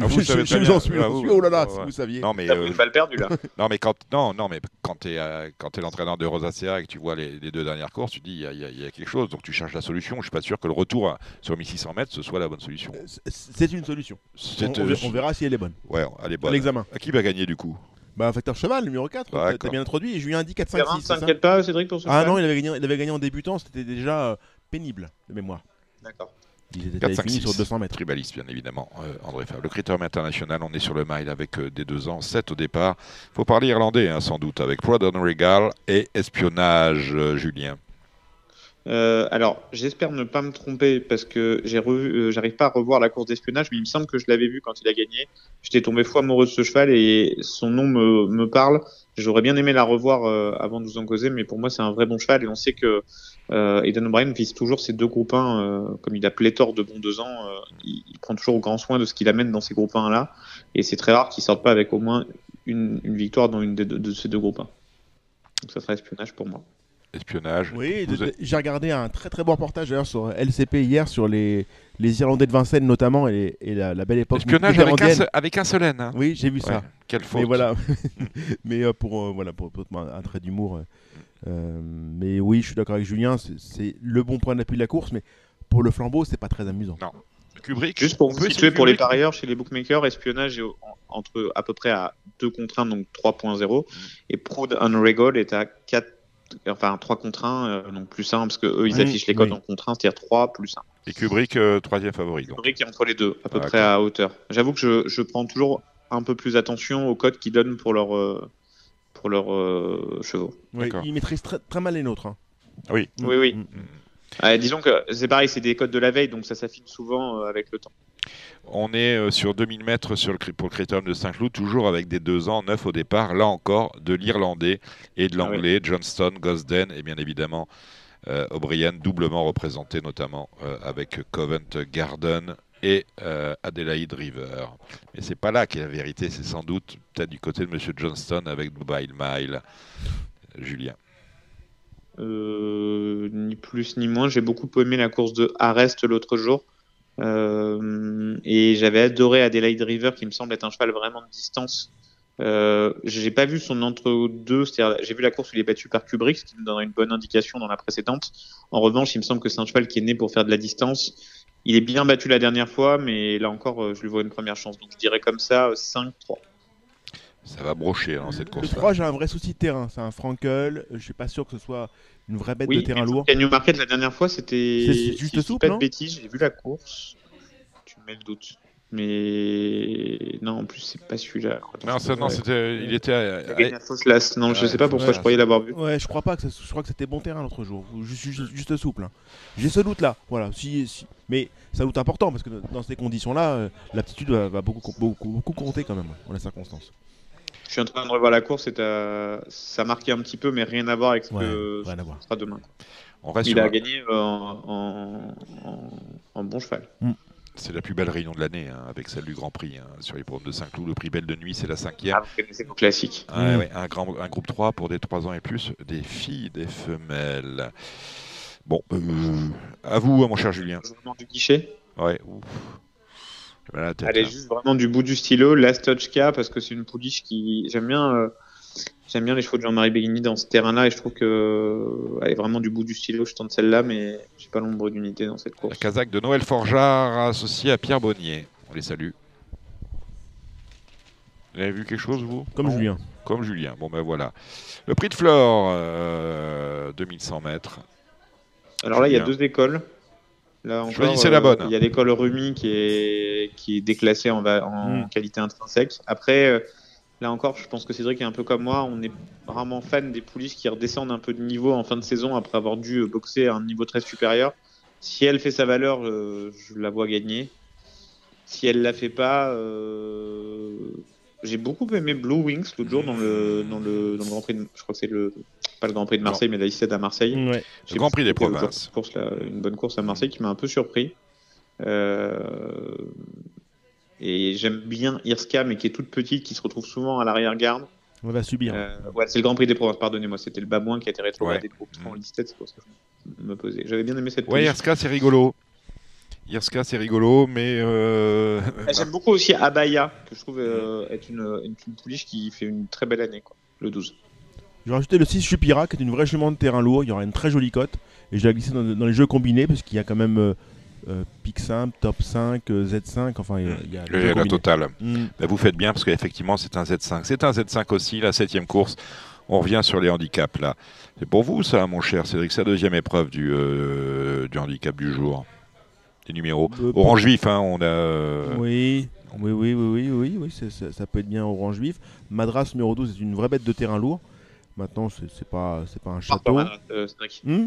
ah, vous, je, je, j'en suis, ah, oh là là, si vous saviez. Non, mais, euh, une balle perdue là. non, mais quand, non, non, mais quand tu es, euh, quand es l'entraîneur de Rosacea et que tu vois les, les, deux dernières courses, tu dis il y, y, a quelque chose, donc tu cherches la solution. Je suis pas sûr que le retour sur 1600 mètres ce soit la bonne solution. C'est une solution. On, on, verra si elle est bonne. Ouais, elle est bonne. À l'examen. Qui va gagner du coup? Bah, facteur cheval, numéro 4, t'as bien introduit. Et Julien dit 4, 5, 6. t'inquiète pas, Cédric, pour ce Ah non, il avait, gagné, il avait gagné en débutant, c'était déjà pénible de mémoire. D'accord. Ils étaient 4, sur 200 mètres. Tribaliste, bien évidemment, euh, André Fabre. Le critérium international, on est sur le mile avec euh, des deux ans, 7 au départ. Il faut parler irlandais, hein, sans doute, avec Prod Regal et Espionnage, euh, Julien. alors, j'espère ne pas me tromper parce que j'ai revu, j'arrive pas à revoir la course d'espionnage, mais il me semble que je l'avais vu quand il a gagné. J'étais tombé fou amoureux de ce cheval et son nom me, me parle. J'aurais bien aimé la revoir avant de vous en causer, mais pour moi, c'est un vrai bon cheval et on sait que euh, Eden O'Brien vise toujours ces deux groupes 1, euh, comme il a pléthore de bons deux ans, euh, il, prend toujours grand soin de ce qu'il amène dans ces groupes 1 là, et c'est très rare qu'il sorte pas avec au moins une, victoire dans une de ces deux groupes 1. Donc ça sera espionnage pour moi. Espionnage. Oui, j'ai regardé un très très bon reportage d'ailleurs sur LCP hier sur les, les Irlandais de Vincennes notamment et, la, belle époque. Espionnage avec un, avec un seul N. Hein. Oui, j'ai vu ça. Quelle faute. Mais voilà, mais pour, voilà, pour, un trait d'humour. Euh, mais oui, je suis d'accord avec Julien, c'est le bon point d'appui de la course, mais pour le flambeau, c'est pas très amusant. Non. Kubrick. Juste pour vous situer pour les parieurs chez les bookmakers, espionnage est entre à peu près à 2 contre 1, donc 3.0, mm. et Proud Unregal est à 4, enfin 3 contre 1, euh, donc plus 1, parce qu'eux ils affichent les codes en contre 1, c'est-à-dire 3 plus 1. Et Kubrick, euh, troisième favori. Donc. Kubrick est entre les deux, à peu près à hauteur. J'avoue que je, je, prends toujours un peu plus attention aux codes qu'ils donnent pour leur, pour leurs euh, chevaux. Oui, ils maîtrisent très, très, mal les nôtres. Hein. Oui. Oui, oui. Mm, mm. disons que c'est pareil, c'est des codes de la veille, donc ça s'affine souvent euh, avec le temps. On est euh, sur 2000 mètres sur le, pour le Critérium de Saint-Cloud, toujours avec des deux ans, neuf au départ. Là encore, de l'Irlandais et de ah l'Anglais, Johnston, Gosden et bien évidemment euh, O'Brien, doublement représenté notamment euh, avec Covent Garden et Adelaide River. Mais c'est pas là qu'est la vérité, c'est sans doute du côté de M. Johnston avec Mobile Mile. Julien. ni plus ni moins. J'ai beaucoup aimé la course de Arrest l'autre jour. Euh, et j'avais adoré Adelaide River, qui me semble être un cheval vraiment de distance. Euh, j'ai pas vu son entre-deux, j'ai vu la course où il est battu par Kubrick, ce qui me donnerait une bonne indication dans la précédente. En revanche, il me semble que c'est un cheval qui est né pour faire de la distance. Il est bien battu la dernière fois, mais là encore, euh, je lui vois une première chance. Donc je dirais comme ça 5-3. Ça va brocher dans hein, cette course. Le 3, j'ai un vrai souci de terrain. C'est un Frankel. Je suis pas sûr que ce soit une vraie bête de terrain lourd. New Market la dernière fois, c'était. C'est juste souple. Pas de bêtises, j'ai vu la course. Tu mets le doute. Mais non, en plus, c'est pas celui-là. Non, ça, non c'était. Il était. À... Non, je sais pas pourquoi je croyais l'avoir vu. Ouais, je crois pas que je crois que c'était bon terrain l'autre jour. Juste, juste, souple. Hein. J'ai ce doute là. Voilà. Si, si... Mais c'est un doute important parce que dans ces conditions-là, euh, l'aptitude va, beaucoup, beaucoup, beaucoup compter quand même dans les circonstances. Je suis en train de revoir la course et ça marquait un petit peu, mais rien à voir avec ce que ce sera demain. Il a gagné en, bon cheval. Mm. C'est la plus belle réunion de l'année, hein, avec celle du Grand Prix hein, sur les de Saint-Cloud. Le prix Belle de Nuit, c'est la cinquième. Ah, connaissez classique. Mm. un, grand, un groupe 3 pour des 3 ans et plus, des filles, des femelles. Bon, euh, à vous, mon cher Julien. Je vous demande du guichet. Ouais. Elle est juste vraiment du bout du stylo, Last Touch K, parce que c'est une pouliche qui. J'aime bien, euh, j'aime bien les chevaux de Jean-Marie Béguigny dans ce terrain-là, et je trouve qu'elle euh, est vraiment du bout du stylo. Je tente celle-là, mais j'ai pas l'ombre d'unité dans cette course. La Kazakh de Noël Forgeard, associé à Pierre Bonnier. On les salue. Vous avez vu quelque chose, vous? Comme Julien. Comme Julien. Bon, ben voilà. Le prix de Flore, 2100 euh, mètres. Alors là, il y a deux écoles. Là Choisissez la bonne. Il y a l'école Rumi qui est, qui est déclassée en, en hmm. qualité intrinsèque. Après, euh, là encore, je pense que Cédric est un peu comme moi. On est vraiment fan des pouliches qui redescendent un peu de niveau en fin de saison après avoir dû boxer à un niveau très supérieur. Si elle fait sa valeur, je, la vois gagner. Si elle la fait pas, euh, j'ai beaucoup aimé Blue Wings l'autre jour dans le, dans le, dans le Grand Prix. De, je crois que c'est le pas le Grand Prix de Marseille, mais la 17 à Marseille. Ouais. Le Grand Prix des provinces. Course, là, une bonne course à Marseille qui m'a un peu surpris. Euh... Et j'aime bien Irska, mais qui est toute petite, qui se retrouve souvent à l'arrière-garde. On va subir. Euh, ouais, c'est le Grand Prix des provinces, pardonnez-moi, c'était le babouin qui a été rétrogradé ouais. en 17, c'est pour ça que je me posais. J'avais bien aimé cette Ouais, Irska, c'est rigolo. Irska, c'est rigolo, mais. Euh... J'aime beaucoup aussi Abaya, que je trouve euh, être une, une, une, pouliche qui fait une très belle année, quoi, le 12. Je vais rajouter le 6 Chupira, qui est une vraie jument de terrain lourd. Il y aura une très jolie cote. Et je vais la glisser dans, les jeux combinés, parce qu'il y a quand même euh, euh Pic 5, Top 5, euh, Z5. Enfin, il y a, le, la totale. Mm. Bah, vous faites bien, parce qu'effectivement, c'est un Z5. C'est un Z5 aussi, la septième course. On revient sur les handicaps, là. C'est pour vous, ça, mon cher Cédric, sa deuxième épreuve du, euh, du handicap du jour. Les numéros. Orange vif, hein, on a. Oui. Oui, oui, oui, oui, oui, ça, ça, peut être bien orange vif. Madras numéro 12 est une vraie bête de terrain lourd. Maintenant, c'est pas, pas un château. Partant, euh, hmm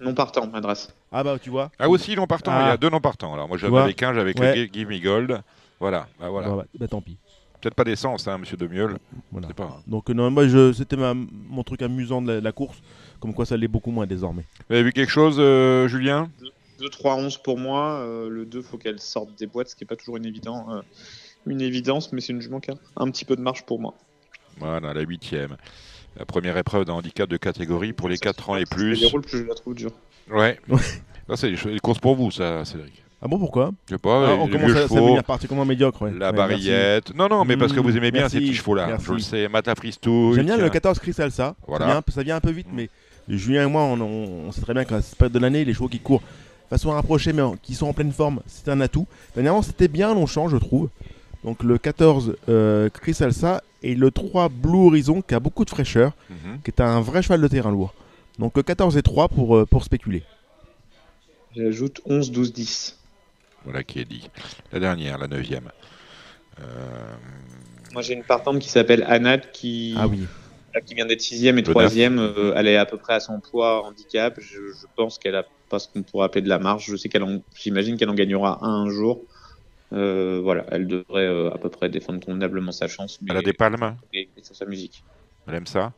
non partant, Madras. Ah bah tu vois. Ah aussi non partant, il y a ah. deux non partants. Alors moi j'avais avec un, j'avais ouais. Give Me Gold. Voilà, bah, voilà. Bah, bah, tant pis. Peut-être pas d'essence, hein, monsieur Demiol. Voilà. Pas... Donc non, moi je, c'était mon truc amusant de la, course, comme quoi ça l'est beaucoup moins désormais. Vous avez vu quelque chose, euh, Julien? 2-3-11 pour moi. Euh, le 2, faut qu'elle sorte des boîtes, ce qui n'est pas toujours une, évident, une évidence, mais c'est une jument qui a un petit peu de marge pour moi. Voilà, la huitième. La première épreuve d'un handicap de catégorie pour les 4 ans et plus. Les rôles, plus je la trouve dure. Ouais. ça, c'est les courses pour vous, ça, Cédric. Ah bon, pourquoi? Je sais pas. Ah, on commence à, devenir particulièrement médiocre. Ouais. La barillette. Non, non, mais parce que vous aimez bien ces petits chevaux-là. Je le sais, Matafristou. J'aime bien le 14 Crystal, ça. Voilà. Ça, vient, un peu vite, mais Julien et moi, on, sait très bien qu'à cette période de l'année, les chevaux qui courent de façon rapprochée, mais qui sont en pleine forme, c'est un atout. Dernièrement, c'était bien Longchamp, je trouve. Donc le 14 euh, Chris Alsa et le 3 Blue Horizon qui a beaucoup de fraîcheur, mhm. qui est un vrai cheval de terrain lourd. Donc le 14 et 3 pour, euh, pour spéculer. J'ajoute 11, 12, 10. Voilà qui est dit. La dernière, la neuvième. Euh... Moi j'ai une partante qui s'appelle Anat qui, ah oui. qui vient d'être sixième et troisième. Euh, elle est à peu près à son poids handicap. Je, je pense qu'elle a pas ce qu'on pourrait appeler de la marge. Je sais qu'elle, j'imagine qu'elle en gagnera un, un jour. Voilà, elle devrait à peu près défendre convenablement sa chance. elle a des palmes et, sur sa musique. Elle aime ça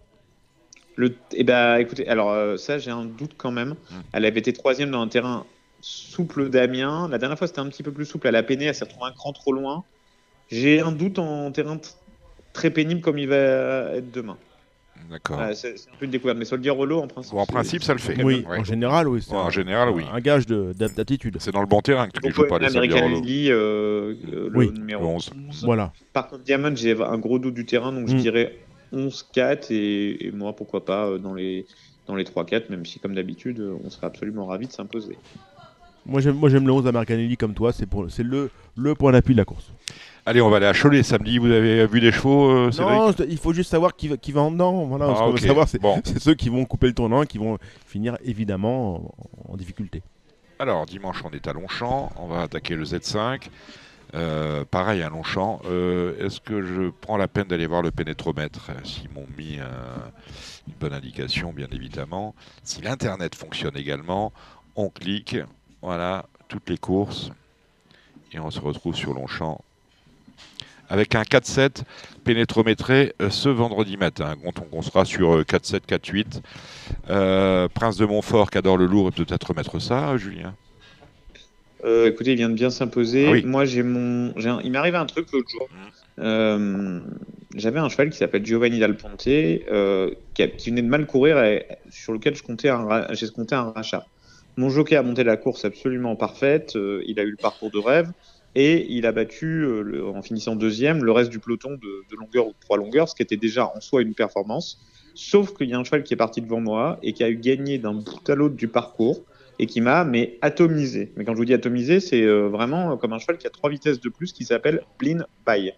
le, eh ben, écoutez, alors ça, j'ai un doute quand même. Hmm. Elle avait été troisième dans un terrain souple d'Amiens. La dernière fois, c'était un petit peu plus souple. Elle a peiné, elle s'est retrouvée un cran trop loin. J'ai un doute en terrain très pénible comme il va être demain. D'accord. c'est un peu une découverte, mais Soldier Rollo, en principe. en principe, ça le fait. Oui, en général, oui. en général, oui. Un gage d'aptitude. C'est dans le bon terrain que tu ne joues pas les Soldier Rollo. Euh, le numéro 11. Voilà. Par contre, Diamond, j'ai un gros doute du terrain, donc je mm. dirais 11-4 et, moi, pourquoi pas, euh, dans les, dans les 3-4, même si, comme d'habitude, on serait absolument ravis de s'imposer. Moi, j'aime le 11 à Marcanelli comme toi, c'est le, le point d'appui de la course. Allez, on va aller à Cholet samedi. Vous avez vu des chevaux euh, Non, il faut juste savoir qui va, qui va en dedans. Voilà, ah, savoir, c'est ceux qui vont couper le tournant, qui vont finir évidemment en, difficulté. Alors, dimanche, on est à Longchamp. On va attaquer le Z5. Euh, pareil à Longchamp. Euh, est-ce que je prends la peine d'aller voir le pénétromètre S'ils m'ont mis une bonne indication, bien évidemment. Si l'Internet fonctionne également, on clique. Voilà, toutes les courses. Et on se retrouve sur Longchamp avec un 4-7 pénétrométré euh, ce vendredi matin. On, sera sur 4-7, euh, 4-8. Euh, Prince de Montfort qui adore le lourd peut-être remettre ça, Julien Écoutez, il vient de bien s'imposer. Ah Moi, j'ai mon, il m'est arrivé un truc l'autre jour. Mmh. J'avais un cheval qui s'appelle Giovanni Dal Ponte, qui, venait de mal courir et sur lequel je comptais j'ai compté un rachat. Mon jockey a monté la course absolument parfaite. il a eu le parcours de rêve et il a battu, euh, en finissant deuxième, le reste du peloton de, longueur ou de trois longueurs, ce qui était déjà en soi une performance. Sauf qu'il y a un cheval qui est parti devant moi et qui a eu gagné d'un bout à l'autre du parcours et qui m'a mais atomisé. Mais quand je vous dis atomisé, c'est euh, vraiment comme un cheval qui a trois vitesses de plus qui s'appelle Blin Bay.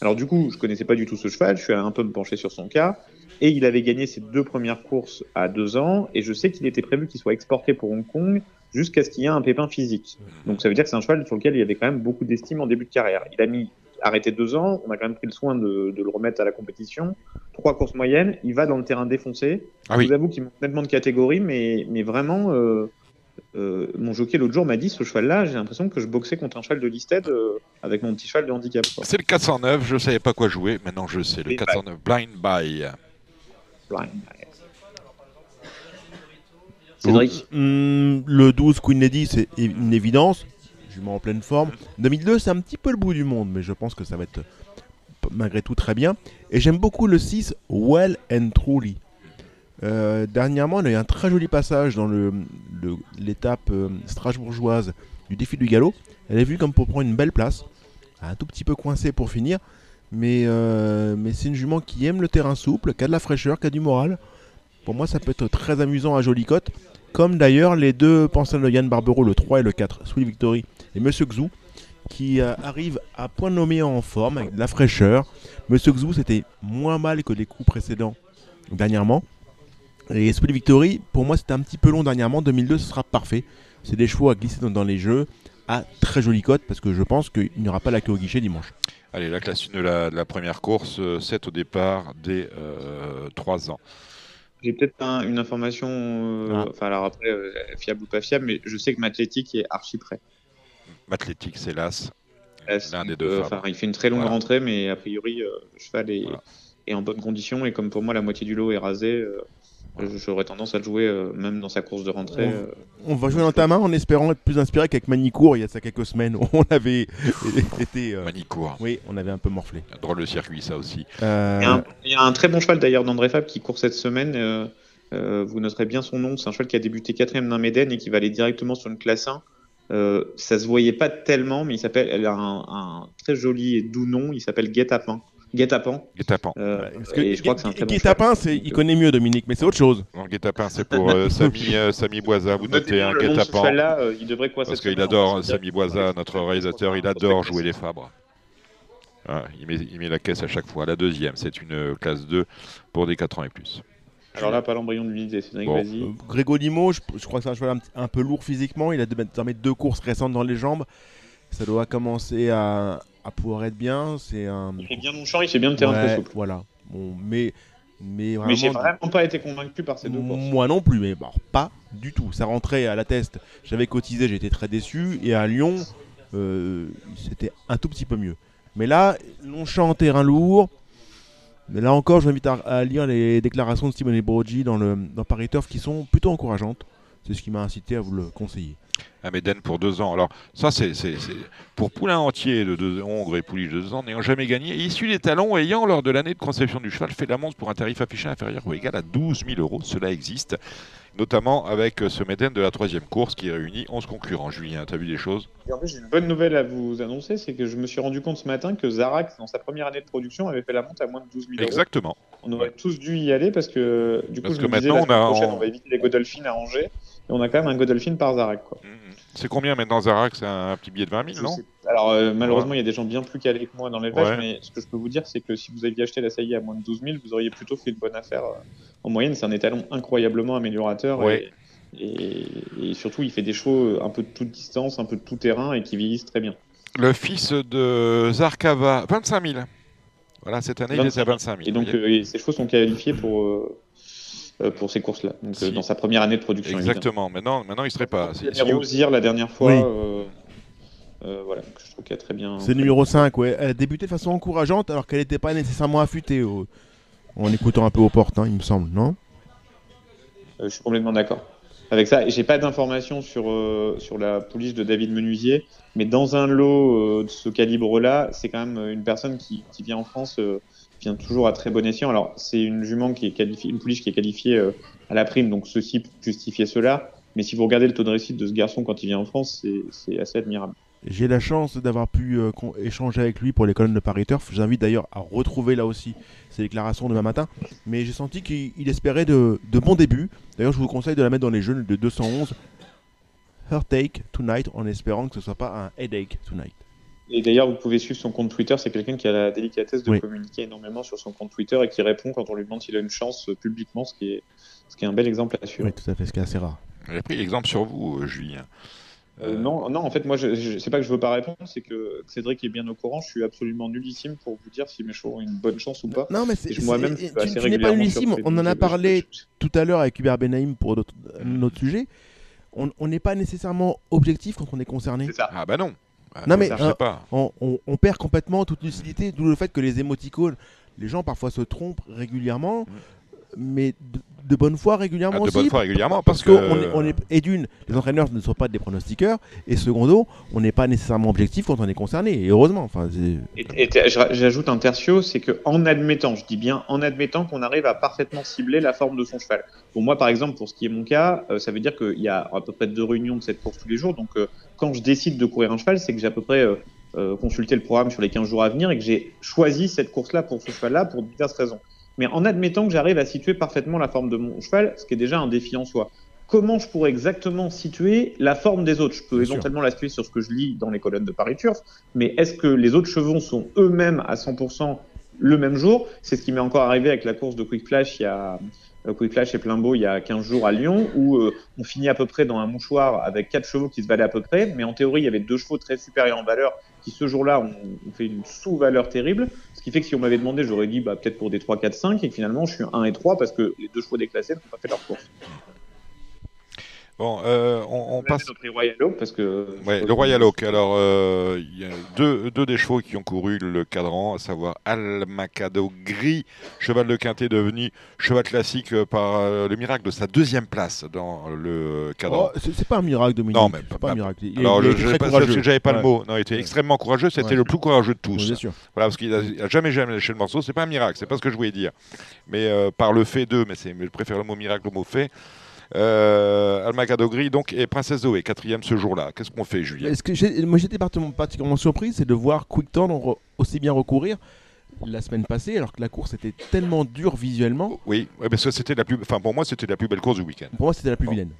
Alors du coup, je connaissais pas du tout ce cheval, je suis un peu me pencher sur son cas et il avait gagné ses deux premières courses à deux ans et je sais qu'il était prévu qu'il soit exporté pour Hong Kong jusqu'à ce qu'il y ait un pépin physique. Donc ça veut dire que c'est un cheval sur lequel il y avait quand même beaucoup d'estime en début de carrière. Il a mis arrêté deux ans, on a quand même pris le soin de, le remettre à la compétition. Trois courses moyennes, il va dans le terrain défoncé. Ah je vous avoue qu'il manque nettement de catégorie, mais, mais vraiment, euh, euh, mon jockey l'autre jour m'a dit ce cheval-là, j'ai l'impression que je boxais contre un cheval de listed euh, avec mon petit cheval de handicap. C'est le 409, je ne savais pas quoi jouer, maintenant je sais, le 409, Blind Buy. Blind Buy. Hmm, Le 12 Queen Lady, c'est une évidence. Je mets en pleine forme. 2002, c'est un petit peu le bout du monde, mais je pense que ça va être malgré tout très bien. Et j'aime beaucoup le 6 Well and Truly. Euh, dernièrement, on a eu un très joli passage dans l'étape euh, strasbourgeoise du défi du galop. Elle est vue comme pour prendre une belle place. Un tout petit peu coincée pour finir. Mais, euh, mais c'est une jument qui aime le terrain souple, qui a de la fraîcheur, qui a du moral. Pour moi, ça peut être très amusant à Jolicotte. Comme d'ailleurs les deux pensions de Yann Barbero, le 3 et le 4, Sweet Victory et Monsieur Xou, qui euh, arrivent à point nommé en forme, avec de la fraîcheur. Monsieur Xou, c'était moins mal que les coups précédents dernièrement. Et Sweet Victory, pour moi, c'était un petit peu long dernièrement. 2002, ce sera parfait. C'est des chevaux à glisser dans, les jeux à très jolie cote parce que je pense qu'il n'y aura pas la queue au guichet dimanche. Allez, la classe 1 de la, première course, 7 euh, au départ des 3 euh, ans. J'ai peut-être une information, euh, ah. enfin alors après, euh, fiable ou pas fiable, mais je sais que Mathétique est archi prêt. Mathétique, c'est l'As. L'un des deux. Euh, il fait une très longue rentrée, mais a priori, le cheval est, est, en bonne condition. Et comme pour moi, la moitié du lot est J'aurais tendance à le jouer euh, même dans sa course de rentrée. On, euh. va jouer dans ta main en espérant être plus inspiré qu'avec Manicourt il y a ça quelques semaines. On avait été. Euh, Manicourt. Oui, on avait un peu morflé. Un drôle de circuit, ça aussi. Il, y a un, très bon cheval d'ailleurs d'André Fab qui court cette semaine. vous noterez bien son nom. C'est un cheval qui a débuté quatrième d'un Méden et qui va aller directement sur une classe 1. ça se voyait pas tellement, mais il s'appelle. Elle a un, un, très joli et doux nom. Il s'appelle Guet-Apin. Guet-apens. Guet-apens. Euh, et je crois que c'est un très bon c'est, il connaît mieux Dominique, mais c'est autre chose. Non, Guet-apens, c'est pour euh, Samy, euh, Samy Boisa. Vous notez un Guet-apens. là euh, il devrait quoi Parce qu'il adore, Samy Boisa, notre réalisateur, il adore jouer les fabres. Ah, il, met, il met la caisse à chaque fois. La deuxième, c'est une classe 2 pour des 4 ans et plus. Alors là, pas l'embryon de l'unité, c'est bon. vas-y. Grégo Limo, je, crois que c'est un cheval un, peu lourd physiquement. Il a désormais deux courses récentes dans les jambes. Ça doit commencer à, à pouvoir être bien. C'est un. Il fait bien mon champ, il fait bien le terrain très souple. Voilà. Bon, mais mais vraiment. Mais j'ai vraiment pas été convaincu par ces deux courses. Moi non plus, mais bon, pas du tout. Ça rentrait à la test. J'avais cotisé, j'étais très déçu. Et à Lyon, c'était un tout petit peu mieux. Mais là, Longchamp, terrain lourd. Mais là encore, je vous invite à, lire les déclarations de Simone Brogi dans, le, dans Paris Turf qui sont plutôt encourageantes. C'est ce qui m'a incité à vous le conseiller. À Méden pour deux ans. Alors, ça, c'est pour poulain entier de deux Hongre et pouliche de deux ans n'ayant jamais gagné, issu des talons, ayant lors de l'année de conception du cheval fait l'amende pour un tarif affiché inférieur ou égal à 12 000 euros. Cela existe notamment avec ce Méden de la troisième course qui réunit 11 concurrents. Julien, tu as vu des choses? J'ai une bonne nouvelle à vous annoncer, c'est que je me suis rendu compte ce matin que Zarak, dans sa première année de production, avait fait la monte à moins de 12 000 euros. Exactement. On aurait tous dû y aller parce que du coup, je me maintenant, disais, la on, prochaine, on va éviter les Godolphins à Angers. Et on a quand même un Godolphin par Zarak. Quoi. Mmh. C'est combien maintenant Zarak C'est un petit billet de 20 000, non Alors euh, malheureusement, il y a des gens bien plus calés que moi dans l'élevage, mais ce que je peux vous dire, c'est que si vous aviez acheté la saillie à moins de 12 000, vous auriez plutôt fait une bonne affaire. En moyenne, c'est un étalon incroyablement améliorateur. Et, surtout, il fait des chevaux un peu de toute distance, un peu de tout terrain et qui vieillissent très bien. Le fils de Zarkava, 25 000. Voilà, cette année, il est à 25 000. Et donc, euh, ces chevaux sont qualifiés pour, euh, euh, pour ces courses-là, dans sa première année de production. Exactement, maintenant, maintenant il ne serait pas. C'est Rosier la dernière fois. voilà, je trouve qu'elle a très bien. C'est numéro 5, ouais. Elle a débuté de façon encourageante alors qu'elle n'était pas nécessairement affûtée en écoutant un peu aux portes, hein, il me semble, non? Je suis complètement d'accord avec ça. J'ai pas d'informations sur, euh, sur la police de David Menuisier, mais dans un lot euh, de ce calibre-là, c'est quand même une personne qui, qui vient en France, euh, vient toujours à très bon escient. Alors, c'est une jument qui est qualifiée, une pouliche qui est qualifiée à la prime, donc ceci justifier cela. Mais si vous regardez le taux de réussite de ce garçon quand il vient en France, c'est assez admirable. J'ai la chance d'avoir pu échanger avec lui pour les colonnes de Paris Turf. J'invite d'ailleurs à retrouver là aussi ses déclarations demain matin. Mais j'ai senti qu'il espérait de, bons débuts. D'ailleurs, je vous conseille de la mettre dans les jeunes de 211. Her Take Tonight, en espérant que ce ne soit pas un Headache Tonight. Et d'ailleurs, vous pouvez suivre son compte Twitter. C'est quelqu'un qui a la délicatesse de communiquer énormément sur son compte Twitter et qui répond quand on lui demande s'il a une chance publiquement, ce qui est, ce qui est un bel exemple à suivre. Oui, tout à fait, ce qui est assez rare. J'ai pris l'exemple sur vous, euh, Julien. Euh, non, non, en fait, moi, je, je c'est pas que je veux pas répondre, c'est que Cédric est bien au courant. Je suis absolument nullissime pour vous dire si mes chevaux ont une bonne chance ou pas. Non, mais c'est moi-même, tu, tu n'es pas nullissime. On en a parlé tout à l'heure avec Hubert Benaïm pour notre, autre sujet. On n'est pas nécessairement objectif quand on est concerné. C'est ça. Ah bah non. Non mais euh, pas. On, on, perd complètement toute lucidité, d'où le fait que les émoticônes, les gens parfois se trompent régulièrement. Mm mais de, bonne foi régulièrement ah, de bonne foi régulièrement parce, que, on est, et d'une les entraîneurs ne sont pas des pronostiqueurs et secondo on n'est pas nécessairement objectif quand on est concerné et heureusement enfin et, j'ajoute un tertio c'est que en admettant je dis bien en admettant qu'on arrive à parfaitement cibler la forme de son cheval. Pour moi par exemple pour ce qui est mon cas euh, ça veut dire qu'il y a à peu près deux réunions de cette course tous les jours donc euh, quand je décide de courir un cheval c'est que j'ai à peu près euh, consulté le programme sur les 15 jours à venir et que j'ai choisi cette course là pour ce cheval là pour diverses raisons mais en admettant que j'arrive à situer parfaitement la forme de mon cheval, ce qui est déjà un défi en soi. Comment je pourrais exactement situer la forme des autres? Je peux éventuellement la situer sur ce que je lis dans les colonnes de Paris Turf, mais est-ce que les autres chevaux sont eux-mêmes à 100% le même jour? C'est ce qui m'est encore arrivé avec la course de Quick Flash il y a euh, Quick Flash et beau il y a 15 jours à Lyon, où euh, on finit à peu près dans un mouchoir avec quatre chevaux qui se valaient à peu près, mais en théorie il y avait deux chevaux très supérieurs en valeur qui ce jour-là ont, fait une sous-valeur terrible, ce qui fait que si on m'avait demandé, j'aurais dit bah, peut-être pour des 3, 4, 5, et finalement je suis 1 et 3 parce que les deux chevaux déclassés n'ont pas fait leur course. Bon, euh, on, on passe. Au Royal Oak parce que. Ouais, le Royal Oak. Alors, euh, il y a deux, deux, des chevaux qui ont couru le cadran, à savoir Almacado Gris, cheval de quintet devenu cheval classique euh, par le miracle de sa deuxième place dans le cadran. Oh, c'est pas un miracle, Dominique. Non, mais pas, un miracle. Il, alors, je j'avais pas le mot. Non, il était extrêmement courageux. C'était le plus courageux de tous. bien sûr. Voilà, parce qu'il a, jamais jamais lâché le morceau. C'est pas un miracle. C'est pas ce que je voulais dire. Mais par le fait de, mais, mais je préfère le mot miracle au mot fait. Euh, Almagado Gris donc et Princesse Zoé, quatrième ce jour-là. Qu'est-ce qu'on fait, Julien? Moi j'étais particulièrement surpris, c'est de voir Quick aussi bien recourir la semaine passée, alors que la course était tellement dure visuellement. Oui, mais ça c'était la plus, enfin pour moi c'était la plus belle course du week-end. Pour moi c'était la plus vilaine.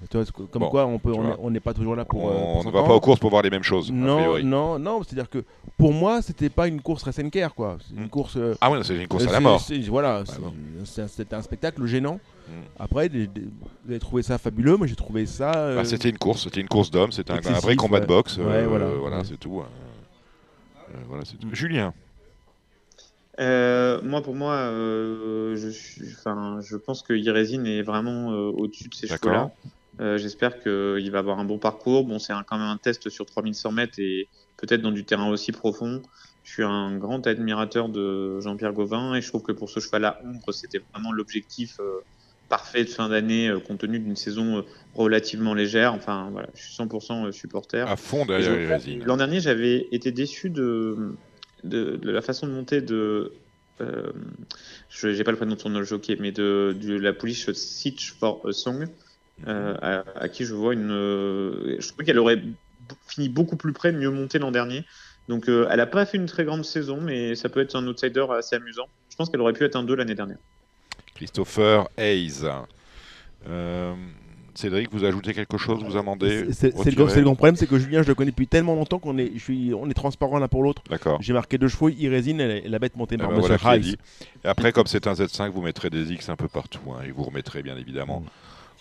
Comme quoi on peut, on n'est pas toujours là pour. On euh, ne va pas aux courses pour voir les mêmes choses. Non, non, non. C'est-à-dire que pour moi c'était pas une course race care quoi. Une hmm. course. Euh, ah oui, c'est une course à la mort. Voilà, c'était un spectacle gênant. Hmm. Après, vous avez trouvé ça fabuleux. Moi, j'ai trouvé ça. Euh, bah, c'était une course, c'était une course d'hommes, c'était un, vrai combat de boxe. voilà, voilà c'est tout. Hein. voilà, tout. Julien. Euh, moi, pour moi, euh, je, suis, enfin, je pense que Irésine est vraiment euh, au-dessus de ces chevaux-là. J'espère qu'il va avoir un bon parcours. Bon, c'est quand même un test sur 3100 mètres et peut-être dans du terrain aussi profond. Je suis un grand admirateur de Jean-Pierre Gauvin et je trouve que pour ce cheval à ombre, c'était vraiment l'objectif parfait de fin d'année euh, compte tenu d'une saison euh, relativement légère. Enfin, voilà, je suis 100% euh, supporter. À fond derrière L'an dernier, j'avais été déçu de, de, la façon de monter de. je n'ai pas le prénom de son jockey, mais de, de la pouliche Sitch for a Song, à, qui je vois une. je trouvais qu'elle aurait fini beaucoup plus près mieux monter l'an dernier. Donc, elle n'a pas fait une très grande saison, mais ça peut être un outsider assez amusant. Je pense qu'elle aurait pu être un 2 l'année dernière. Christopher Hayes. Cédric, vous ajoutez quelque chose, vous amendez C'est le, grand problème, c'est que Julien, je le connais depuis tellement longtemps qu'on est, je suis, on est transparent l'un pour l'autre. D'accord. J'ai marqué deux chevaux, il résine et la bête montée par eh ben Et après, comme c'est un Z5, vous mettrez des X un peu partout. Hein, et vous remettrez bien évidemment mm.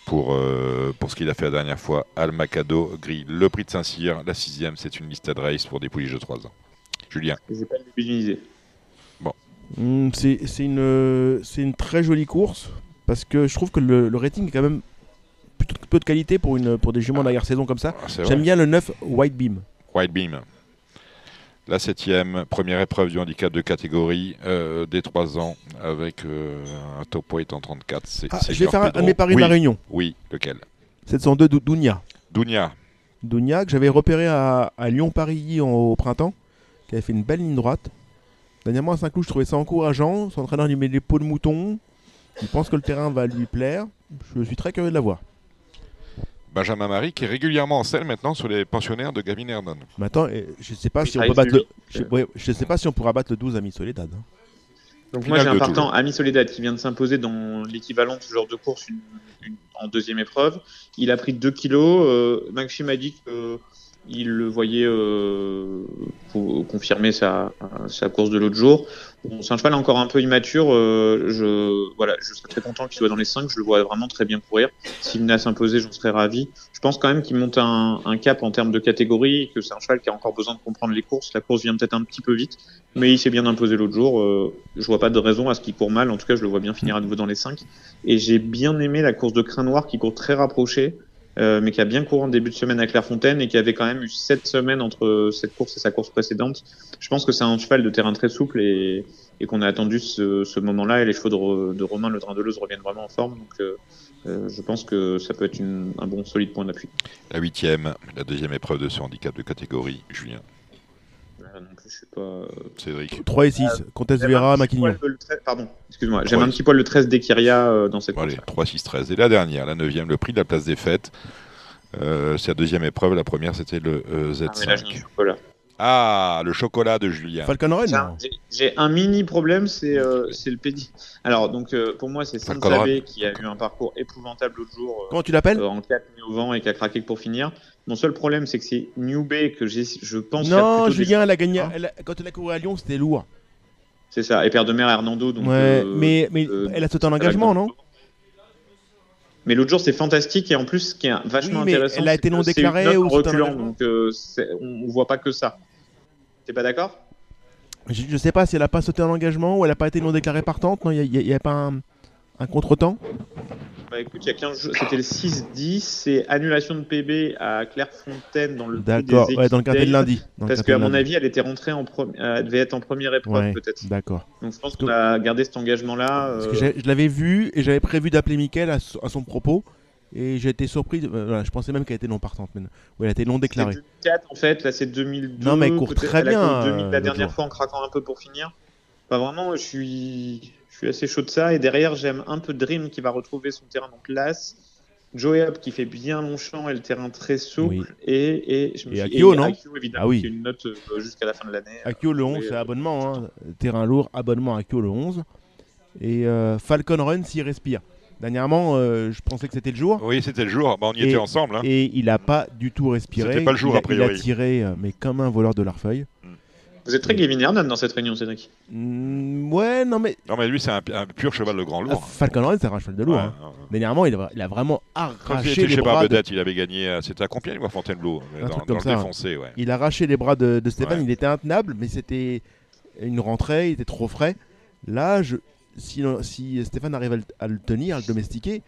pour, euh, pour ce qu'il a fait la dernière fois. Almacado, Gris, le prix de Saint-Cyr, la sixième, c'est une liste de race pour des pouliches de 3 ans. Julien. Je pas le Hmm, c'est une, une très jolie course parce que je trouve que le, rating est quand même plutôt peu de qualité pour, une, pour des juments de saison comme ça. Ah, J'aime bien le 9 White Beam. White Beam. La septième, première épreuve du handicap de catégorie euh, des 3 ans avec euh, un top weight en 34. Ah, je vais faire un, de mes paris de la Réunion. Oui, lequel? 702 Dounia. Dounia. Dounia que j'avais repéré à, à Lyon-Paris au printemps, qui avait fait une belle ligne droite. Dernièrement à Saint-Cloud, je trouvais ça encourageant. Son entraîneur lui met des peaux de mouton. Il pense que le terrain va lui plaire. Je suis très curieux de la voir. Benjamin Marie qui est régulièrement en selle maintenant sur les pensionnaires de Gavin Hernon. Maintenant, je ne sais pas si on peut battre le... je, sais pas si on pourra battre le 12 Ami Soledad. Hein. Donc moi j'ai un partant Ami Soledad qui vient de s'imposer dans l'équivalent de ce genre de course en deuxième épreuve. Il a pris 2 kilos. Euh, Maxime a dit que il le voyait euh, confirmer sa, sa course de l'autre jour. Bon, c'est un cheval encore un peu immature. Euh, je, voilà, je serais très content qu'il soit dans les 5. Je le vois vraiment très bien courir. S'il venait à s'imposer, j'en serais ravi. Je pense quand même qu'il monte un, un, cap en termes de catégorie, que c'est un cheval qui a encore besoin de comprendre les courses. La course vient peut-être un petit peu vite, mais il s'est bien imposé l'autre jour. Euh, je vois pas de raison à ce qu'il court mal. En tout cas, je le vois bien finir à nouveau dans les 5. Et j'ai bien aimé la course de Crin Noir qui court très rapproché. Euh, mais qui a bien couru en début de semaine à Clairefontaine et qui avait quand même eu 7 semaines entre cette course et sa course précédente. Je pense que c'est un cheval de terrain très souple et, qu'on a attendu ce, moment-là et les chevaux de, Romain Le Drain de Leuze reviennent vraiment en forme. Donc euh, euh, je pense que ça peut être un bon solide point d'appui. La huitième, la deuxième épreuve de ce handicap de catégorie, Julien. Non plus, je sais pas. Cédric. 3 et 6, Comtesse Vera, Maquignon. Pardon, excuse-moi, j'aime un petit poil le 13 d'Ekiria dans cette Allez, 3, 6, 13. Et la dernière, la neuvième, le prix de la place des fêtes. Euh, c'est la deuxième épreuve. La première, c'était le euh, Z5. Ah, ah, le chocolat de Julien. Falcon J'ai un mini problème, c'est euh, le pédi. Alors, donc, euh, pour moi, c'est Saint-Xavier qui a eu un parcours épouvantable l'autre jour. Euh, Comment tu l'appelles En 4 au vent et qui a craqué pour finir. Mon seul problème, c'est que c'est New Bay que je pense. Non, Julien, elle a gagné. quand elle a couru à Lyon, c'était lourd. C'est ça. Et père de mère Hernando. Donc, ouais, mais, mais elle a sauté en engagement, non mais l'autre jour, c'est fantastique et en plus, ce qui est vachement oui, intéressant, elle a été non déclarée ou reculant, donc euh, on, voit pas que ça. T'es pas d'accord? Je, je, sais pas si elle a pas sauté en engagement ou elle a pas été non déclarée partante. Non, il y, a pas un, un contretemps? Bah écoute, il y a 15 jours, c'était le 6-10, c'est annulation de PB à Clairefontaine dans le D'accord, ouais, dans le quartier de lundi. Parce qu'à mon avis, elle était rentrée en elle devait être en première épreuve peut-être. D'accord. Donc je pense qu'on a gardé cet engagement-là. Euh... je l'avais vu et j'avais prévu d'appeler Mickaël à, son propos. Et j'ai été surpris, je pensais même qu'elle était non partante, mais elle a été non déclarée. C'est 2004 en fait, là c'est 2002. Non mais elle court très bien. 2000, la dernière fois en craquant un peu pour finir. Pas vraiment, je suis suis assez chaud de ça. Et derrière, j'aime un peu Dream qui va retrouver son terrain donc l'As. Joey qui fait bien long champ et le terrain très souple. Et, et, je me et Akio, non évidemment, ah oui. qui une note euh, jusqu'à la fin de l'année. Akio le 11, c'est abonnement. Hein. Terrain lourd, abonnement Akio le 11. Et euh, Falcon Run s'il respire. Dernièrement, euh, je pensais que c'était le jour. Oui, c'était le jour. Bah, on y était ensemble. Hein. Et il n'a pas du tout respiré. C'était pas le jour, il a, priori. Il a tiré, mais comme un voleur de l'Arfeuille. Vous êtes très Gavin Hernan dans cette réunion, Cédric. Mm, ouais, non mais. Non mais lui c'est un, pur cheval de grand lourd. Ah, Falcon Red c'est un cheval de lourd. hein. Dernièrement, il a, il a, vraiment arraché les chez bras. De... il avait gagné. Euh, c'était à Compiègne ou à Fontainebleau un dans, dans le défoncé, ouais. Il a arraché les bras de, de Stéphane. Ouais. Il était intenable, mais c'était une rentrée. Il était trop frais. Là, je... si, si Stéphane arrive à le, à le, tenir, à le domestiquer,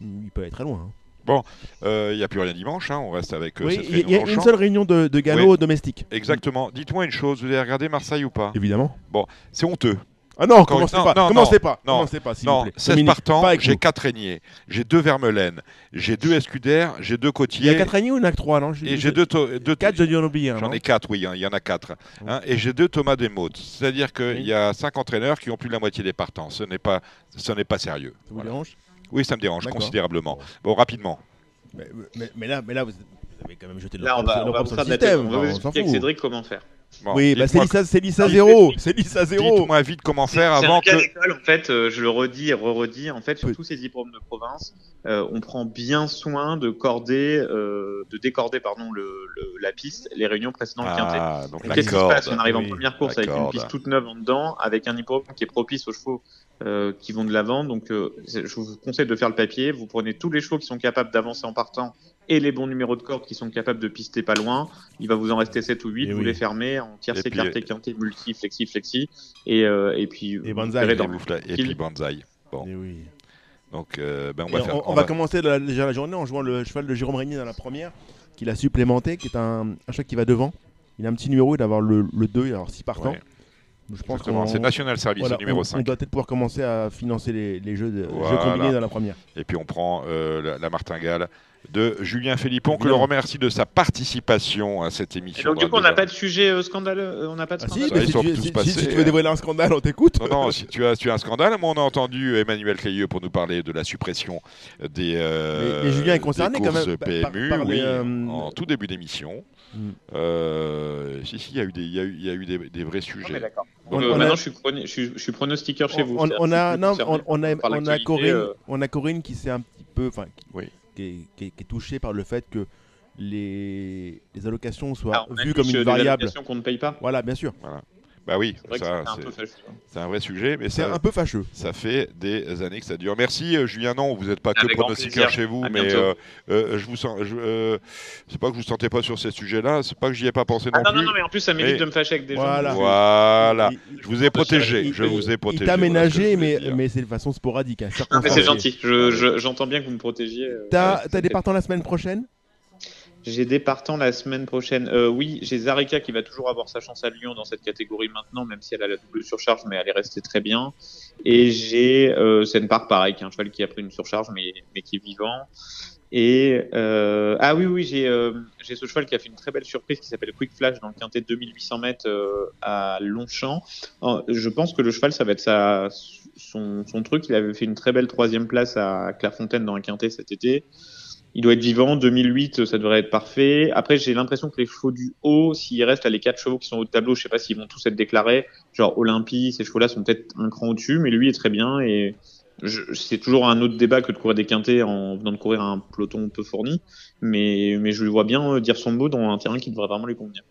il peut aller très loin. Hein. Bon, il n'y a plus rien dimanche, hein, on reste avec oui, Il y a une seule réunion de, de galop domestique. Exactement. Dites-moi une chose, vous avez regardé Marseille ou pas? Évidemment. Bon, c'est honteux. Ah non, commencez pas. Non, commencez pas. Non, commencez pas, s'il vous plaît. 16 partants, j'ai 4 régniers, j'ai 2 vermelaines, j'ai 2 escudaires, j'ai 2 côtiers. Il y a 4 régniers ou il y en a 3 non? Et j'ai 2 4, je dis en oublier J'en ai 4, oui, hein, il y en a 4. Hein, et j'ai 2 Thomas Desmodes. C'est-à-dire qu'il y a 5 entraîneurs qui ont plus de la moitié des partants. Ce n'est pas, ce pas sérieux. Ça vous dérange? Oui, ça me dérange considérablement. Bon, rapidement. Mais, mais, mais, là, mais là, vous avez quand même jeté le Là, on va, on va vous faire système. On va vous expliquer avec Cédric comment faire? Oui, bah c'est Lisa 0. C'est Lisa 0. Dites-moi vite comment faire avant que. en fait, euh, je le redis et re-redis. En fait, sur tous ces diplômes de province, euh, on prend bien soin de corder, euh, de décorder, pardon, le, la piste, les réunions précédentes ah, Donc Qu'est-ce qui se passe? On arrive en première course avec une piste toute neuve en dedans, avec un hippodrome qui est propice aux chevaux euh, qui vont de l'avant. Donc, euh, je vous conseille de faire le papier. Vous prenez tous les chevaux qui sont capables d'avancer en partant et les bons numéros de corde qui sont capables de pister pas loin. Il va vous en rester 7 ou 8. Eh vous les fermez en tiercé, écarté, quinté, multi, flexi, flexi. Et, euh, et puis, et banzai. Dans et puis banzai. Bon. Eh oui. Donc, ben on, va, faire, on, va, commencer la, déjà la journée en jouant le cheval de Jérôme Régnier dans la première, qu'il a supplémenté, qui est un, un cheval qui va devant. Il a un petit numéro, il va avoir le, le 2, il va avoir 6 partants. Je pense que c'est National Service numéro 5. On doit peut-être pouvoir commencer à financer les, jeux, de, jeux, combinés dans la première. Et puis on prend euh, la, martingale de Julien Philippon, que je remercie de sa participation à cette émission. donc, du coup, on n'a pas de sujet euh, scandaleux euh, On n'a pas de ah, scandale si, tu veux dévoiler un scandale, on t'écoute. Non, non, si tu as, tu as un scandale, on a entendu Emmanuel Clayeux pour nous parler de la suppression des. mais, Julien est concerné quand même. PMU, oui, en tout début d'émission. Mm. si, si, il y a eu des, y a eu, des, vrais sujets. Maintenant, je, suis je, suis pronostiqueur chez vous. On, a, non, on, a, on, a Corinne, on a Corinne qui s'est un petit peu. Enfin, oui qui est, touché par le fait que les, les allocations soient vues comme une variable. qu'on ne paye pas. Voilà, bien sûr. Voilà. Bah oui, c'est un, vrai sujet, mais c'est un peu fâcheux. Ça fait des années que ça dure. Merci euh, Julien. Non, vous n'êtes pas que pronostiqueur chez vous, mais euh, euh, je vous sens. c'est pas que vous sentez pas sur ces sujets-là, c'est pas que j'y ai pas pensé ah non, plus. Non, non, mais en plus ça m'évite de me fâcher avec des voilà. gens. Voilà. je vous ai protégé. je vous ai protégé. Il t'a ménagé, mais, mais c'est de façon sporadique. Hein, mais c'est gentil. J'entends bien que vous me protégiez. T'as des partants la semaine prochaine? J'ai des partants la semaine prochaine. Euh, oui, j'ai Zarika qui va toujours avoir sa chance à Lyon dans cette catégorie maintenant, même si elle a la double surcharge, mais elle est restée très bien. Et j'ai euh, Park, pareil, qui est un cheval qui a pris une surcharge, mais, mais qui est vivant. Et euh, ah oui, oui, j'ai euh, ce cheval qui a fait une très belle surprise qui s'appelle Quick Flash dans le quintet de 2800 mètres euh, à Longchamp. je pense que le cheval, ça va être sa, son, son truc. Il avait fait une très belle troisième place à Clairefontaine dans un quintet cet été il doit être vivant. 2008, ça devrait être parfait. Après, j'ai l'impression que les chevaux du haut, s'il reste à les quatre chevaux qui sont au tableau, je sais pas s'ils vont tous être déclarés. Genre Olympie, ces chevaux-là sont peut-être un cran au-dessus, mais lui est très bien et c'est toujours un autre débat que de courir des quintés en venant de courir un peloton peu fourni. Mais, mais je le vois bien dire son mot dans un terrain qui devrait vraiment lui convenir.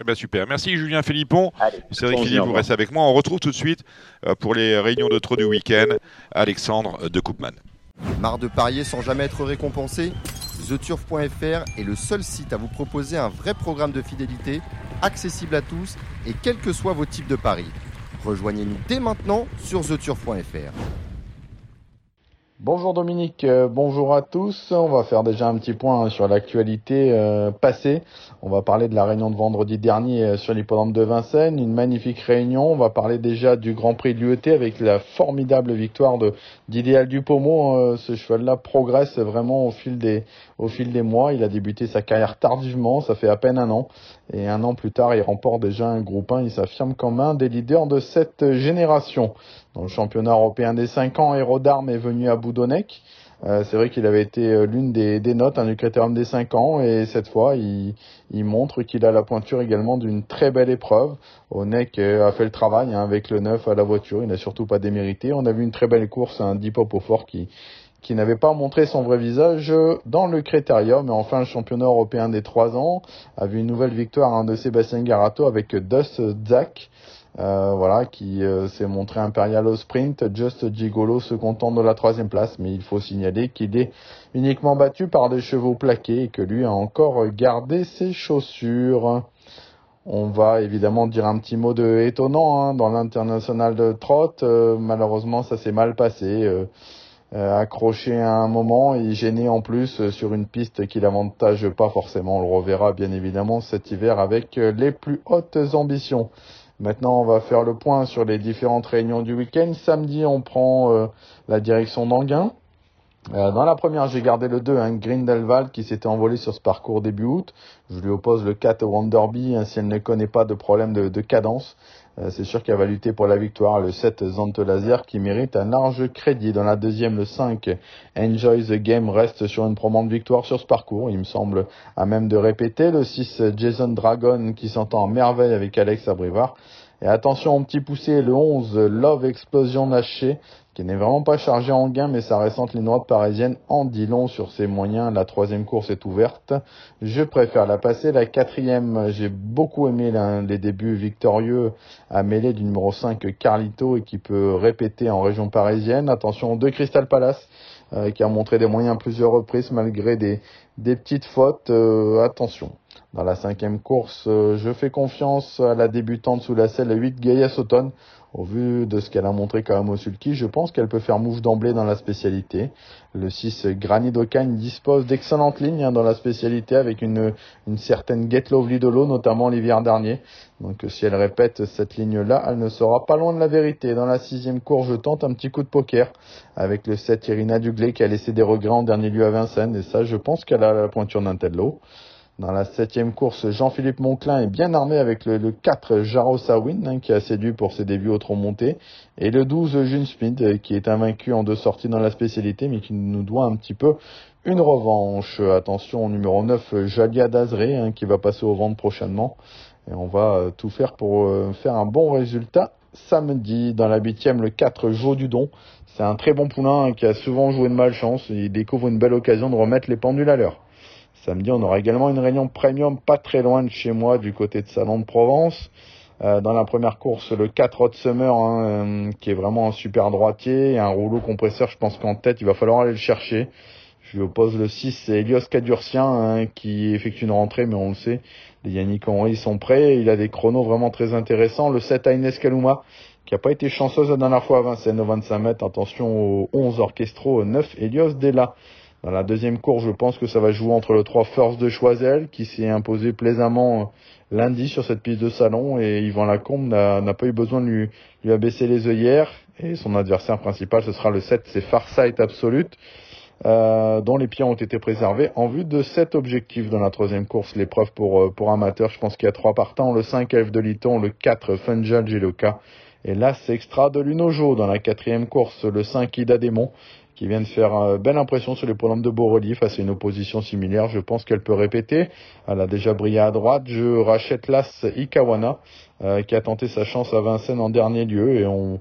Eh ben super. Merci Julien Philippon. Cédric Philippe, vous restez avec moi. On retrouve tout de suite euh, pour les réunions de trop du week-end Alexandre de Koopman. Marre de parier sans jamais être récompensé TheTurf.fr est le seul site à vous proposer un vrai programme de fidélité, accessible à tous et quels que soient vos types de paris. Rejoignez-nous dès maintenant sur TheTurf.fr. Bonjour Dominique, euh, bonjour à tous. On va faire déjà un petit point sur l'actualité euh, passée. On va parler de la réunion de vendredi dernier euh, sur l'hippodrome de Vincennes, une magnifique réunion. On va parler déjà du Grand Prix de l'UET avec la formidable victoire de d'Idéal Dupomo. ce cheval-là progresse vraiment au fil des au fil des mois. Il a débuté sa carrière tardivement, ça fait à peine un an. Et un an plus tard, il remporte déjà un groupe 1. Il s'affirme comme un des leaders de cette génération. Dans le championnat européen des 5 ans, Hérodarme est venu à Boudonnec. Euh, c'est vrai qu'il avait été euh, l'une des, des, notes du critérium des 5 ans et cette fois il, il montre qu'il a la pointure également d'une très belle épreuve. Onek euh, a fait le travail hein, avec le 9 à la voiture, il n'a surtout pas démérité. On a vu une très belle course, un Hop au fort qui, qui n'avait pas montré son vrai visage dans le critérium. Et enfin, le championnat européen des 3 ans a vu une nouvelle victoire hein, de Sébastien Garato avec Dust Zach. Euh, voilà, qui euh, s'est montré impérial au sprint. Just Gigolo se contente de la troisième place, mais il faut signaler qu'il est uniquement battu par des chevaux plaqués et que lui a encore gardé ses chaussures. On va évidemment dire un petit mot de étonnant hein, dans l'international de trot. Euh, malheureusement, ça s'est mal passé. accroché à un moment et gêné en plus sur une piste qui l'avantage pas forcément. On le reverra bien évidemment cet hiver avec les plus hautes ambitions. Maintenant, on va faire le point sur les différentes réunions du week-end. Samedi, on prend la direction d'Anguin. Euh, dans la première, j'ai gardé le 2, hein, Grindelwald, qui s'était envolé sur ce parcours début août. Je lui oppose le 4 Wonderby, hein, si elle ne connaît pas de problème de, cadence. Euh, c'est sûr qu'elle va lutter pour la victoire. Le 7, Zante Laser, qui mérite un large crédit. Dans la deuxième, le 5, Enjoy the Game, reste sur une de victoire sur ce parcours. Il me semble à même de répéter. Le 6, Jason Dragon, qui s'entend en merveille avec Alex Abrivard. Et attention au petit poussé, le 11, Love Explosion Naché, qui n'est vraiment pas chargé en gain, mais sa récente ligne droite parisienne en dit long sur ses moyens. La troisième course est ouverte. Je préfère la passer. La quatrième, j'ai beaucoup aimé les débuts victorieux à mêler du numéro 5 Carlito et qui peut répéter en région parisienne. Attention, deux Crystal Palace. Euh, qui a montré des moyens à plusieurs reprises malgré des, des petites fautes. Euh, attention. Dans la cinquième course, euh, je fais confiance à la débutante sous la selle 8 Gaia Sauton. Au vu de ce qu'elle a montré quand même je pense qu'elle peut faire mouche d'emblée dans la spécialité. Le 6 Granny Docagne dispose d'excellentes lignes hein, dans la spécialité avec une, une certaine Get Lovely de l'eau, notamment l'hiver dernier. Donc si elle répète cette ligne-là, elle ne sera pas loin de la vérité. Dans la sixième course, je tente un petit coup de poker avec le 7 Irina Duglé qui a laissé des regrets en dernier lieu à Vincennes. Et ça, je pense qu'elle a la pointure d'un tel lot. Dans la septième course, Jean-Philippe Monclin est bien armé avec le, 4 Jaro Sawin, hein, qui a séduit pour ses débuts au tronc monté, et le 12 June Smith, euh, qui est invaincu en deux sorties dans la spécialité, mais qui nous doit un petit peu une revanche. Attention au numéro 9, Jalia Dazré, hein, qui va passer au ventre prochainement. Et on va euh, tout faire pour euh, faire un bon résultat samedi. Dans la huitième, le 4 Joe Dudon. C'est un très bon poulain hein, qui a souvent joué de malchance. Il découvre une belle occasion de remettre les pendules à l'heure. Samedi, on aura également une réunion premium pas très loin de chez moi, du côté de Salon de Provence. Euh, dans la première course, le 4 Hot Summer, hein, euh, qui est vraiment un super droitier, un rouleau compresseur, je pense qu'en tête, il va falloir aller le chercher. Je lui oppose le 6, c'est Elios Cadurcien, hein, qui effectue une rentrée, mais on le sait, les Yannick Henry sont prêts, il a des chronos vraiment très intéressants. Le 7 Aines Kaluma, qui n'a pas été chanceuse la dernière fois à Vincennes au 25 mètres, attention aux 11 orchestraux, 9 Elios Della. Dans la deuxième course, je pense que ça va jouer entre le 3 Force de Choisel, qui s'est imposé plaisamment euh, lundi sur cette piste de salon, et Yvan Lacombe n'a pas eu besoin de lui, abaisser les œillères. Et son adversaire principal, ce sera le 7, c'est Farsight Absolute, euh, dont les pieds ont été préservés en vue de cet objectif dans la troisième course, l'épreuve pour, euh, pour amateurs. Je pense qu'il y a trois partants, le 5 Elf de Liton, le 4 Funjal Geloka, et là c'est extra de Lunojo dans la quatrième course, le 5 Ida Démon qui vient de faire une belle impression sur les programmes de relief face à une opposition similaire. Je pense qu'elle peut répéter. Elle a déjà brillé à droite. Je rachète l'As Ikawana, euh, qui a tenté sa chance à Vincennes en dernier lieu et on,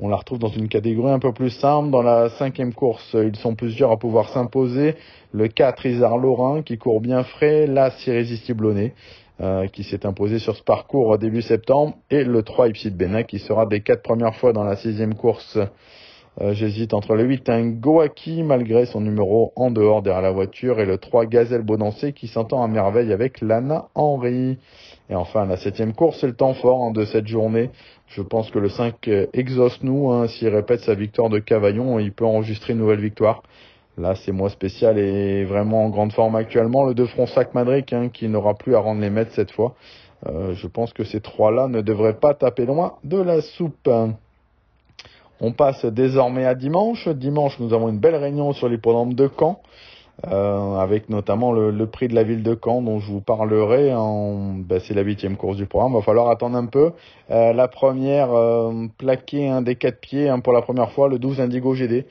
on la retrouve dans une catégorie un peu plus simple. Dans la cinquième course, ils sont plusieurs à pouvoir s'imposer. Le 4 Isard Lorrain qui court bien frais. L'As Irrésistible euh, qui s'est imposé sur ce parcours début septembre. Et le 3 Ipsit Bena qui sera des quatre premières fois dans la sixième course euh, j'hésite entre le 8 un Goaki malgré son numéro en dehors derrière la voiture et le 3 Gazelle Bonancé qui s'entend à merveille avec Lana Henry. Et enfin la septième course, c'est le temps fort hein, de cette journée. Je pense que le 5 euh, exauce nous. Hein, S'il répète sa victoire de Cavaillon, il peut enregistrer une nouvelle victoire. Là, c'est moi spécial et vraiment en grande forme actuellement. Le 2 Fronsac Madric hein, qui n'aura plus à rendre les mètres cette fois. Euh, je pense que ces trois-là ne devraient pas taper loin de la soupe. On passe désormais à dimanche. Dimanche, nous avons une belle réunion sur l'hippodrome de Caen, euh, avec notamment le, prix de la ville de Caen dont je vous parlerai. En, ben, c'est la huitième course du programme. Il va falloir attendre un peu. Euh, la première, euh, plaquer un des quatre pieds hein, pour la première fois, le 12 Indigo GD.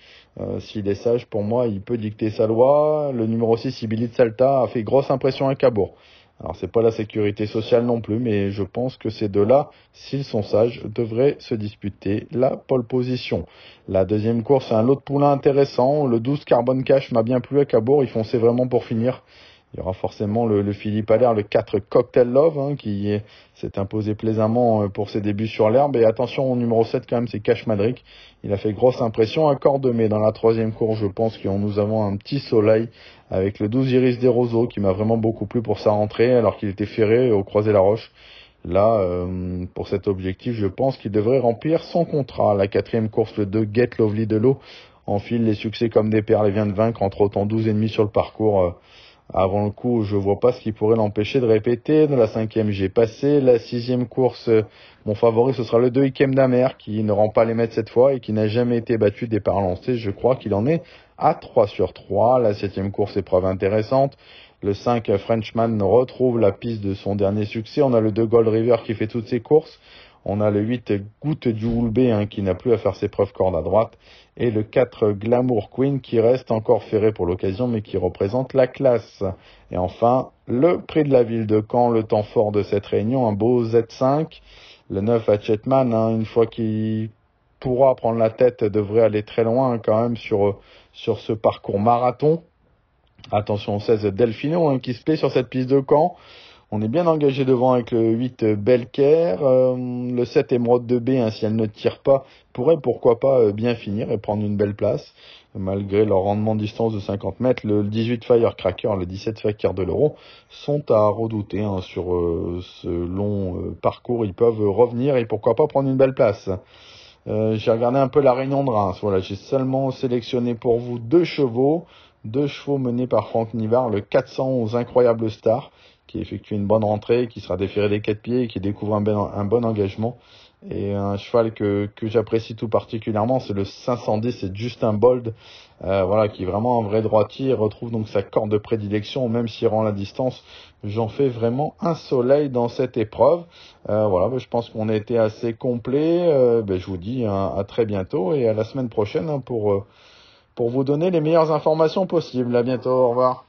S'il est sage, pour moi, il peut dicter sa loi. Le numéro 6, Sibylle Salta, a fait grosse impression à Cabourg. Alors c'est pas la sécurité sociale non plus, mais je pense que ces deux-là, s'ils sont sages, devraient se disputer la pole position. La deuxième course, c'est un lot de poulain intéressant. Le 12 Carbon Cash m'a bien plu à Cabourg, ils fonçaient vraiment pour finir. Il y aura forcément le, Philippe Allaire, le 4 Cocktail Love, hein, qui s'est imposé plaisamment euh, pour ses débuts sur l'herbe. Et attention au numéro 7 quand même, c'est Cash Madric. Il a fait grosse impression à mais Dans la troisième course, je pense que nous avons un petit soleil avec le 12 Iris des Roseaux qui m'a vraiment beaucoup plu pour sa rentrée alors qu'il était ferré au Croisé la Roche. Là, euh, pour cet objectif, je pense qu'il devrait remplir son contrat. La quatrième course, le 2 Get Lovely de l'eau enfile les succès comme des perles et vient de vaincre entre autant 12 ennemis sur le parcours. Avant le coup, je vois pas ce qui pourrait l'empêcher de répéter. De la cinquième, j'ai passé. La sixième course, mon favori, ce sera le 2 Ikem Damer, qui ne rend pas les mètres cette fois et qui n'a jamais été battu départ lancé. Je crois qu'il en est à 3 sur 3. La septième course, épreuve intéressante. Le 5 Frenchman retrouve la piste de son dernier succès. On a le 2 Gold River qui fait toutes ses courses. On a le 8 Goutte du Houlbé hein, qui n'a plus à faire ses preuves corde à droite. Et le 4 Glamour Queen qui reste encore ferré pour l'occasion mais qui représente la classe. Et enfin, le prix de la ville de Caen, le temps fort de cette réunion, un beau Z5. Le 9 Hatchetman, hein, une fois qu'il pourra prendre la tête, devrait aller très loin hein, quand même sur, sur ce parcours marathon. Attention au 16 Delfino hein, qui se plaît sur cette piste de Caen. On est bien engagé devant avec le 8 Belker. Euh, le 7 Emeraude de B, hein, si elle ne tire pas, pourrait pourquoi pas euh, bien finir et prendre une belle place. Malgré leur rendement de distance de 50 mètres, le 18 Firecracker, le 17 Fakir de l'Euro sont à redouter hein, sur euh, ce long parcours. Ils peuvent revenir et pourquoi pas prendre une belle place. j'ai regardé un peu la Réunion de Reims. Voilà, j'ai seulement sélectionné pour vous deux chevaux, deux chevaux menés par Franck Nivard, le 400 aux incroyables stars qui effectue une bonne rentrée, qui sera déféré des quatre pieds qui découvre un, bon, un bon engagement. Et un cheval que, que j'apprécie tout particulièrement, c'est le 510, c'est Justin Bold, euh, voilà, qui est vraiment un vrai droitier, retrouve donc sa corde de prédilection, même s'il rend la distance. J'en fais vraiment un soleil dans cette épreuve. Euh, voilà, ben, je pense qu'on a été assez complet. Euh, ben, je vous dis hein, à très bientôt et à la semaine prochaine hein, pour, pour vous donner les meilleures informations possibles. À bientôt, au revoir.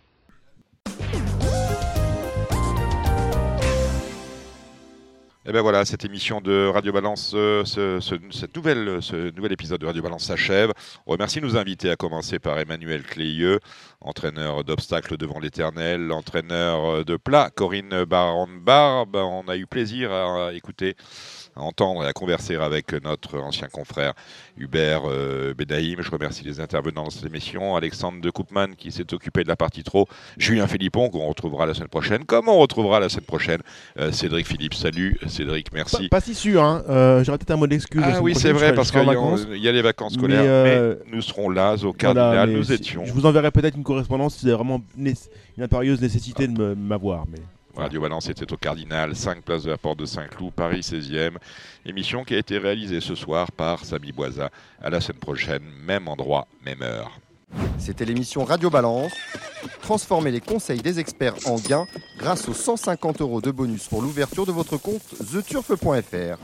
Et eh ben voilà, cette émission de Radio Balance, euh, ce, nouvel épisode de Radio Balance s'achève. On remercie nos invités, à commencer par Emmanuel Cléieux, entraîneur d'obstacles devant l'éternel, entraîneur de plat, Corinne Baron-Barbe. On a eu plaisir à écouter à entendre et à converser avec notre ancien confrère Hubert euh, Bedaïm. Je remercie les intervenants de cette émission, Alexandre de Koopman qui s'est occupé de la partie trop, Julien Philippon qu'on retrouvera la semaine prochaine, comme on retrouvera la semaine prochaine euh, Cédric Philippe. Salut Cédric, merci. Pas, si sûr, hein. Euh, j'aurais peut-être un mot d'excuse. Ah oui, c'est vrai, parce qu'il y, a les vacances scolaires, mais, nous serons là au Cardinal, nous étions. Je vous enverrai peut-être une correspondance si c'est vraiment une impérieuse nécessité de m'avoir. Mais... Radio Balance était au Cardinal, 5 places de la Porte de Saint-Cloud, Paris 16e. Émission qui a été réalisée ce soir par Samy Boisa. À la semaine prochaine, même endroit, même heure. C'était l'émission Radio Balance. Transformez les conseils des experts en gains grâce aux 150 euros de bonus pour l'ouverture de votre compte theturf.fr.